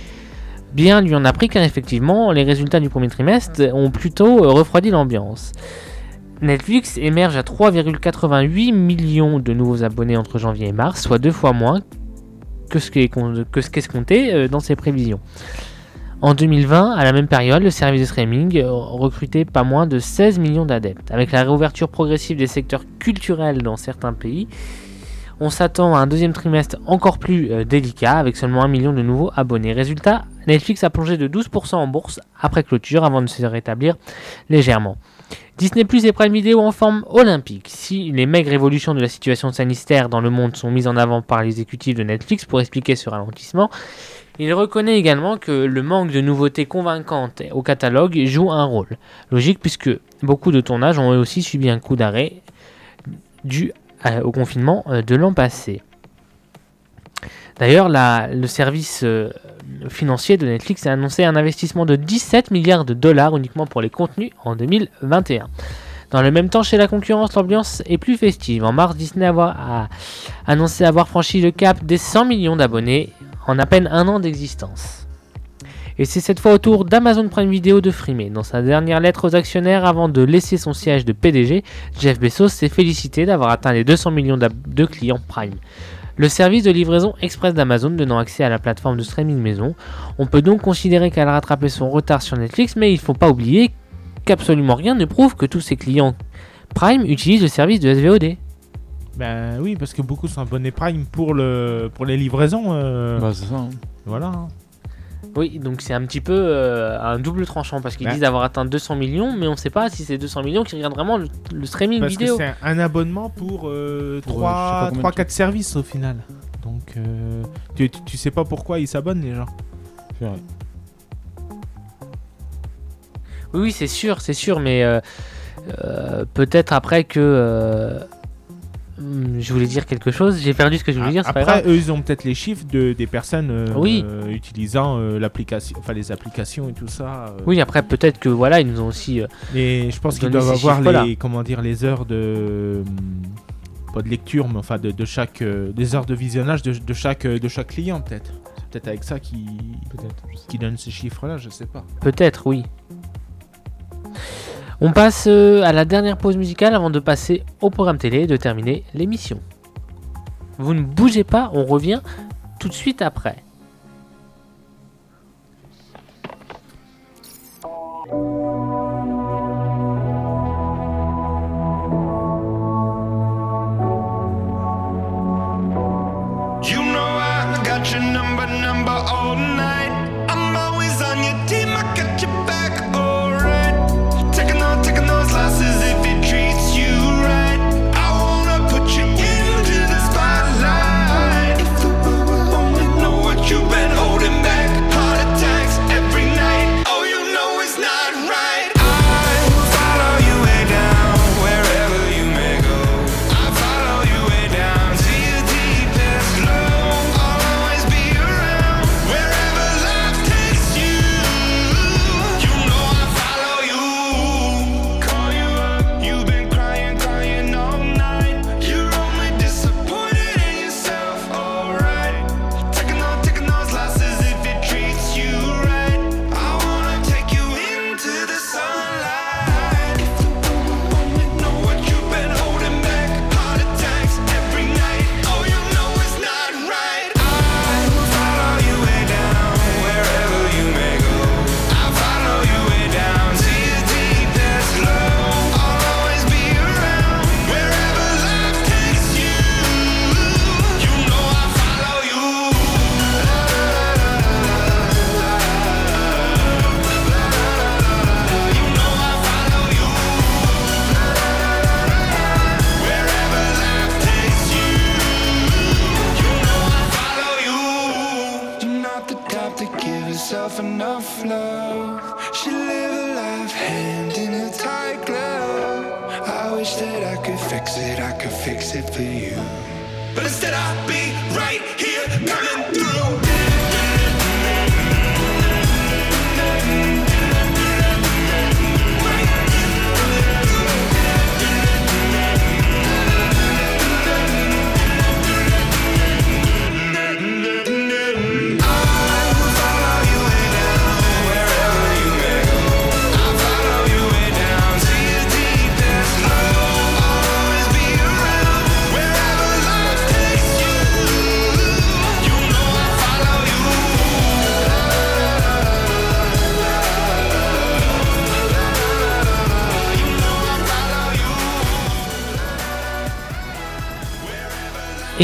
Bien lui en a pris car effectivement, les résultats du premier trimestre ont plutôt euh, refroidi l'ambiance. Netflix émerge à 3,88 millions de nouveaux abonnés entre janvier et mars, soit deux fois moins que ce qu'est con- que ce qu'escompté euh, dans ses prévisions. En 2020, à la même période, le service de streaming euh, recrutait pas moins de 16 millions d'adeptes. Avec la réouverture progressive des secteurs culturels dans certains pays, on s'attend à un deuxième trimestre encore plus euh, délicat avec seulement 1 million de nouveaux abonnés. Résultat, Netflix a plongé de 12% en bourse après clôture avant de se rétablir légèrement. Disney Plus et Prime Video en forme olympique. Si les maigres évolutions de la situation sanitaire dans le monde sont mises en avant par l'exécutif de Netflix pour expliquer ce ralentissement, il reconnaît également que le manque de nouveautés convaincantes au catalogue joue un rôle. Logique puisque beaucoup de tournages ont aussi subi un coup d'arrêt dû à- au confinement euh, de l'an passé. D'ailleurs, le service euh, financier de Netflix a annoncé un investissement de 17 milliards de dollars uniquement pour les contenus en 2021. Dans le même temps, chez la concurrence, l'ambiance est plus festive. En mars, Disney a annoncé avoir franchi le cap des 100 millions d'abonnés en à peine un an d'existence. Et c'est cette fois au tour d'Amazon Prime Video de frimer. Dans sa dernière lettre aux actionnaires avant de laisser son siège de PDG, Jeff Bezos s'est félicité d'avoir atteint les 200 millions de clients Prime. Le service de livraison express d'Amazon donnant accès à la plateforme de streaming maison. On peut donc considérer qu'elle a rattrapé son retard sur Netflix, mais il ne faut pas oublier qu'absolument rien ne prouve que tous ses clients Prime utilisent le service de SVOD. Ben oui, parce que beaucoup sont abonnés Prime pour, le, pour les livraisons. euh, Bah, c'est ça. hein. Voilà. Oui, donc c'est un petit peu euh, un double tranchant parce qu'ils Ouais. disent avoir atteint 200 millions, mais on sait pas si c'est 200 millions qui regardent vraiment le, le streaming Parce vidéo. c'est un, abonnement pour, euh, Pour, euh, 3-4 services au final. Donc euh, tu, sais pas pourquoi ils s'abonnent les gens. Vrai. Oui, oui, c'est sûr, c'est sûr, mais euh, euh, peut-être après que. Hmm, je voulais dire quelque chose, j'ai perdu ce que je voulais dire, pas Après, grave. eux, ils ont peut-être les chiffres de, des personnes euh, Oui. euh, utilisant euh, l'application, enfin les applications et tout ça. euh. Oui, après peut-être que voilà, ils nous ont aussi. euh, Et je pense qu'ils doivent avoir les, comment dire, les heures de pas de lecture, mais enfin de, de chaque, euh, des heures de visionnage de, de chaque, de chaque client peut-être. C'est peut-être avec ça qui, sais qui donne ces chiffres-là, je sais pas. Peut-être, oui. On passe euh, à la dernière pause musicale avant de passer au programme télé et de terminer l'émission. Vous ne bougez pas, on revient tout de suite après.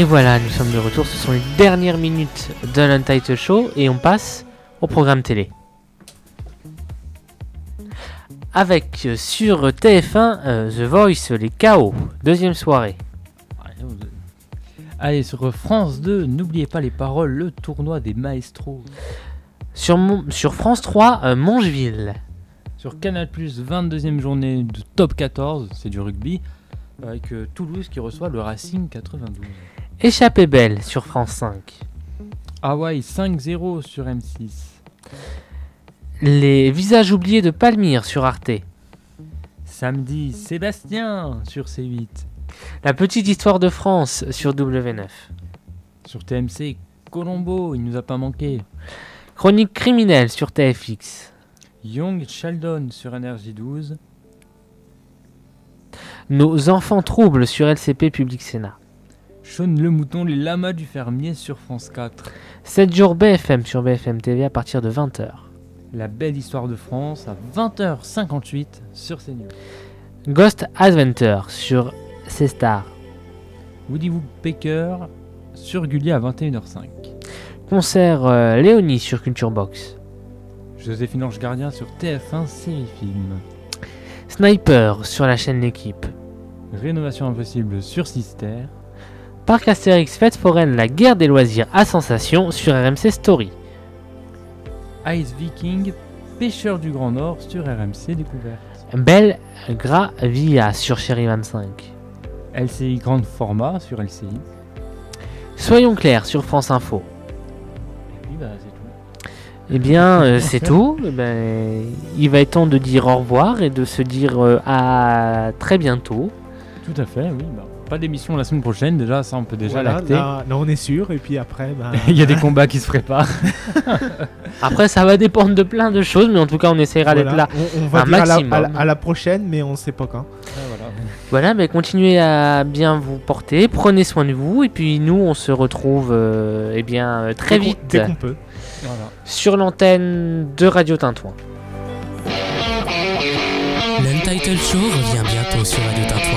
Et voilà, nous sommes de retour. Ce sont les dernières minutes de l'Untitled Show et on passe au programme télé. Avec euh, sur TF1 euh, The Voice, les KO, deuxième soirée. Allez, sur France 2, n'oubliez pas les paroles, le tournoi des maestros. Sur, Mon- sur France 3, euh, Mongeville. Sur Canal+, 22e journée de Top 14, c'est du rugby, avec euh, Toulouse qui reçoit le Racing 92. Échappée belle sur France 5. Hawaï 5-0 sur M6. Les visages oubliés de Palmyre sur Arte. Samedi, Sébastien sur C8. La petite histoire de France sur W9. Sur TMC, Colombo, il nous a pas manqué. Chronique criminelle sur TFX. Young Sheldon sur NRJ12. Nos enfants troubles sur LCP Public Sénat. Sean le mouton, les lamas du fermier sur France 4. 7 jours BFM sur BFM TV à partir de 20h. La belle histoire de France à 20h58 sur CNews. Ghost Adventure sur C-Star. Woody Woodpecker sur Gulli à 21h05. Concert euh, Léonie sur Culture Box. Joséphine Ange Gardien sur TF1 Série Film. Sniper sur la chaîne L'équipe. Rénovation impossible sur Sister. Parc Astérix Fête Foraine La guerre des loisirs à sensation sur RMC Story. Ice Viking, pêcheur du Grand Nord sur RMC Découverte. Belle Gravia sur Chéri 25. LCI Grand Format sur LCI. Soyons clairs sur France Info. Et puis bah, c'est tout. Eh bien, euh, c'est tout. Eh ben, il va être temps de dire au revoir et de se dire euh, à très bientôt. Tout à fait, oui. bah, pas d'émission la semaine prochaine, déjà, ça on peut déjà Voilà, l'acter. là, là, on est sûr. Et puis après, bah, Il y a des combats qui se préparent. Après, ça va dépendre de plein de choses, mais en tout cas, on essaiera d'être là. on, on va un dire à la, maximum. à la- à la prochaine, mais on sait pas quand. voilà. Voilà, mais continuez à bien vous porter, prenez soin de vous, et puis nous, on se retrouve euh, eh bien, euh, très Dès qu'on- vite Dès qu'on peut. Voilà. sur l'antenne de Radio Tintouin. L'Untitled Show revient bientôt sur Radio Tintouin.